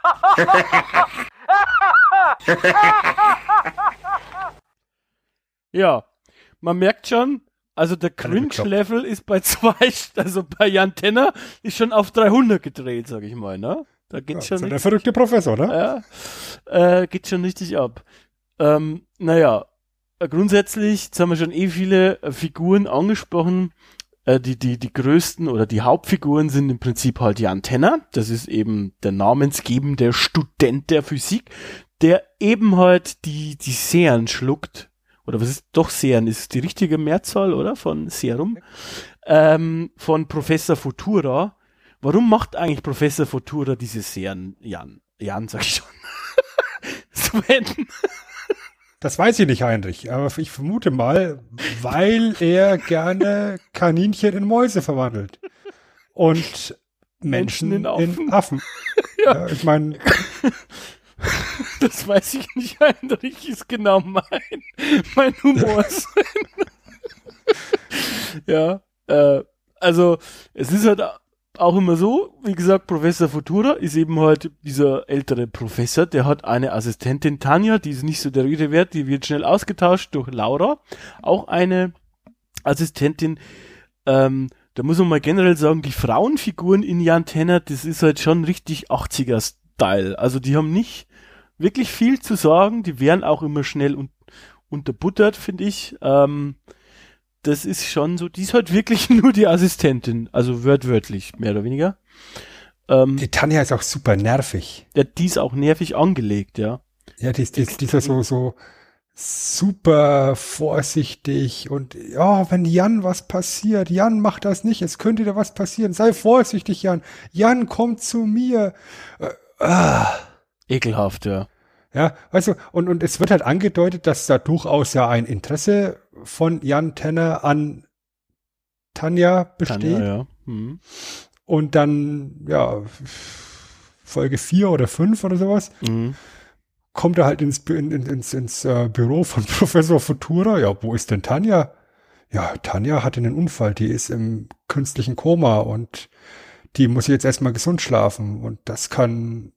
ja, man merkt schon, also der Cringe-Level ist bei zwei, also bei Jan Tenner ist schon auf 300 gedreht, sag ich mal, ne? Da geht's ja, schon. der verrückte Professor, ne? Ja, äh, geht schon richtig ab. Ähm, naja, grundsätzlich, jetzt haben wir schon eh viele äh, Figuren angesprochen. Äh, die, die, die größten oder die Hauptfiguren sind im Prinzip halt die Antenna. Das ist eben der namensgebende Student der Physik, der eben halt die, die Serien schluckt. Oder was ist doch Serien? Ist die richtige Mehrzahl, oder? Von Serum. Ähm, von Professor Futura. Warum macht eigentlich Professor Futura diese Serien, Jan? Jan, sag ich schon. Sven. Das weiß ich nicht, Heinrich, aber ich vermute mal, weil er gerne Kaninchen in Mäuse verwandelt. Und Menschen, Menschen in Affen. In Affen. ja. ja. ich meine. Das weiß ich nicht, Heinrich, ist genau mein, mein Humor. ja, äh, also es ist halt auch immer so, wie gesagt, Professor Futura ist eben halt dieser ältere Professor, der hat eine Assistentin Tanja, die ist nicht so der Rede wert, die wird schnell ausgetauscht durch Laura, auch eine Assistentin, ähm, da muss man mal generell sagen, die Frauenfiguren in Jan Tenner, das ist halt schon richtig 80er-Style. Also die haben nicht wirklich viel zu sagen, die werden auch immer schnell un unterbuttert, finde ich. Ähm, das ist schon so, die ist halt wirklich nur die Assistentin, also wörtwörtlich, mehr oder weniger. Ähm, die Tanja ist auch super nervig. Ja, die ist auch nervig angelegt, ja. Ja, die, die, die ist ja so, so super vorsichtig und ja, wenn Jan was passiert, Jan macht das nicht, es könnte dir was passieren, sei vorsichtig, Jan. Jan, komm zu mir. Äh, ah. Ekelhaft, ja. Ja, weißt du, und, und es wird halt angedeutet, dass da durchaus ja ein Interesse von Jan Tenner an Tanja besteht. Tanja, ja. Mhm. Und dann, ja, Folge 4 oder 5 oder sowas, mhm. kommt er halt ins, in, ins, ins uh, Büro von Professor Futura. Ja, wo ist denn Tanja? Ja, Tanja hatte einen Unfall, die ist im künstlichen Koma und die muss jetzt erstmal gesund schlafen und das kann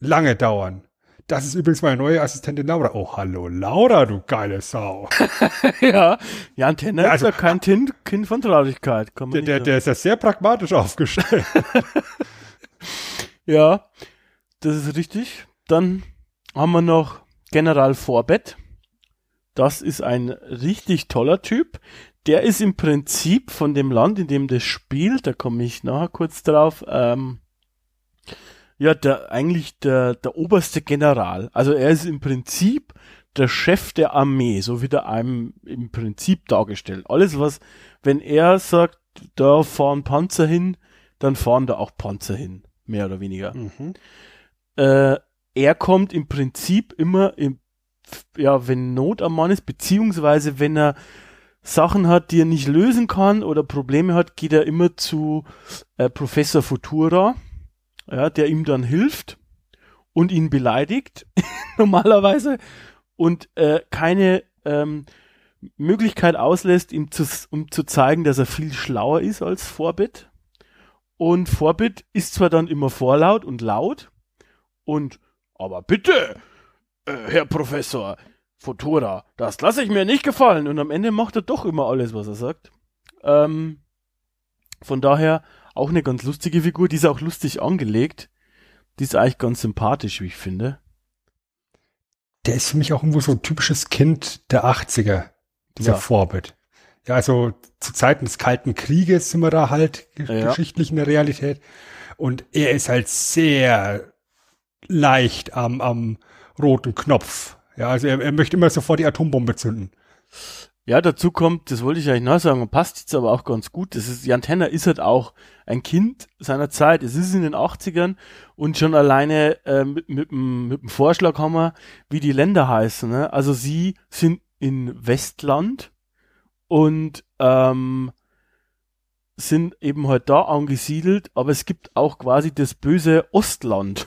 lange dauern. Das ist übrigens meine neue Assistentin Laura. Oh, hallo Laura, du geile Sau. ja, Jan Tenner ja, also, ist ja kein kind, kind von Traurigkeit. Der, der, der ist ja sehr pragmatisch aufgestellt. ja, das ist richtig. Dann haben wir noch General Vorbett. Das ist ein richtig toller Typ. Der ist im Prinzip von dem Land, in dem das spielt, da komme ich nachher kurz drauf, ähm, ja, der, eigentlich der, der oberste General. Also er ist im Prinzip der Chef der Armee, so wird er einem im Prinzip dargestellt. Alles was, wenn er sagt, da fahren Panzer hin, dann fahren da auch Panzer hin, mehr oder weniger. Mhm. Äh, er kommt im Prinzip immer im, ja, wenn Not am Mann ist, beziehungsweise wenn er Sachen hat, die er nicht lösen kann oder Probleme hat, geht er immer zu äh, Professor Futura, ja, der ihm dann hilft und ihn beleidigt, normalerweise, und äh, keine ähm, Möglichkeit auslässt, ihm zu, um zu zeigen, dass er viel schlauer ist als Vorbit. Und Vorbit ist zwar dann immer vorlaut und laut und aber bitte, äh, Herr Professor Futura, das lasse ich mir nicht gefallen. Und am Ende macht er doch immer alles, was er sagt. Ähm, von daher auch eine ganz lustige Figur, die ist auch lustig angelegt. Die ist eigentlich ganz sympathisch, wie ich finde. Der ist für mich auch irgendwo so ein typisches Kind der 80er, dieser Ja. Vorbild. Ja, also zu Zeiten des Kalten Krieges sind wir da halt Ja. geschichtlich in der Realität. Und er ist halt sehr leicht am, am roten Knopf. Ja, also er, er möchte immer sofort die Atombombe zünden. Ja, dazu kommt, das wollte ich eigentlich noch sagen, passt jetzt aber auch ganz gut. Das ist, Jan Tenner ist halt auch ein Kind seiner Zeit. Es ist in den 80ern und schon alleine äh, mit, mit, dem, mit dem Vorschlag haben wir, wie die Länder heißen. Ne? Also sie sind in Westland und ähm, sind eben halt da angesiedelt, aber es gibt auch quasi das böse Ostland.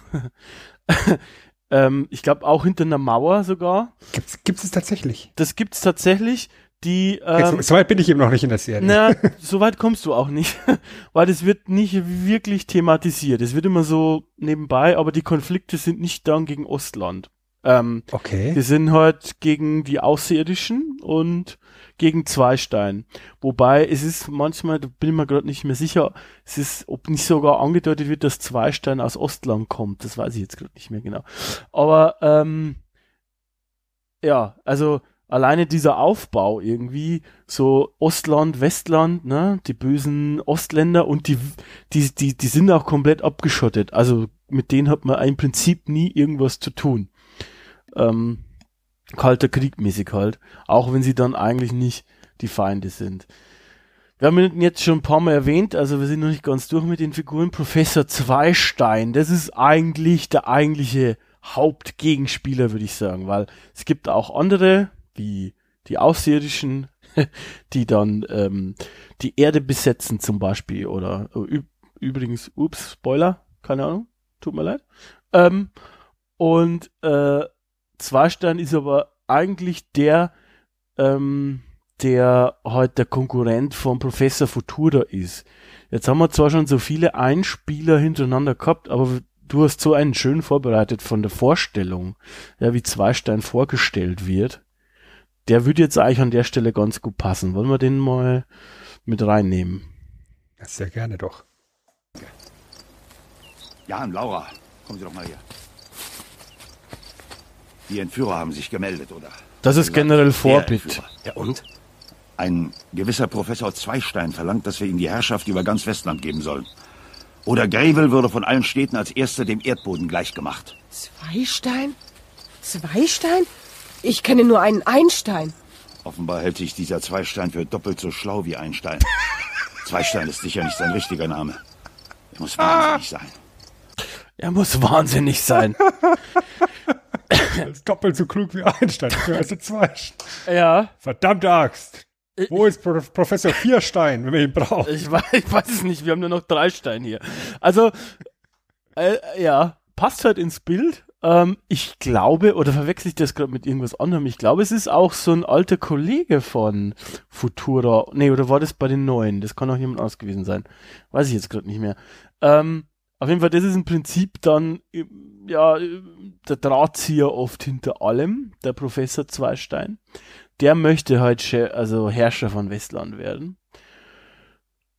ähm, ich glaube auch hinter einer Mauer sogar. Gibt's, gibt's es tatsächlich? Das gibt's tatsächlich. Die ähm, so, so weit bin ich eben noch nicht in der Serie. na, so weit kommst du auch nicht, weil das wird nicht wirklich thematisiert. Es wird immer so nebenbei, aber die Konflikte sind nicht dann gegen Ostland. Ähm, Okay. die sind halt gegen die Außerirdischen und gegen Zweistein. Wobei es ist manchmal, da bin ich mir gerade nicht mehr sicher, es ist, ob nicht sogar angedeutet wird, dass Zweistein aus Ostland kommt. Das weiß ich jetzt gerade nicht mehr genau. Aber ähm, ja, also alleine dieser Aufbau irgendwie, so Ostland, Westland, ne, die bösen Ostländer und die, die, die, die sind auch komplett abgeschottet. Also mit denen hat man im Prinzip nie irgendwas zu tun. Ähm, kalter Krieg mäßig halt. Auch wenn sie dann eigentlich nicht die Feinde sind. Wir haben ihn jetzt schon ein paar Mal erwähnt, also wir sind noch nicht ganz durch mit den Figuren. Professor Zweistein, das ist eigentlich der eigentliche Hauptgegenspieler, würde ich sagen, weil es gibt auch andere, wie die Außerirdischen, die dann ähm, die Erde besetzen zum Beispiel oder oh, üb übrigens, ups, Spoiler, keine Ahnung, tut mir leid. Ähm, und äh, Zweistein ist aber eigentlich der, ähm, der halt der Konkurrent von Professor Futura ist. Jetzt haben wir zwar schon so viele Einspieler hintereinander gehabt, aber du hast so einen schön vorbereitet von der Vorstellung, ja, wie Zweistein vorgestellt wird. Der würde jetzt eigentlich an der Stelle ganz gut passen. Wollen wir den mal mit reinnehmen? Sehr gerne doch. Ja, Laura, kommen Sie doch mal her. Die Entführer haben sich gemeldet, oder? Das ist generell Vorbild. Ja, und? Ein gewisser Professor Zweistein verlangt, dass wir ihm die Herrschaft über ganz Westland geben sollen. Oder Greville würde von allen Städten als erster dem Erdboden gleichgemacht. Zweistein? Zweistein? Ich kenne nur einen Einstein. Offenbar hält sich dieser Zweistein für doppelt so schlau wie Einstein. Zweistein ist sicher nicht sein richtiger Name. Er muss wahnsinnig sein. Er muss wahnsinnig sein. Er ist doppelt so klug wie Einstein. Also zwei. ja, Verdammte Axt. Wo ist Pro Professor Vierstein, wenn man ihn braucht? ich weiß, ich weiß es nicht. Wir haben nur noch drei Steine hier. Also, äh, ja, passt halt ins Bild. Ähm, ich glaube, oder verwechsel ich das gerade mit irgendwas anderem? Ich glaube, es ist auch so ein alter Kollege von Futura. Nee, oder war das bei den Neuen? Das kann auch jemand anders gewesen sein. Weiß ich jetzt gerade nicht mehr. Ähm, auf jeden Fall, das ist im Prinzip dann, äh, ja, äh, der Drahtzieher oft hinter allem, der Professor Zweistein. Der möchte halt, Che- also Herrscher von Westland werden.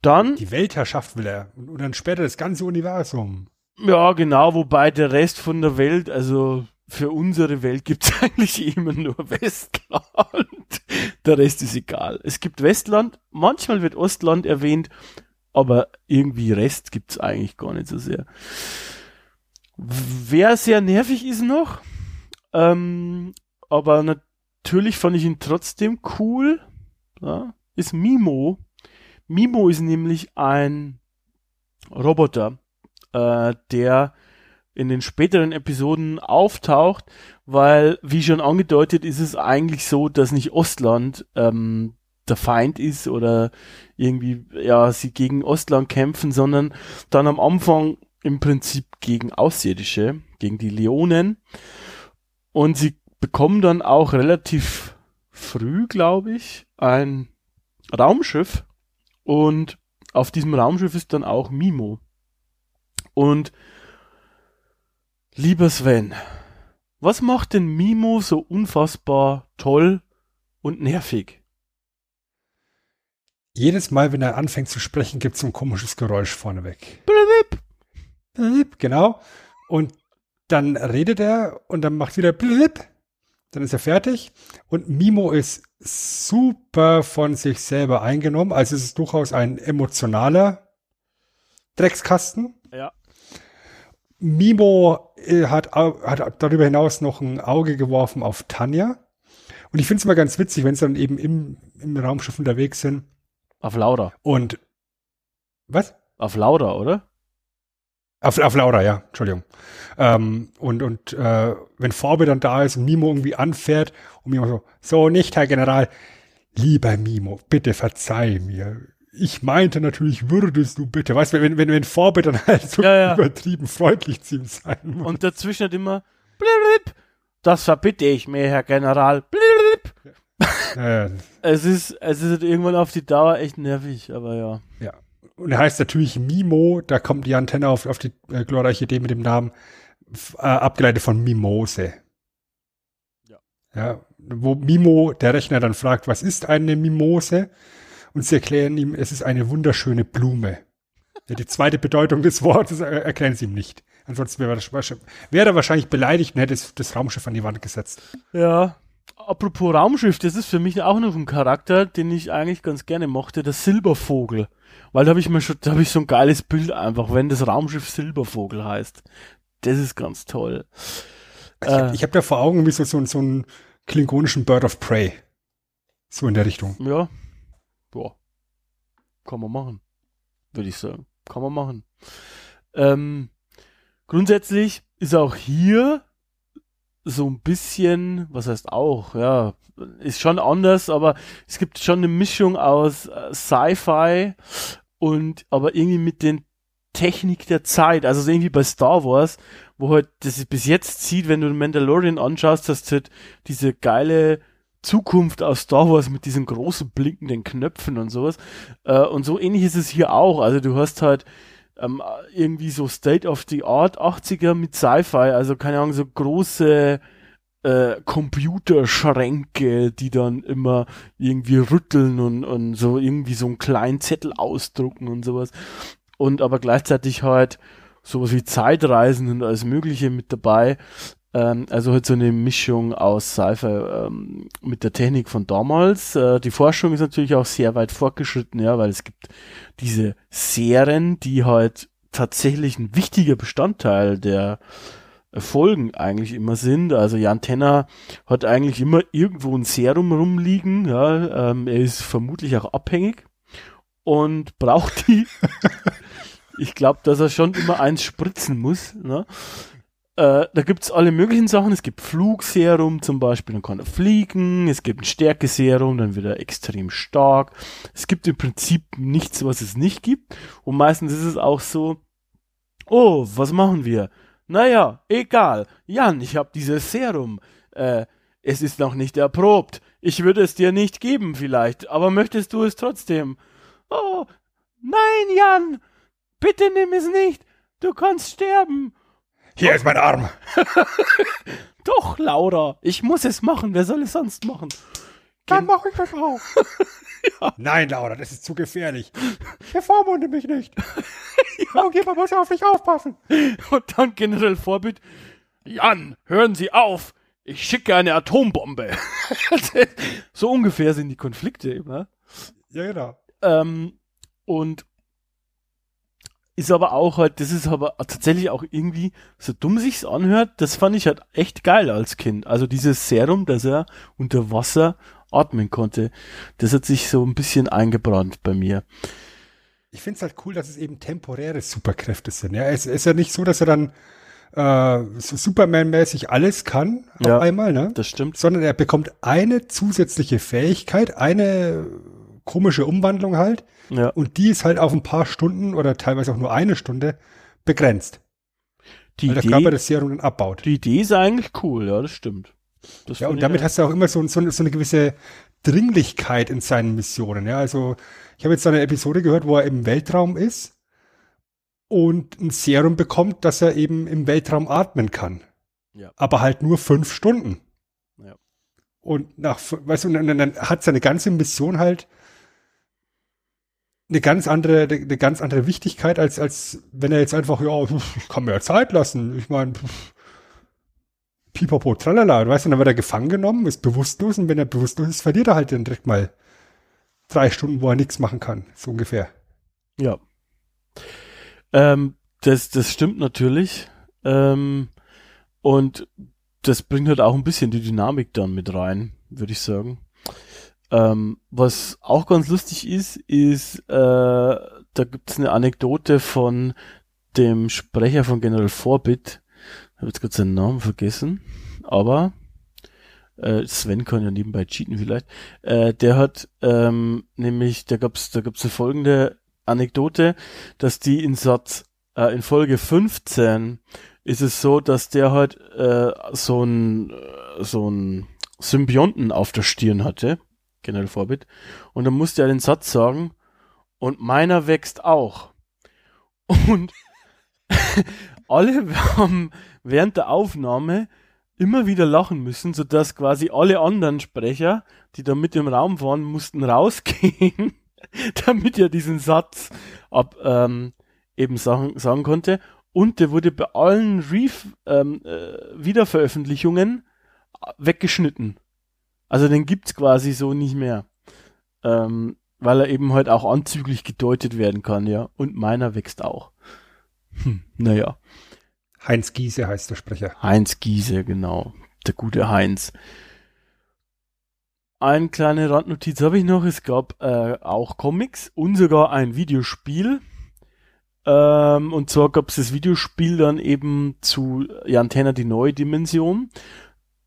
Dann, Die Weltherrschaft will er. Und dann später das ganze Universum. Ja, genau, wobei der Rest von der Welt, also für unsere Welt gibt's eigentlich immer nur Westland. Der Rest ist egal. Es gibt Westland, manchmal wird Ostland erwähnt, aber irgendwie Rest gibt's eigentlich gar nicht so sehr. Wer sehr nervig ist noch, ähm, aber natürlich fand ich ihn trotzdem cool, ja, ist Mimo. Mimo ist nämlich ein Roboter, äh, der in den späteren Episoden auftaucht, weil, wie schon angedeutet, ist es eigentlich so, dass nicht Ostland ähm, der Feind ist oder irgendwie, ja, sie gegen Ostland kämpfen, sondern dann am Anfang im Prinzip gegen Außerirdische, gegen die Leonen. Und sie bekommen dann auch relativ früh, glaube ich, ein Raumschiff. Und auf diesem Raumschiff ist dann auch Mimo. Und lieber Sven, was macht denn Mimo so unfassbar toll und nervig? Jedes Mal, wenn er anfängt zu sprechen, gibt es so ein komisches Geräusch vorneweg. Blip. Blip, genau. Und dann redet er und dann macht wieder blip. Dann ist er fertig. Und Mimo ist super von sich selber eingenommen. Also es ist durchaus ein emotionaler Dreckskasten. Ja. Mimo äh, hat, hat darüber hinaus noch ein Auge geworfen auf Tanja. Und ich finde es immer ganz witzig, wenn sie dann eben im, im Raumschiff unterwegs sind. Auf Laura. Und was? Auf Laura, oder? Auf, auf Laura, ja, Entschuldigung. Ähm, und und äh, wenn Forbe dann da ist und Mimo irgendwie anfährt und Mimo so, so nicht, Herr General, lieber Mimo, bitte verzeih mir. Ich meinte natürlich, würdest du bitte, weißt du, wenn, wenn, wenn Forbe dann halt so Ja, ja. übertrieben freundlich zu ihm sein muss. Und dazwischen hat immer Blip. Das verbitte ich mir, Herr General. Blip. äh, Es ist, es ist halt irgendwann auf die Dauer echt nervig, aber ja. ja. Und er heißt natürlich Mimo, da kommt die Antenne auf, auf die äh, glorreiche Idee mit dem Namen, äh, abgeleitet von Mimose. Ja. Ja, wo Mimo, der Rechner dann fragt, was ist eine Mimose? Und sie erklären ihm, es ist eine wunderschöne Blume. Ja, die zweite Bedeutung des Wortes erklären sie ihm nicht. Ansonsten wäre, das, wäre er wahrscheinlich beleidigt und hätte das, das Raumschiff an die Wand gesetzt. Ja. Apropos Raumschiff, das ist für mich auch noch ein Charakter, den ich eigentlich ganz gerne mochte, der Silbervogel. Weil da habe ich mir schon, da habe ich so ein geiles Bild einfach, wenn das Raumschiff Silbervogel heißt. Das ist ganz toll. Ich habe Äh. hab da vor Augen wie so, so, so einen klingonischen Bird of Prey. So in der Richtung. Ja. Boah. Kann man machen. Würde ich sagen. Kann man machen. Ähm, grundsätzlich ist auch hier so ein bisschen, was heißt auch, ja, ist schon anders, aber es gibt schon eine Mischung aus äh, Sci-Fi und aber irgendwie mit den Technik der Zeit, also so irgendwie bei Star Wars, wo halt das bis jetzt sieht, wenn du den Mandalorian anschaust, hast du halt diese geile Zukunft aus Star Wars mit diesen großen blinkenden Knöpfen und sowas. Äh, und so ähnlich ist es hier auch. Also du hast halt ähm, irgendwie so State of the Art 80er mit Sci-Fi, also keine Ahnung, so große äh, Computerschränke, die dann immer irgendwie rütteln und, und so irgendwie so einen kleinen Zettel ausdrucken und sowas. Und aber gleichzeitig halt sowas wie Zeitreisen und alles Mögliche mit dabei. Ähm, also halt so eine Mischung aus Sci-Fi ähm, mit der Technik von damals. Äh, die Forschung ist natürlich auch sehr weit fortgeschritten, ja, weil es gibt diese Serien, die halt tatsächlich ein wichtiger Bestandteil der Folgen eigentlich immer sind. Also Jan Tenner hat eigentlich immer irgendwo ein Serum rumliegen. Ja, ähm, er ist vermutlich auch abhängig und braucht die. ich glaube, dass er schon immer eins spritzen muss. Ne? Äh, da gibt's alle möglichen Sachen. Es gibt Flugserum zum Beispiel, dann kann er fliegen. Es gibt ein Stärkeserum, dann wird er extrem stark. Es gibt im Prinzip nichts, was es nicht gibt. Und meistens ist es auch so, oh, was machen wir? Naja, egal. Jan, ich habe dieses Serum. Äh, es ist noch nicht erprobt. Ich würde es dir nicht geben vielleicht, aber möchtest du es trotzdem? Oh, nein, Jan, bitte nimm es nicht. Du kannst sterben. Hier ist mein Arm. Doch, Laura, ich muss es machen. Wer soll es sonst machen? Dann mache ich das auch. Nein, Laura, das ist zu gefährlich. Bevormunde mich nicht. Irgendjemand muss auf mich aufpassen. Und dann generell Vorbild. Jan, hören Sie auf. Ich schicke eine Atombombe. so ungefähr sind die Konflikte immer. Ja, genau. Ähm, und ist aber auch halt, das ist aber tatsächlich auch irgendwie, so dumm sich's anhört, das fand ich halt echt geil als Kind. Also dieses Serum, dass er unter Wasser atmen konnte, das hat sich so ein bisschen eingebrannt bei mir. Ich finde es halt cool, dass es eben temporäre Superkräfte sind. Ja, es ist ja nicht so, dass er dann äh, so Superman-mäßig alles kann auf Ja, einmal, ne? Das stimmt. Sondern er bekommt eine zusätzliche Fähigkeit, eine komische Umwandlung halt. Ja. Und die ist halt auf ein paar Stunden oder teilweise auch nur eine Stunde begrenzt. Die weil der Körper das Serum dann abbaut. die Idee ist eigentlich cool, ja, das stimmt. Das Ja, und damit ja- hast du auch immer so, so, so eine gewisse Dringlichkeit in seinen Missionen. Ja, also ich habe jetzt eine Episode gehört, wo er im Weltraum ist und ein Serum bekommt, dass er eben im Weltraum atmen kann. Ja. Aber halt nur fünf Stunden. Ja. Und nach, weißt du, und dann, dann hat seine ganze Mission halt eine ganz andere, eine ganz andere Wichtigkeit, als, als wenn er jetzt einfach, ja, ich kann mir ja Zeit lassen. Ich meine, pipapo, tralala. Weißt du, dann wird er gefangen genommen, ist bewusstlos und wenn er bewusstlos ist, verliert er halt dann direkt mal drei Stunden, wo er nichts machen kann. So ungefähr. Ja. Ähm, das, das stimmt natürlich. Ähm, und das bringt halt auch ein bisschen die Dynamik dann mit rein, würde ich sagen. Ähm, was auch ganz lustig ist, ist, äh, da gibt's eine Anekdote von dem Sprecher von General Forbit. Ich habe jetzt gerade seinen Namen vergessen, aber äh, Sven kann ja nebenbei cheaten vielleicht. Äh, der hat ähm, nämlich, da gab's, da gab's eine folgende Anekdote, dass die in Satz, äh, in Folge 15 ist es so, dass der halt äh, so ein äh, so ein Symbionten auf der Stirn hatte, General Forbit, und dann musste er den Satz sagen, und meiner wächst auch. Und alle haben während der Aufnahme immer wieder lachen müssen, sodass quasi alle anderen Sprecher, die da mit im Raum waren, mussten rausgehen, damit er diesen Satz ab, ähm, eben sagen, sagen konnte. Und der wurde bei allen Reef, ähm, äh, Wiederveröffentlichungen weggeschnitten. Also den gibt's quasi so nicht mehr. Ähm, weil er eben halt auch anzüglich gedeutet werden kann, ja. Und meiner wächst auch. Hm, naja. Heinz Giese heißt der Sprecher. Heinz Giese, genau. Der gute Heinz. Eine kleine Randnotiz habe ich noch. Es gab äh, auch Comics und sogar ein Videospiel. Ähm, und zwar gab es das Videospiel dann eben zu Jan Tenner die neue Dimension.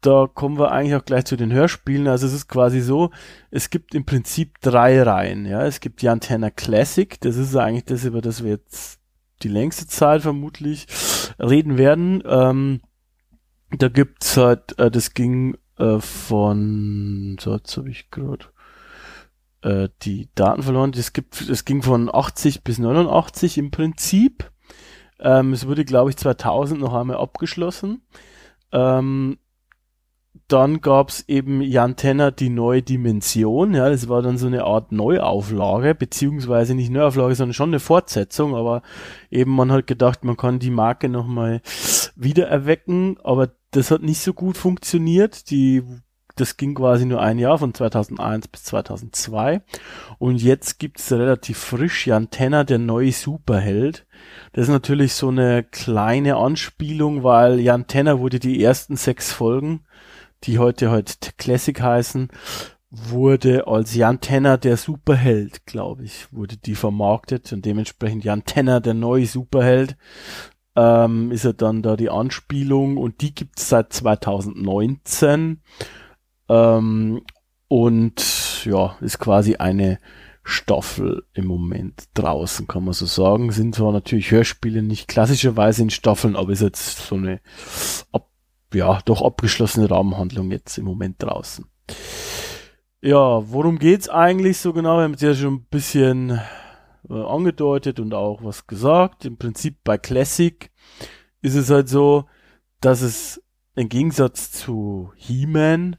Da kommen wir eigentlich auch gleich zu den Hörspielen. Also es ist quasi so, es gibt im Prinzip drei Reihen. Ja, es gibt die Antenna Classic. Das ist eigentlich das, über das wir jetzt die längste Zeit vermutlich reden werden. Ähm, da gibt's halt, äh, das ging äh, von, so jetzt habe ich gerade äh, die Daten verloren. Das gibt, es ging von 80 bis 89 im Prinzip. Ähm, es wurde, glaube ich, 2000 noch einmal abgeschlossen. Ähm, dann gab's eben Jan Tenner die neue Dimension, ja, das war dann so eine Art Neuauflage, beziehungsweise nicht Neuauflage, sondern schon eine Fortsetzung, aber eben man hat gedacht, man kann die Marke nochmal wiedererwecken, aber das hat nicht so gut funktioniert, die, das ging quasi nur ein Jahr, von 2001 bis 2002 und jetzt gibt's relativ frisch Jan Tenner, der neue Superheld, das ist natürlich so eine kleine Anspielung, weil Jan Tenner wurde die ersten sechs Folgen die heute halt Classic heißen, wurde als Jan Tenner der Superheld, glaube ich, wurde die vermarktet und dementsprechend Jan Tenner der neue Superheld ähm, ist er dann da die Anspielung und die gibt's seit 2019 ähm, und ja, ist quasi eine Staffel im Moment draußen, kann man so sagen. Sind zwar natürlich Hörspiele nicht klassischerweise in Staffeln, aber ist jetzt so eine ab ja, doch abgeschlossene Rahmenhandlung jetzt im Moment draußen. Ja, worum geht's eigentlich so genau? Wir haben es ja schon ein bisschen äh, angedeutet und auch was gesagt. Im Prinzip bei Classic ist es halt so, dass es im Gegensatz zu He-Man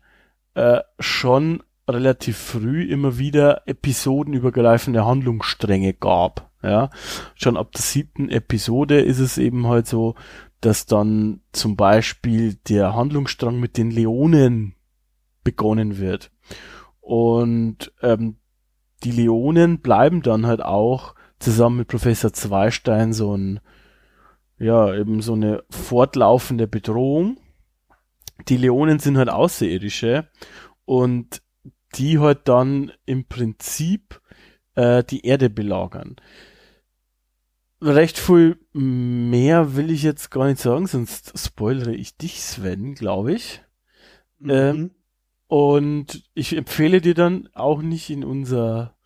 äh, schon relativ früh immer wieder episodenübergreifende Handlungsstränge gab. Ja, schon ab der siebten Episode ist es eben halt so, dass dann zum Beispiel der Handlungsstrang mit den Leonen begonnen wird. Und ähm, die Leonen bleiben dann halt auch zusammen mit Professor Zweistein so ein, ja, eben so eine fortlaufende Bedrohung. Die Leonen sind halt Außerirdische und die halt dann im Prinzip äh, die Erde belagern. Recht viel mehr will ich jetzt gar nicht sagen, sonst spoilere ich dich, Sven, glaube ich. Mhm. Ähm, und ich empfehle dir dann auch nicht in unser,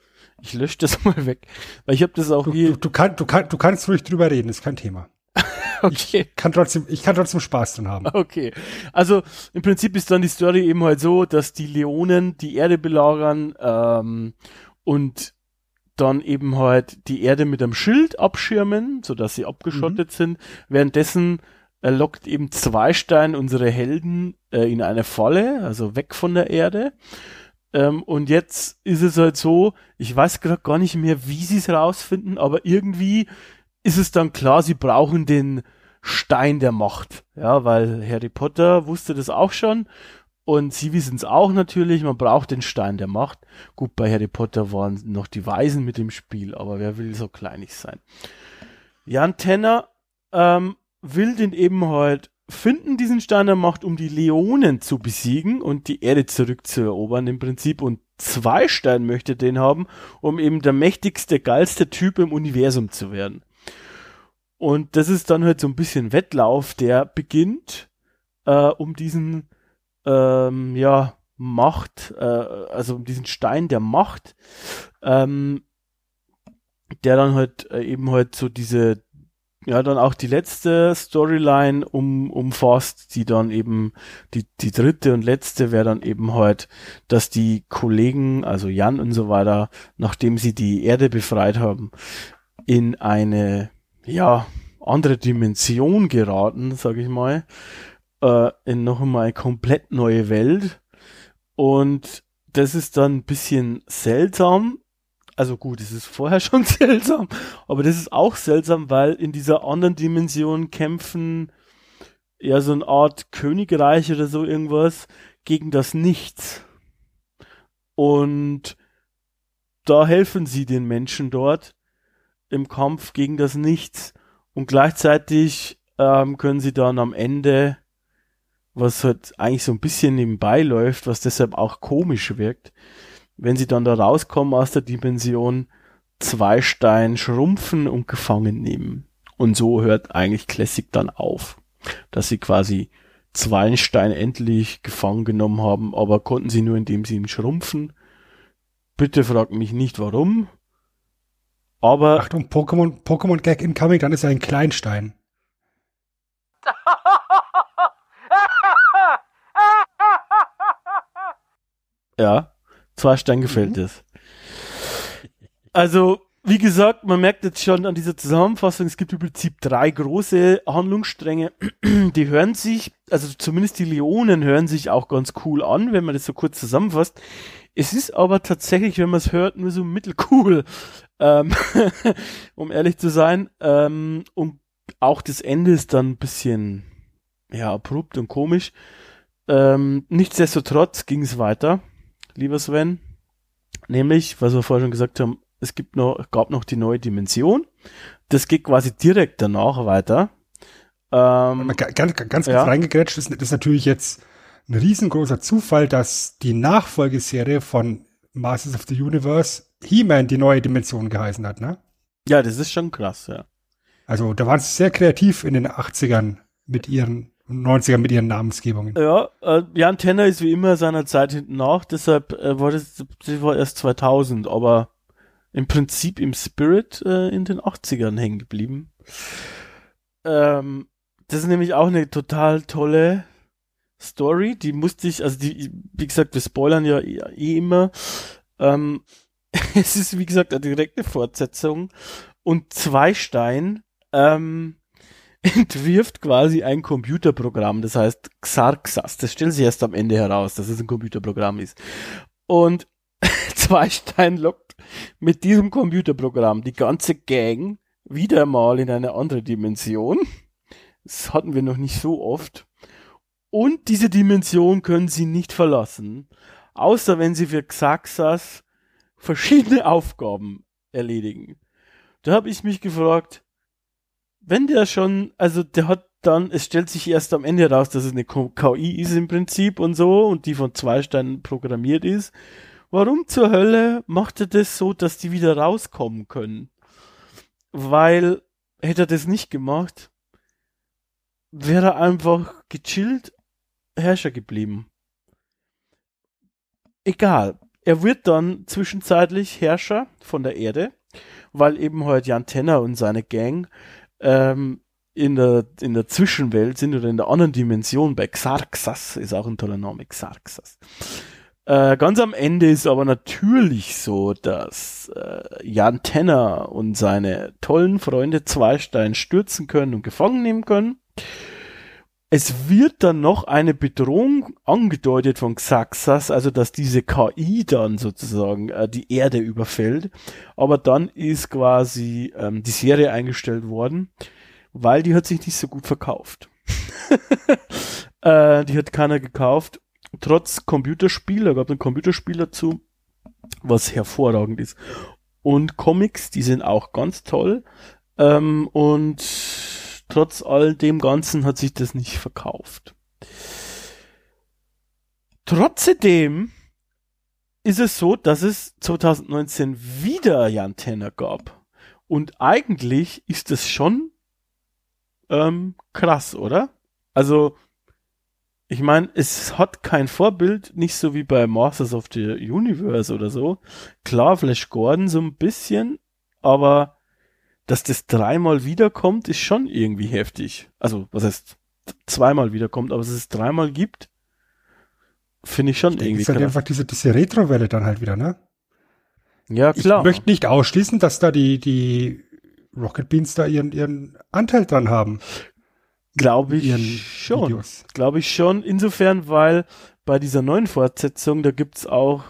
ich lösche das mal weg, weil ich habe das auch Du, hier. du, du, kann, du, kann, du kannst ruhig drüber reden, ist kein Thema. okay. Kann trotzdem, ich kann trotzdem Spaß dran haben. Okay. Also im Prinzip ist dann die Story eben halt so, dass die Leonen die Erde belagern ähm, und dann eben halt die Erde mit einem Schild abschirmen, sodass sie abgeschottet sind. Währenddessen äh, lockt eben Zweistein unsere Helden äh, in eine Falle, also weg von der Erde. Ähm, und jetzt ist es halt so, ich weiß gerade gar nicht mehr, wie sie es rausfinden, aber irgendwie ist es dann klar, sie brauchen den Stein der Macht. Ja, weil Harry Potter wusste das auch schon. Und sie wissen es auch natürlich, man braucht den Stein der Macht. Gut, bei Harry Potter waren noch die Weisen mit dem Spiel, aber wer will so kleinig sein? Jan Tenner ähm, will den eben halt finden, diesen Stein der Macht, um die Leonen zu besiegen und die Erde zurückzuerobern im Prinzip. Und Zweistein möchte den haben, um eben der mächtigste, geilste Typ im Universum zu werden. Und das ist dann halt so ein bisschen Wettlauf, der beginnt, äh, um diesen, ähm, ja, Macht, äh, also um diesen Stein der Macht, ähm, der dann halt äh, eben halt so diese, ja, dann auch die letzte Storyline um, umfasst, die dann eben, die, die dritte und letzte wäre dann eben halt, dass die Kollegen, also Jan und so weiter, nachdem sie die Erde befreit haben, in eine, ja, andere Dimension geraten, sag ich mal, äh, in noch einmal komplett neue Welt. Und das ist dann ein bisschen seltsam. Also gut, es ist vorher schon seltsam, aber das ist auch seltsam, weil in dieser anderen Dimension kämpfen ja so eine Art Königreich oder so irgendwas gegen das Nichts. Und da helfen sie den Menschen dort im Kampf gegen das Nichts. Und gleichzeitig ähm, können sie dann am Ende, was halt eigentlich so ein bisschen nebenbei läuft, was deshalb auch komisch wirkt, wenn sie dann da rauskommen aus der Dimension, zwei Stein schrumpfen und gefangen nehmen. Und so hört eigentlich Classic dann auf, dass sie quasi zwei Stein endlich gefangen genommen haben, aber konnten sie nur, indem sie ihn schrumpfen. Bitte fragt mich nicht warum. Aber Achtung, Pokémon, Pokémon Gag incoming, dann ist er ein Kleinstein. Ja, zwei Stein gefällt es. Also, wie gesagt, man merkt jetzt schon an dieser Zusammenfassung, es gibt im Prinzip drei große Handlungsstränge, die hören sich, also zumindest die Leonen hören sich auch ganz cool an, wenn man das so kurz zusammenfasst. Es ist aber tatsächlich, wenn man es hört, nur so mittelcool, ähm, um ehrlich zu sein. Ähm, und auch das Ende ist dann ein bisschen, ja, abrupt und komisch. Ähm, nichtsdestotrotz ging es weiter, lieber Sven. Nämlich, was wir vorher schon gesagt haben, es gibt noch, gab noch die neue Dimension. Das geht quasi direkt danach weiter. Ähm, Ganz, ganz kurz Ja. reingegrätscht, das ist natürlich jetzt ein riesengroßer Zufall, dass die Nachfolgeserie von Masters of the Universe He-Man die neue Dimension geheißen hat, ne? ja, das ist schon krass, ja. Also da waren sie sehr kreativ in den 80ern mit ihren 90ern mit ihren Namensgebungen. Ja, äh, Jan Tenner ist wie immer seiner Zeit hinten nach, deshalb äh, war das, das war erst 2000, aber im Prinzip im Spirit äh, in den 80ern hängen geblieben. Ähm, das ist nämlich auch eine total tolle Story, die musste ich, also die, wie gesagt, wir spoilern ja eh eh immer. Ähm, es ist, wie gesagt, eine direkte Fortsetzung und Zweistein ähm, entwirft quasi ein Computerprogramm, das heißt Xarxas. Das stellt sich erst am Ende heraus, dass es ein Computerprogramm ist. Und Zweistein lockt mit diesem Computerprogramm die ganze Gang wieder mal in eine andere Dimension. Das hatten wir noch nicht so oft. Und diese Dimension können sie nicht verlassen, außer wenn sie für Xaxas verschiedene Aufgaben erledigen. Da habe ich mich gefragt, wenn der schon, also der hat dann, es stellt sich erst am Ende raus, dass es eine KI ist im Prinzip und so und die von zwei Steinen programmiert ist. Warum zur Hölle macht er das so, dass die wieder rauskommen können? Weil, hätte er das nicht gemacht, wäre er einfach gechillt Herrscher geblieben. Egal. Er wird dann zwischenzeitlich Herrscher von der Erde, weil eben heute Jan Tenner und seine Gang ähm, in der, in der Zwischenwelt sind oder in der anderen Dimension bei Xarxas, ist auch ein toller Name, Xarxas. Äh, ganz am Ende ist aber natürlich so, dass äh, Jan Tenner und seine tollen Freunde Zweistein stürzen können und gefangen nehmen können. Es wird dann noch eine Bedrohung angedeutet von Xaxas, also dass diese KI dann sozusagen äh, die Erde überfällt. Aber dann ist quasi ähm, die Serie eingestellt worden, weil die hat sich nicht so gut verkauft. äh, die hat keiner gekauft, trotz Computerspiel, da gab es ein Computerspiel dazu, was hervorragend ist. Und Comics, die sind auch ganz toll. Ähm, und trotz all dem Ganzen hat sich das nicht verkauft. Trotzdem ist es so, dass es 2019 wieder Jan Tenner gab. Und eigentlich ist das schon ähm, krass, oder? Also, ich meine, es hat kein Vorbild, nicht so wie bei Masters of the Universe oder so. Klar, Flash Gordon so ein bisschen, aber dass das dreimal wiederkommt, ist schon irgendwie heftig. Also, was heißt zweimal wiederkommt, aber dass es dreimal gibt, finde ich schon ich irgendwie ist halt einfach diese, diese Retro-Welle dann halt wieder, ne? Ja, klar. Ich möchte nicht ausschließen, dass da die, die Rocket Beans da ihren, ihren Anteil dran haben. Glaube ich schon. Glaube ich schon. Insofern, weil bei dieser neuen Fortsetzung, da gibt's auch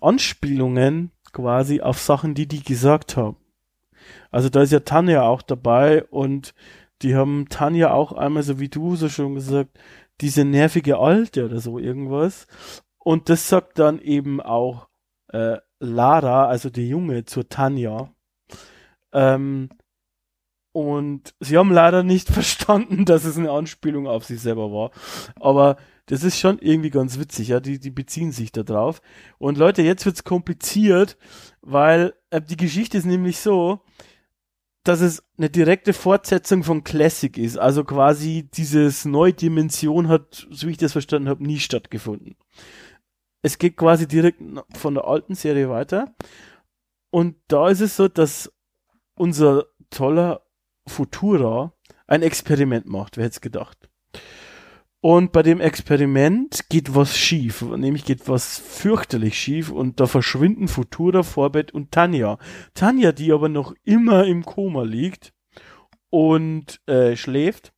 Anspielungen quasi auf Sachen, die die gesagt haben. Also da ist ja Tanja auch dabei und die haben Tanja auch einmal, so wie du so schon gesagt, diese nervige Alte oder so irgendwas. Und das sagt dann eben auch äh, Lara, also die Junge, zur Tanja. Ähm, und sie haben leider nicht verstanden, dass es eine Anspielung auf sich selber war. Aber das ist schon irgendwie ganz witzig, ja. Die, die beziehen sich da drauf. Und Leute, jetzt wird's kompliziert, weil äh, die Geschichte ist nämlich so, dass es eine direkte Fortsetzung von Classic ist. Also quasi dieses neue Dimension hat, so wie ich das verstanden habe, nie stattgefunden. Es geht quasi direkt von der alten Serie weiter. Und da ist es so, dass unser toller Futura ein Experiment macht. Wer hätte es gedacht? Und bei dem Experiment geht was schief, nämlich geht was fürchterlich schief und da verschwinden Futura, Vorbett und Tanja. Tanja, die aber noch immer im Koma liegt und äh, schläft,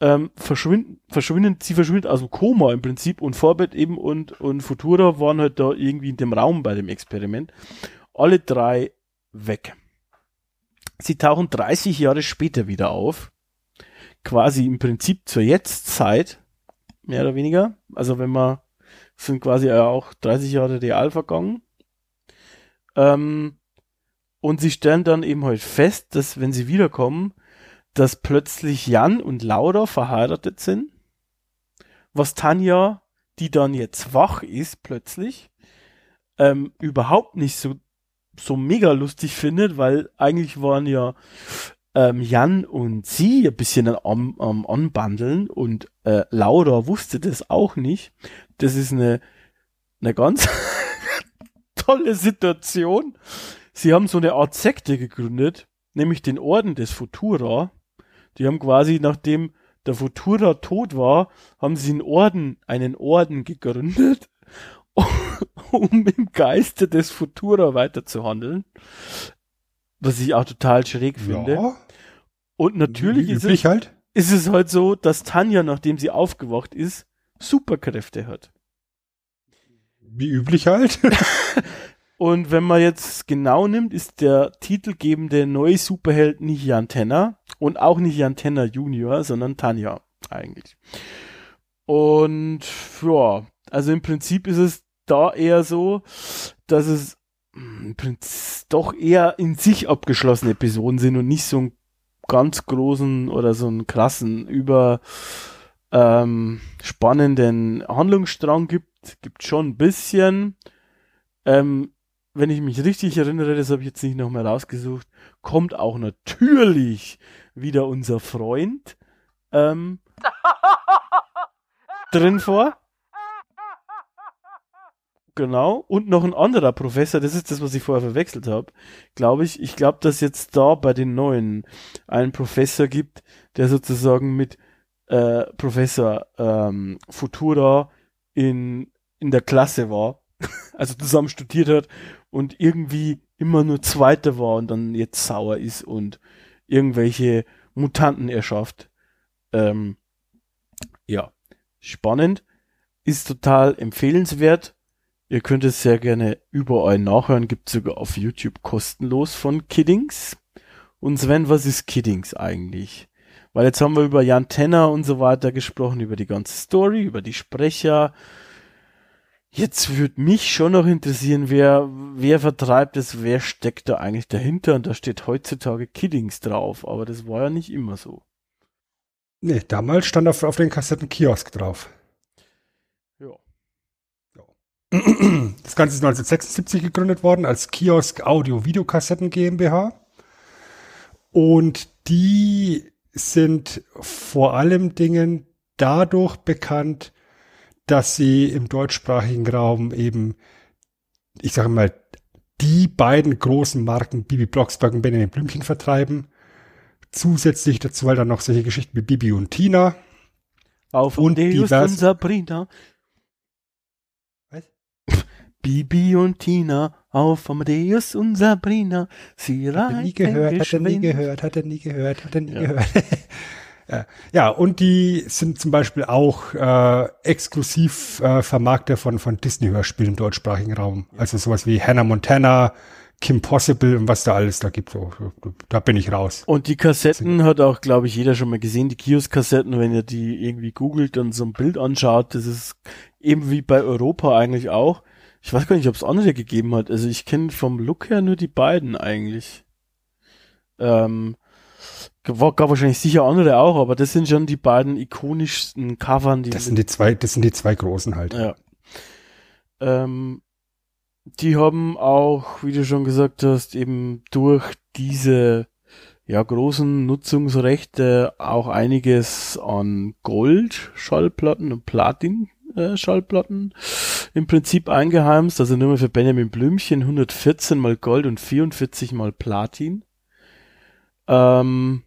ähm, verschwinden, verschwinden, sie verschwindet aus dem Koma im Prinzip und Vorbett eben und, und Futura waren halt da irgendwie in dem Raum bei dem Experiment. Alle drei weg. Sie tauchen 30 Jahre später wieder auf. Quasi im Prinzip zur Jetztzeit mehr oder weniger. Also wenn man, sind quasi auch 30 Jahre real vergangen. Ähm, und sie stellen dann eben halt fest, dass wenn sie wiederkommen, dass plötzlich Jan und Laura verheiratet sind. Was Tanja, die dann jetzt wach ist, plötzlich, ähm, überhaupt nicht so, so mega lustig findet, weil eigentlich waren ja ähm, Jan und sie ein bisschen am, am Anbandeln und äh, Laura wusste das auch nicht. Das ist eine, eine ganz tolle Situation. Sie haben so eine Art Sekte gegründet, nämlich den Orden des Futura. Die haben quasi, nachdem der Futura tot war, haben sie einen Orden, einen Orden gegründet, um im Geiste des Futura weiterzuhandeln. Was ich auch total schräg finde. Ja. Und natürlich ist es, halt. ist es halt so, dass Tanja, nachdem sie aufgewacht ist, Superkräfte hat. Wie üblich halt. Und wenn man jetzt genau nimmt, ist der titelgebende neue Superheld nicht Jan Tenner und auch nicht Jan Tenner Junior, sondern Tanja eigentlich. Und ja, also im Prinzip ist es da eher so, dass es Prinzip doch eher in sich abgeschlossene Episoden sind und nicht so einen ganz großen oder so einen krassen über ähm, spannenden Handlungsstrang gibt, gibt schon ein bisschen. Ähm, wenn ich mich richtig erinnere, das habe ich jetzt nicht nochmal rausgesucht, kommt auch natürlich wieder unser Freund ähm, drin vor. Genau. Und noch ein anderer Professor, das ist das, was ich vorher verwechselt habe, glaube ich. Ich glaube, dass jetzt da bei den neuen einen Professor gibt, der sozusagen mit äh, Professor ähm, Futura in, in der Klasse war, also zusammen studiert hat und irgendwie immer nur Zweiter war und dann jetzt sauer ist und irgendwelche Mutanten erschafft. Ähm, ja, spannend, ist total empfehlenswert Ihr könnt es sehr gerne überall nachhören, gibt sogar auf YouTube kostenlos von Kiddings. Und Sven, was ist Kiddings eigentlich? Weil jetzt haben wir über Jan Tenner und so weiter gesprochen, über die ganze Story, über die Sprecher. Jetzt würde mich schon noch interessieren, wer, wer vertreibt es, wer steckt da eigentlich dahinter? Und da steht heutzutage Kiddings drauf, aber das war ja nicht immer so. Nee, damals stand auf, auf den Kassetten Kiosk drauf. Das Ganze ist 1976 gegründet worden als Kiosk Audio Videokassetten GmbH. Und die sind vor allem Dingen dadurch bekannt, dass sie im deutschsprachigen Raum eben, ich sage mal, die beiden großen Marken Bibi Blocksberg und Benjamin Blümchen vertreiben. Zusätzlich dazu halt dann noch solche Geschichten wie Bibi und Tina. Auf und und Sabrina. Bibi und Tina auf Amadeus und Sabrina. Sie Hat er nie gehört, hat er nie gehört, hat er nie gehört, hat er nie Ja. gehört. ja. ja, und die sind zum Beispiel auch äh, exklusiv äh, Vermarkter von, von Disney-Hörspielen im deutschsprachigen Raum. Also sowas wie Hannah Montana, Kim Possible und was da alles da gibt. So, da bin ich raus. Und die Kassetten hat auch, glaube ich, jeder schon mal gesehen. Die Kiosk-Kassetten, wenn ihr die irgendwie googelt und so ein Bild anschaut, das ist eben wie bei Europa eigentlich auch. Ich weiß gar nicht, ob es andere gegeben hat. Also ich kenne vom Look her nur die beiden eigentlich. Ähm, war, gab wahrscheinlich sicher andere auch, aber das sind schon die beiden ikonischsten Covern, die Das sind die zwei, das sind die zwei großen halt. ja. Ähm, die haben auch, wie du schon gesagt hast, eben durch diese ja, großen Nutzungsrechte auch einiges an Gold-Schallplatten und Platin-Schallplatten im Prinzip eingeheimst. Also nur mal für Benjamin Blümchen 114 mal Gold und 44 mal Platin. Ähm,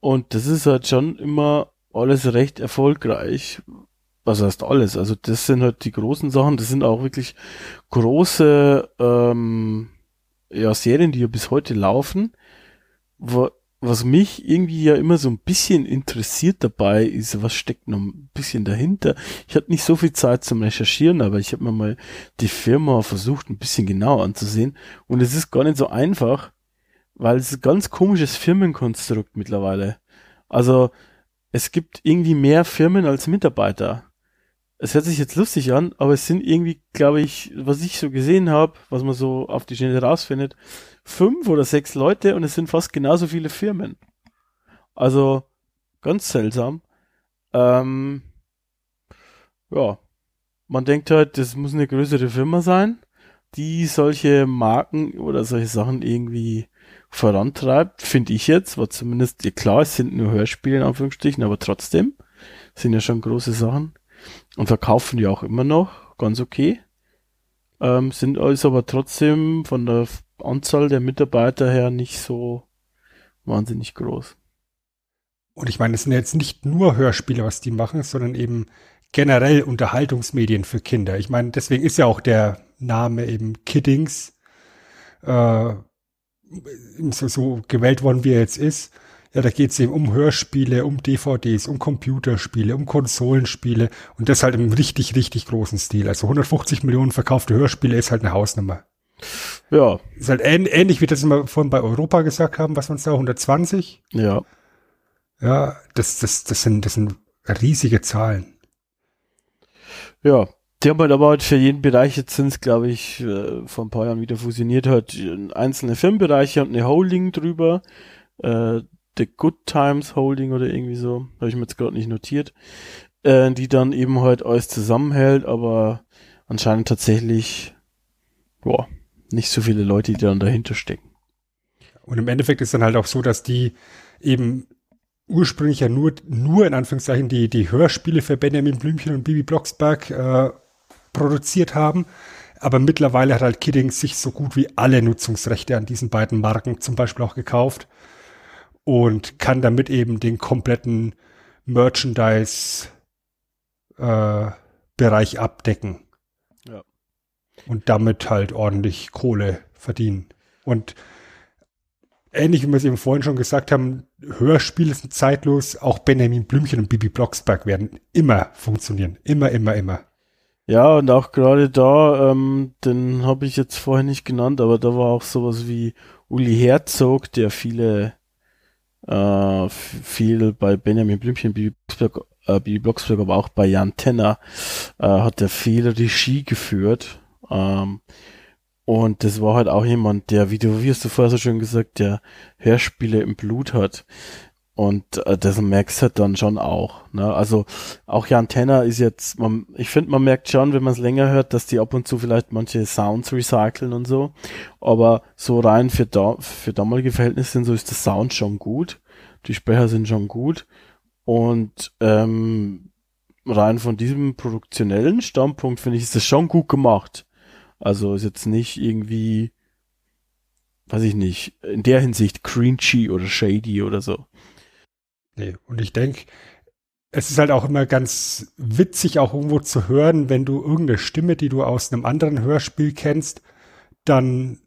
und das ist halt schon immer alles recht erfolgreich. Was heißt alles? Also das sind halt die großen Sachen. Das sind auch wirklich große ähm, ja, Serien, die ja bis heute laufen. Wo, was mich irgendwie ja immer so ein bisschen interessiert dabei ist, was steckt noch ein bisschen dahinter. Ich hatte nicht so viel Zeit zum Recherchieren, aber ich habe mir mal die Firma versucht, ein bisschen genauer anzusehen. Und es ist gar nicht so einfach, weil es ist ein ganz komisches Firmenkonstrukt mittlerweile. Also es gibt irgendwie mehr Firmen als Mitarbeiter. Es hört sich jetzt lustig an, aber es sind irgendwie, glaube ich, was ich so gesehen habe, was man so auf die Schnelle rausfindet, fünf oder sechs Leute und es sind fast genauso viele Firmen. Also ganz seltsam. Ähm, ja, man denkt halt, das muss eine größere Firma sein, die solche Marken oder solche Sachen irgendwie vorantreibt, finde ich jetzt, war zumindest, ja klar, es sind nur Hörspiele in Anführungsstrichen, aber trotzdem sind ja schon große Sachen und verkaufen die auch immer noch, ganz okay. Ähm, sind also aber trotzdem von der Anzahl der Mitarbeiter her nicht so wahnsinnig groß. Und ich meine, es sind jetzt nicht nur Hörspiele, was die machen, sondern eben generell Unterhaltungsmedien für Kinder. Ich meine, deswegen ist ja auch der Name eben Kiddings äh, so, so gewählt worden, wie er jetzt ist. Ja, da geht es eben um Hörspiele, um DVDs, um Computerspiele, um Konsolenspiele und das halt im richtig, richtig großen Stil. Also 150 Millionen verkaufte Hörspiele ist halt eine Hausnummer. Ja, Ist halt ähn ähnlich, wie das wir vorhin bei Europa gesagt haben, was uns da 120. ja. Ja, das, das, das sind, das sind riesige Zahlen. Ja, Die haben halt aber halt für jeden Bereich, jetzt sind es glaube ich äh, vor ein paar Jahren wieder fusioniert, halt einzelne Firmenbereiche und eine Holding drüber. Äh, The Good Times Holding oder irgendwie so, habe ich mir jetzt gerade nicht notiert, äh, die dann eben halt alles zusammenhält, aber anscheinend tatsächlich, boah, nicht so viele Leute, die dann dahinter stecken. Und im Endeffekt ist dann halt auch so, dass die eben ursprünglich ja nur, nur in Anführungszeichen die, die Hörspiele für Benjamin Blümchen und Bibi Blocksberg äh, produziert haben. Aber mittlerweile hat halt Kidding sich so gut wie alle Nutzungsrechte an diesen beiden Marken zum Beispiel auch gekauft und kann damit eben den kompletten Merchandise-Bereich äh, abdecken. Und damit halt ordentlich Kohle verdienen. Und ähnlich wie wir es eben vorhin schon gesagt haben, Hörspiele sind zeitlos, auch Benjamin Blümchen und Bibi Blocksberg werden immer funktionieren. Immer, immer, immer. Ja, und auch gerade da, ähm, den habe ich jetzt vorher nicht genannt, aber da war auch sowas wie Uli Herzog, der viele äh, viel bei Benjamin Blümchen, Bibi Blocksberg, äh, Bibi Blocksberg, aber auch bei Jan Tenner äh, hat er viel Regie geführt. Ähm, und das war halt auch jemand, der, wie du, wie hast du vorher so schön gesagt, der Hörspiele im Blut hat. Und äh, das merkst du halt dann schon auch. Ne? Also auch Jan Tenner ist jetzt, man, ich finde, man merkt schon, wenn man es länger hört, dass die ab und zu vielleicht manche Sounds recyceln und so. Aber so rein für, da, für damalige Verhältnisse sind so ist der Sound schon gut. Die Sprecher sind schon gut. Und ähm, rein von diesem produktionellen Standpunkt finde ich, ist das schon gut gemacht. Also ist jetzt nicht irgendwie, weiß ich nicht, in der Hinsicht cringy oder shady oder so. Nee, und ich denke, es ist halt auch immer ganz witzig, auch irgendwo zu hören, wenn du irgendeine Stimme, die du aus einem anderen Hörspiel kennst, dann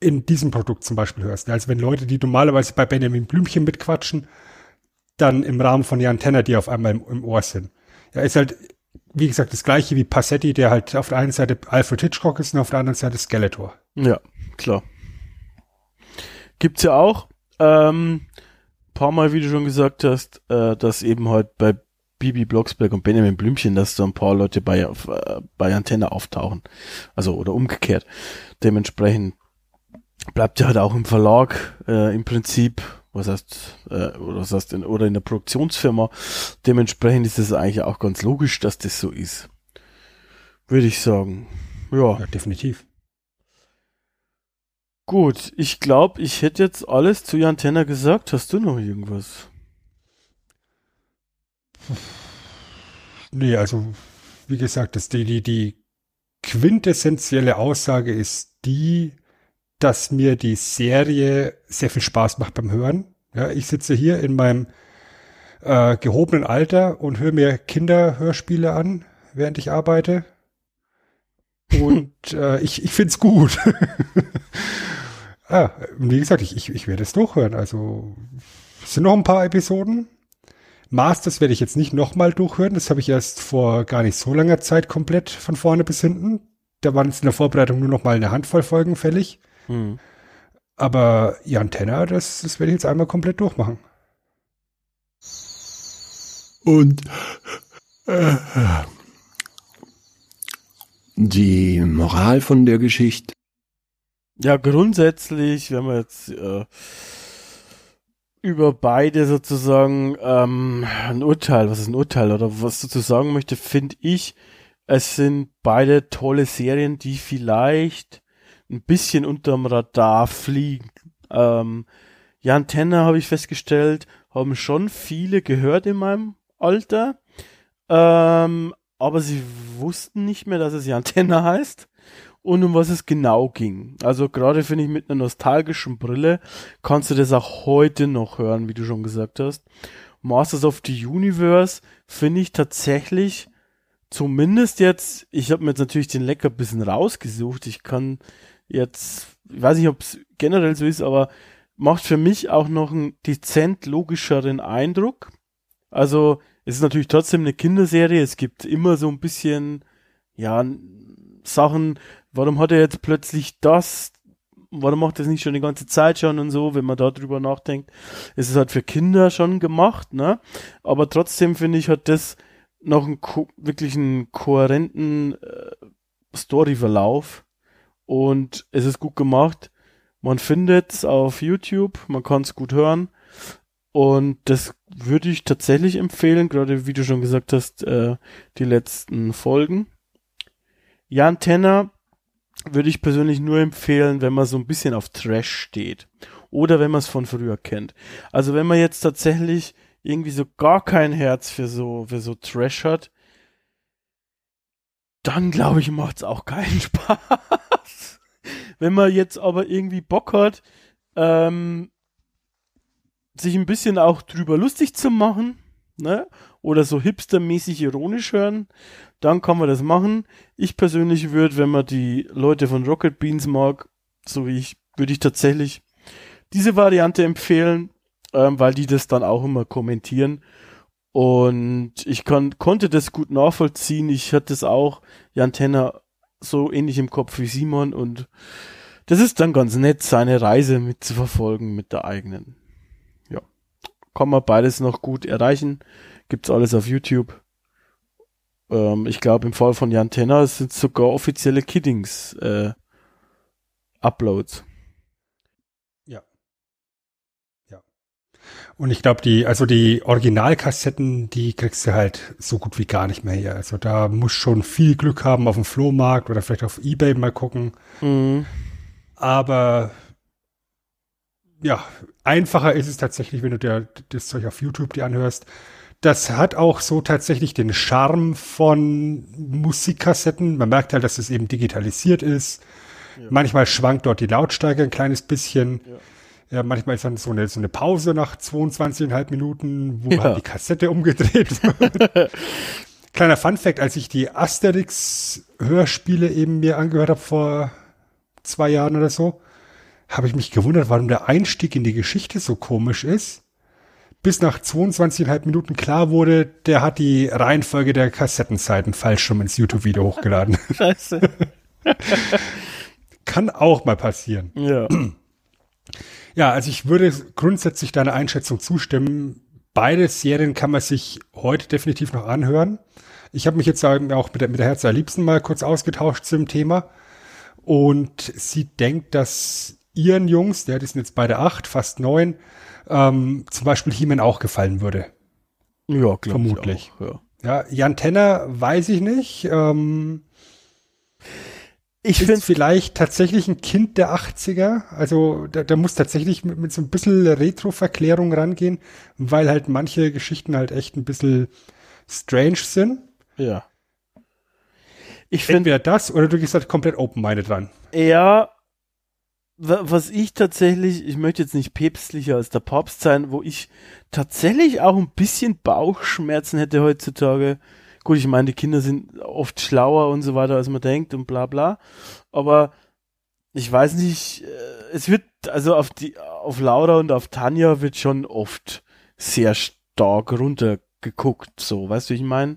in diesem Produkt zum Beispiel hörst. Also wenn Leute, die normalerweise bei Benjamin Blümchen mitquatschen, dann im Rahmen von Jan Tenner, die auf einmal im, im Ohr sind. Ja, ist halt, wie gesagt, das gleiche wie Passetti, der halt auf der einen Seite Alfred Hitchcock ist und auf der anderen Seite Skeletor. Ja, klar. Gibt's ja auch. Ähm, paar Mal, wie du schon gesagt hast, äh, dass eben halt bei Bibi Blocksberg und Benjamin Blümchen, dass da ein paar Leute bei, äh, bei Antenne auftauchen. Also, oder umgekehrt. Dementsprechend bleibt ja halt auch im Verlag äh, im Prinzip, was heißt, äh, oder was heißt, in, oder in der Produktionsfirma. Dementsprechend ist es eigentlich auch ganz logisch, dass das so ist. Würde ich sagen. Ja. ja definitiv. Gut, ich glaube, ich hätte jetzt alles zu Jan Tenner gesagt. Hast du noch irgendwas? Nee, also wie gesagt, das, die, die, die quintessentielle Aussage ist die, dass mir die Serie sehr viel Spaß macht beim Hören. Ja, ich sitze hier in meinem äh, gehobenen Alter und höre mir Kinderhörspiele an, während ich arbeite. Und äh, ich, ich finde es gut. Ah, wie gesagt, ich, ich, ich werde es durchhören. Also es sind noch ein paar Episoden. Masters werde ich jetzt nicht nochmal durchhören. Das habe ich erst vor gar nicht so langer Zeit komplett von vorne bis hinten. Da waren jetzt in der Vorbereitung nur noch mal eine Handvoll Folgen fällig. Hm. Aber Jan Tenner, das, das werde ich jetzt einmal komplett durchmachen. Und äh, die Moral von der Geschichte ja, grundsätzlich, wenn wir jetzt äh, über beide sozusagen ähm, ein Urteil, was ist ein Urteil oder was du zu sagen möchte, finde ich, es sind beide tolle Serien, die vielleicht ein bisschen unterm Radar fliegen. Ähm, Jan Tenner habe ich festgestellt, haben schon viele gehört in meinem Alter, ähm, aber sie wussten nicht mehr, dass es Jan Tenner heißt und um was es genau ging. Also gerade finde ich mit einer nostalgischen Brille kannst du das auch heute noch hören, wie du schon gesagt hast. Masters of the Universe finde ich tatsächlich zumindest jetzt, ich habe mir jetzt natürlich den Leckerbissen rausgesucht. Ich kann jetzt, ich weiß nicht, ob es generell so ist, aber macht für mich auch noch einen dezent logischeren Eindruck. Also es ist natürlich trotzdem eine Kinderserie. Es gibt immer so ein bisschen, ja, Sachen, warum hat er jetzt plötzlich das, warum macht er das nicht schon die ganze Zeit schon und so, wenn man da drüber nachdenkt. Es ist halt für Kinder schon gemacht, ne? Aber trotzdem finde ich, hat das noch einen wirklich einen kohärenten äh, Storyverlauf und es ist gut gemacht. Man findet es auf YouTube, man kann es gut hören und das würde ich tatsächlich empfehlen, gerade wie du schon gesagt hast, äh, die letzten Folgen. Jan Tenner würde ich persönlich nur empfehlen, wenn man so ein bisschen auf Trash steht oder wenn man es von früher kennt. Also wenn man jetzt tatsächlich irgendwie so gar kein Herz für so für so Trash hat, dann glaube ich macht's auch keinen Spaß. wenn man jetzt aber irgendwie Bock hat, ähm, sich ein bisschen auch drüber lustig zu machen, ne? Oder so hipstermäßig ironisch hören, dann kann man das machen. Ich persönlich würde, wenn man die Leute von Rocket Beans mag, so wie ich, würde ich tatsächlich diese Variante empfehlen, ähm, weil die das dann auch immer kommentieren. Und ich kann, konnte das gut nachvollziehen. Ich hatte es auch, Jan Tenner, so ähnlich im Kopf wie Simon und das ist dann ganz nett, seine Reise mitzuverfolgen mit der eigenen kann man beides noch gut erreichen. Gibt's alles auf YouTube. Ähm, ich glaube, im Fall von Jan Tenner sind sogar offizielle Kiddings äh, Uploads. Ja. Ja. Und ich glaube, die, also die Originalkassetten, die kriegst du halt so gut wie gar nicht mehr hier. Also da muss schon viel Glück haben auf dem Flohmarkt oder vielleicht auf Ebay mal gucken. Mhm. Aber ja, einfacher ist es tatsächlich, wenn du dir das Zeug auf YouTube dir anhörst. Das hat auch so tatsächlich den Charme von Musikkassetten. Man merkt halt, dass es eben digitalisiert ist. Ja. Manchmal schwankt dort die Lautstärke ein kleines bisschen. Ja. Ja manchmal ist dann so eine, so eine Pause nach 22,5 Minuten, wo ja. halt die Kassette umgedreht wird. Kleiner Funfact, als ich die Asterix-Hörspiele eben mir angehört habe vor zwei Jahren oder so, habe ich mich gewundert, warum der Einstieg in die Geschichte so komisch ist. Bis nach 22,5 Minuten klar wurde, der hat die Reihenfolge der Kassettenseiten falsch schon ins YouTube-Video hochgeladen. Scheiße. Kann auch mal passieren. Ja. Ja, also ich würde grundsätzlich deiner Einschätzung zustimmen. Beide Serien kann man sich heute definitiv noch anhören. Ich habe mich jetzt auch mit der, mit der Herz der Liebsten mal kurz ausgetauscht zum Thema. Und sie denkt, dass ihren Jungs, der ist jetzt bei der acht, fast neun, ähm, zum Beispiel He-Man auch gefallen würde. Ja, klar. Vermutlich. Auch, ja. ja. Jan Tenner weiß ich nicht. Ähm, ich finde vielleicht tatsächlich ein Kind der 80er. Also der, der muss tatsächlich mit, mit so ein bisschen Retro-Verklärung rangehen, weil halt manche Geschichten halt echt ein bisschen strange sind. Ja. Ich finde Entweder das oder du gehst halt komplett open-minded dran. Ja, was ich tatsächlich, ich möchte jetzt nicht päpstlicher als der Papst sein, wo ich tatsächlich auch ein bisschen Bauchschmerzen hätte heutzutage. Gut, ich meine, die Kinder sind oft schlauer und so weiter, als man denkt und bla bla. Aber ich weiß nicht, äh, es wird, also auf die, auf Laura und auf Tanja wird schon oft sehr stark runtergeguckt, so, weißt du, ich meine?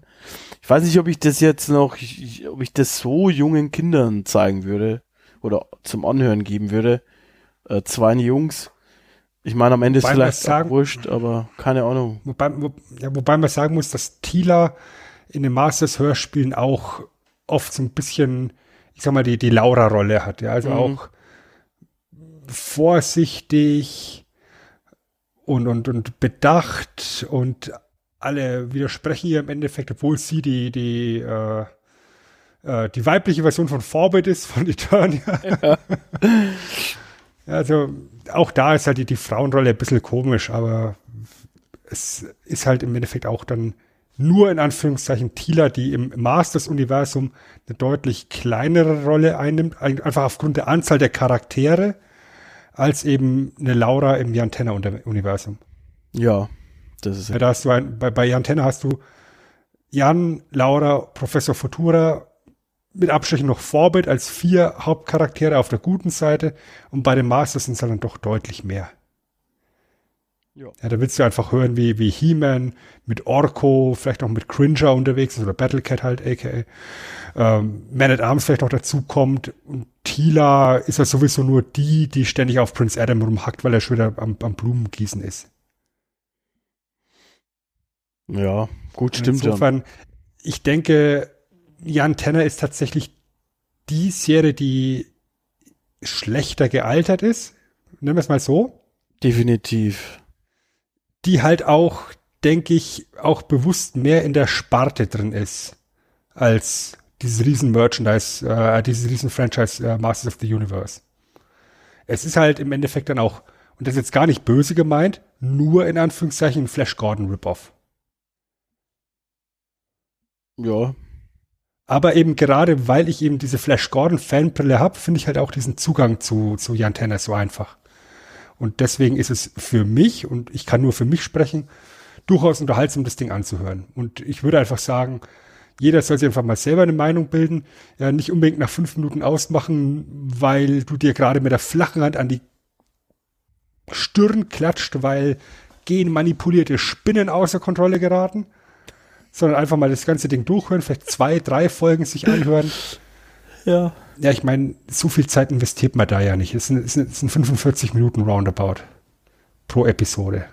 Ich weiß nicht, ob ich das jetzt noch, ich, ob ich das so jungen Kindern zeigen würde oder zum Anhören geben würde. Äh, zwei Jungs. Ich meine, am Ende ist vielleicht sagen, wurscht, aber keine Ahnung. Wobei, wo, ja, wobei man sagen muss, dass Tila in den Masters-Hörspielen auch oft so ein bisschen, ich sag mal, die, die Laura-Rolle hat. Ja, also mhm. auch vorsichtig und, und, und bedacht und alle widersprechen ihr im Endeffekt, obwohl sie die, die, äh, äh, die weibliche Version von Forbid ist, von Eternia. Ja. also auch da ist halt die, die Frauenrolle ein bisschen komisch, aber es ist halt im Endeffekt auch dann nur in Anführungszeichen Tila, die im Masters-Universum eine deutlich kleinere Rolle einnimmt, einfach aufgrund der Anzahl der Charaktere, als eben eine Laura im Jantenna-Universum. Ja, das ist ja. Da hast du ein, bei, bei Jantenna hast du Jan, Laura, Professor Futura, mit Abstrichen noch Vorbild als vier Hauptcharaktere auf der guten Seite und bei den Masters sind es dann doch deutlich mehr. Ja. ja, da willst du einfach hören, wie, wie He-Man mit Orko, vielleicht auch mit Cringer unterwegs ist oder Battlecat halt, aka. Ähm, Man at Arms vielleicht noch dazu kommt. Und Tila ist ja sowieso nur die, die ständig auf Prince Adam rumhackt, weil er schon wieder am, am Blumengießen ist. Ja, gut, stimmt insofern, ja. ich denke, Jan Tenner ist tatsächlich die Serie, die schlechter gealtert ist. Nennen wir es mal so. Definitiv. Die halt auch, denke ich, auch bewusst mehr in der Sparte drin ist als dieses riesen Merchandise, äh, dieses riesen Franchise äh, Masters of the Universe. Es ist halt im Endeffekt dann auch, und das ist jetzt gar nicht böse gemeint, nur in Anführungszeichen ein Flash Gordon Rip-Off. Ja. Aber eben gerade, weil ich eben diese Flash Gordon Fanbrille habe, finde ich halt auch diesen Zugang zu, zu Jan Tenner so einfach. Und deswegen ist es für mich, und ich kann nur für mich sprechen, durchaus unterhaltsam, das Ding anzuhören. Und ich würde einfach sagen, jeder soll sich einfach mal selber eine Meinung bilden. Ja, nicht unbedingt nach fünf Minuten ausmachen, weil du dir gerade mit der flachen Hand an die Stirn klatscht, weil genmanipulierte Spinnen außer Kontrolle geraten. Sondern einfach mal das ganze Ding durchhören, vielleicht zwei, drei Folgen sich anhören. Ja. Ja, ich meine, so viel Zeit investiert man da ja nicht. Es sind, es sind, es sind 45 Minuten Roundabout pro Episode.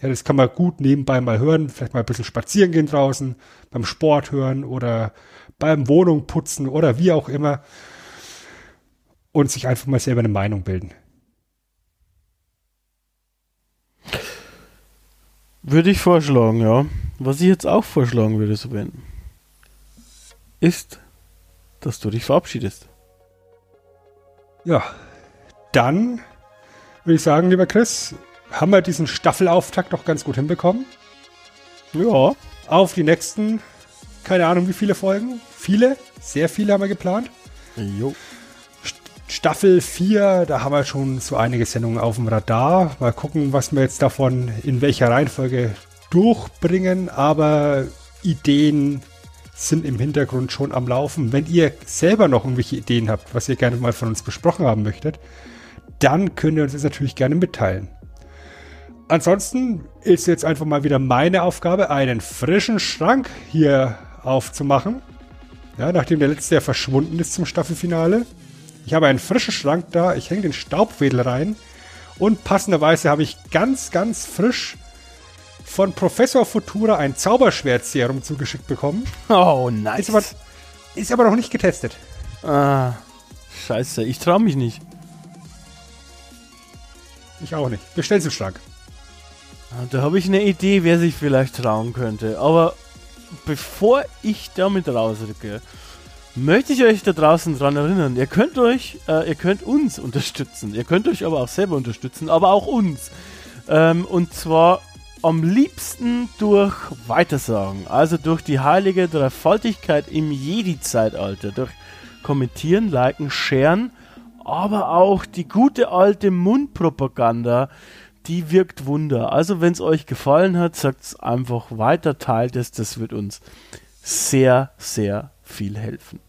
Ja, das kann man gut nebenbei mal hören, vielleicht mal ein bisschen spazieren gehen draußen, beim Sport hören oder beim Wohnung putzen oder wie auch immer und sich einfach mal selber eine Meinung bilden. Würde ich vorschlagen, ja. Was ich jetzt auch vorschlagen würde, Sven, ist, dass du dich verabschiedest. Ja, dann würde ich sagen, lieber Chris, haben wir diesen Staffelauftakt doch ganz gut hinbekommen. Ja. Auf die nächsten, keine Ahnung wie viele Folgen. Viele, sehr viele haben wir geplant. Jo. Staffel 4, da haben wir schon so einige Sendungen auf dem Radar. Mal gucken, was wir jetzt davon in welcher Reihenfolge durchbringen. Aber Ideen sind im Hintergrund schon am Laufen. Wenn ihr selber noch irgendwelche Ideen habt, was ihr gerne mal von uns besprochen haben möchtet, dann könnt ihr uns das natürlich gerne mitteilen. Ansonsten ist jetzt einfach mal wieder meine Aufgabe, einen frischen Schrank hier aufzumachen. Ja, nachdem der letzte ja verschwunden ist zum Staffelfinale. Ich habe einen frischen Schrank da, ich hänge den Staubwedel rein und passenderweise habe ich ganz, ganz frisch von Professor Futura ein Zauberschwert-Serum zugeschickt bekommen. Oh, nice. Ist aber, ist aber noch nicht getestet. Ah, scheiße, ich traue mich nicht. Ich auch nicht. Bestell's im Schrank. Ah, Da habe ich eine Idee, wer sich vielleicht trauen könnte. Aber bevor ich damit rausrücke, möchte ich euch da draußen dran erinnern. Ihr könnt euch, äh, ihr könnt uns unterstützen. Ihr könnt euch aber auch selber unterstützen, aber auch uns. Ähm, und zwar am liebsten durch Weitersagen. Also durch die heilige Dreifaltigkeit im Jedi-Zeitalter. Durch Kommentieren, Liken, Sharen. Aber auch die gute alte Mundpropaganda, die wirkt Wunder. Also wenn es euch gefallen hat, sagt es einfach weiter, teilt es. Das wird uns sehr, sehr viel helfen.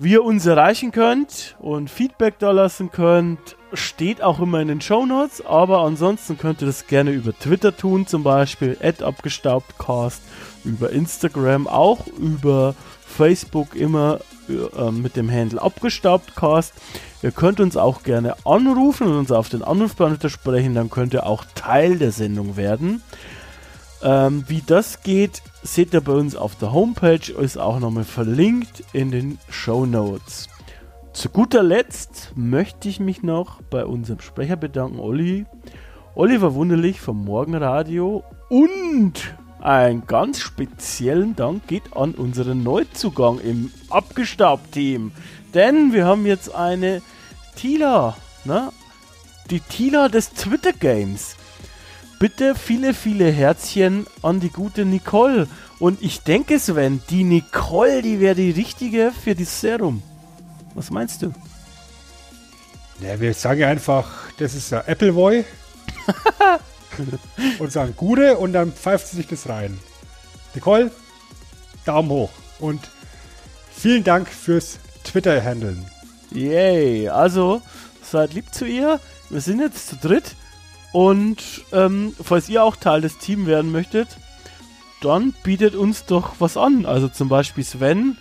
Wie ihr uns erreichen könnt und Feedback da lassen könnt, steht auch immer in den Show Notes. Aber ansonsten könnt ihr das gerne über Twitter tun, zum Beispiel abgestaubtcast, über Instagram, auch über Facebook immer äh, mit dem Handle abgestaubtcast. Ihr könnt uns auch gerne anrufen und uns auf den Anrufbeantworter sprechen, dann könnt ihr auch Teil der Sendung werden. Ähm, wie das geht, seht ihr bei uns auf der Homepage, ist auch nochmal verlinkt in den Show Notes. Zu guter Letzt möchte ich mich noch bei unserem Sprecher bedanken, Olli. Oliver Wunderlich vom Morgenradio und ein ganz speziellen Dank geht an unseren Neuzugang im Abgestaubt-Team. Denn wir haben jetzt eine Tila, ne? Die Tila des Twitter-Games. Bitte viele, viele Herzchen an die gute Nicole. Und ich denke, Sven, die Nicole, die wäre die richtige für das Serum. Was meinst du? Ja, wir sagen einfach, das ist der Appleboy. und sagen Gute und dann pfeift sie sich das rein. Nicole, Daumen hoch. Und vielen Dank fürs Twitter-Handeln. Yay. Also, seid lieb zu ihr. Wir sind jetzt zu dritt. Und ähm, falls ihr auch Teil des Teams werden möchtet, dann bietet uns doch was an. Also zum Beispiel Sven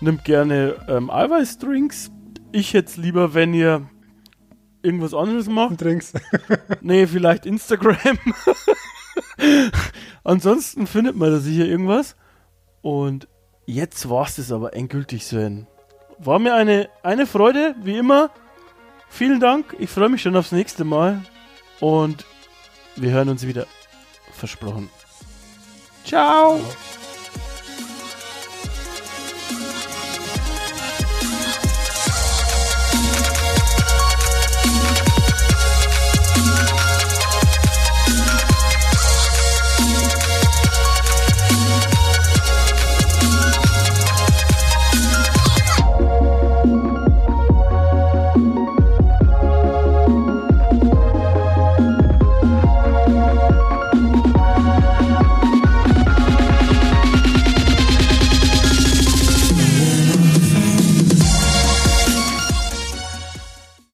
nimmt gerne ähm, Eiweißdrinks. Ich jetzt lieber, wenn ihr irgendwas anderes macht. Drinks. Nee, vielleicht Instagram. Ansonsten findet man da sicher irgendwas. Und jetzt war's es aber endgültig, Sven. War mir eine, eine Freude, wie immer. Vielen Dank. Ich freue mich schon aufs nächste Mal. Und wir hören uns wieder. Versprochen. Ciao. Ja.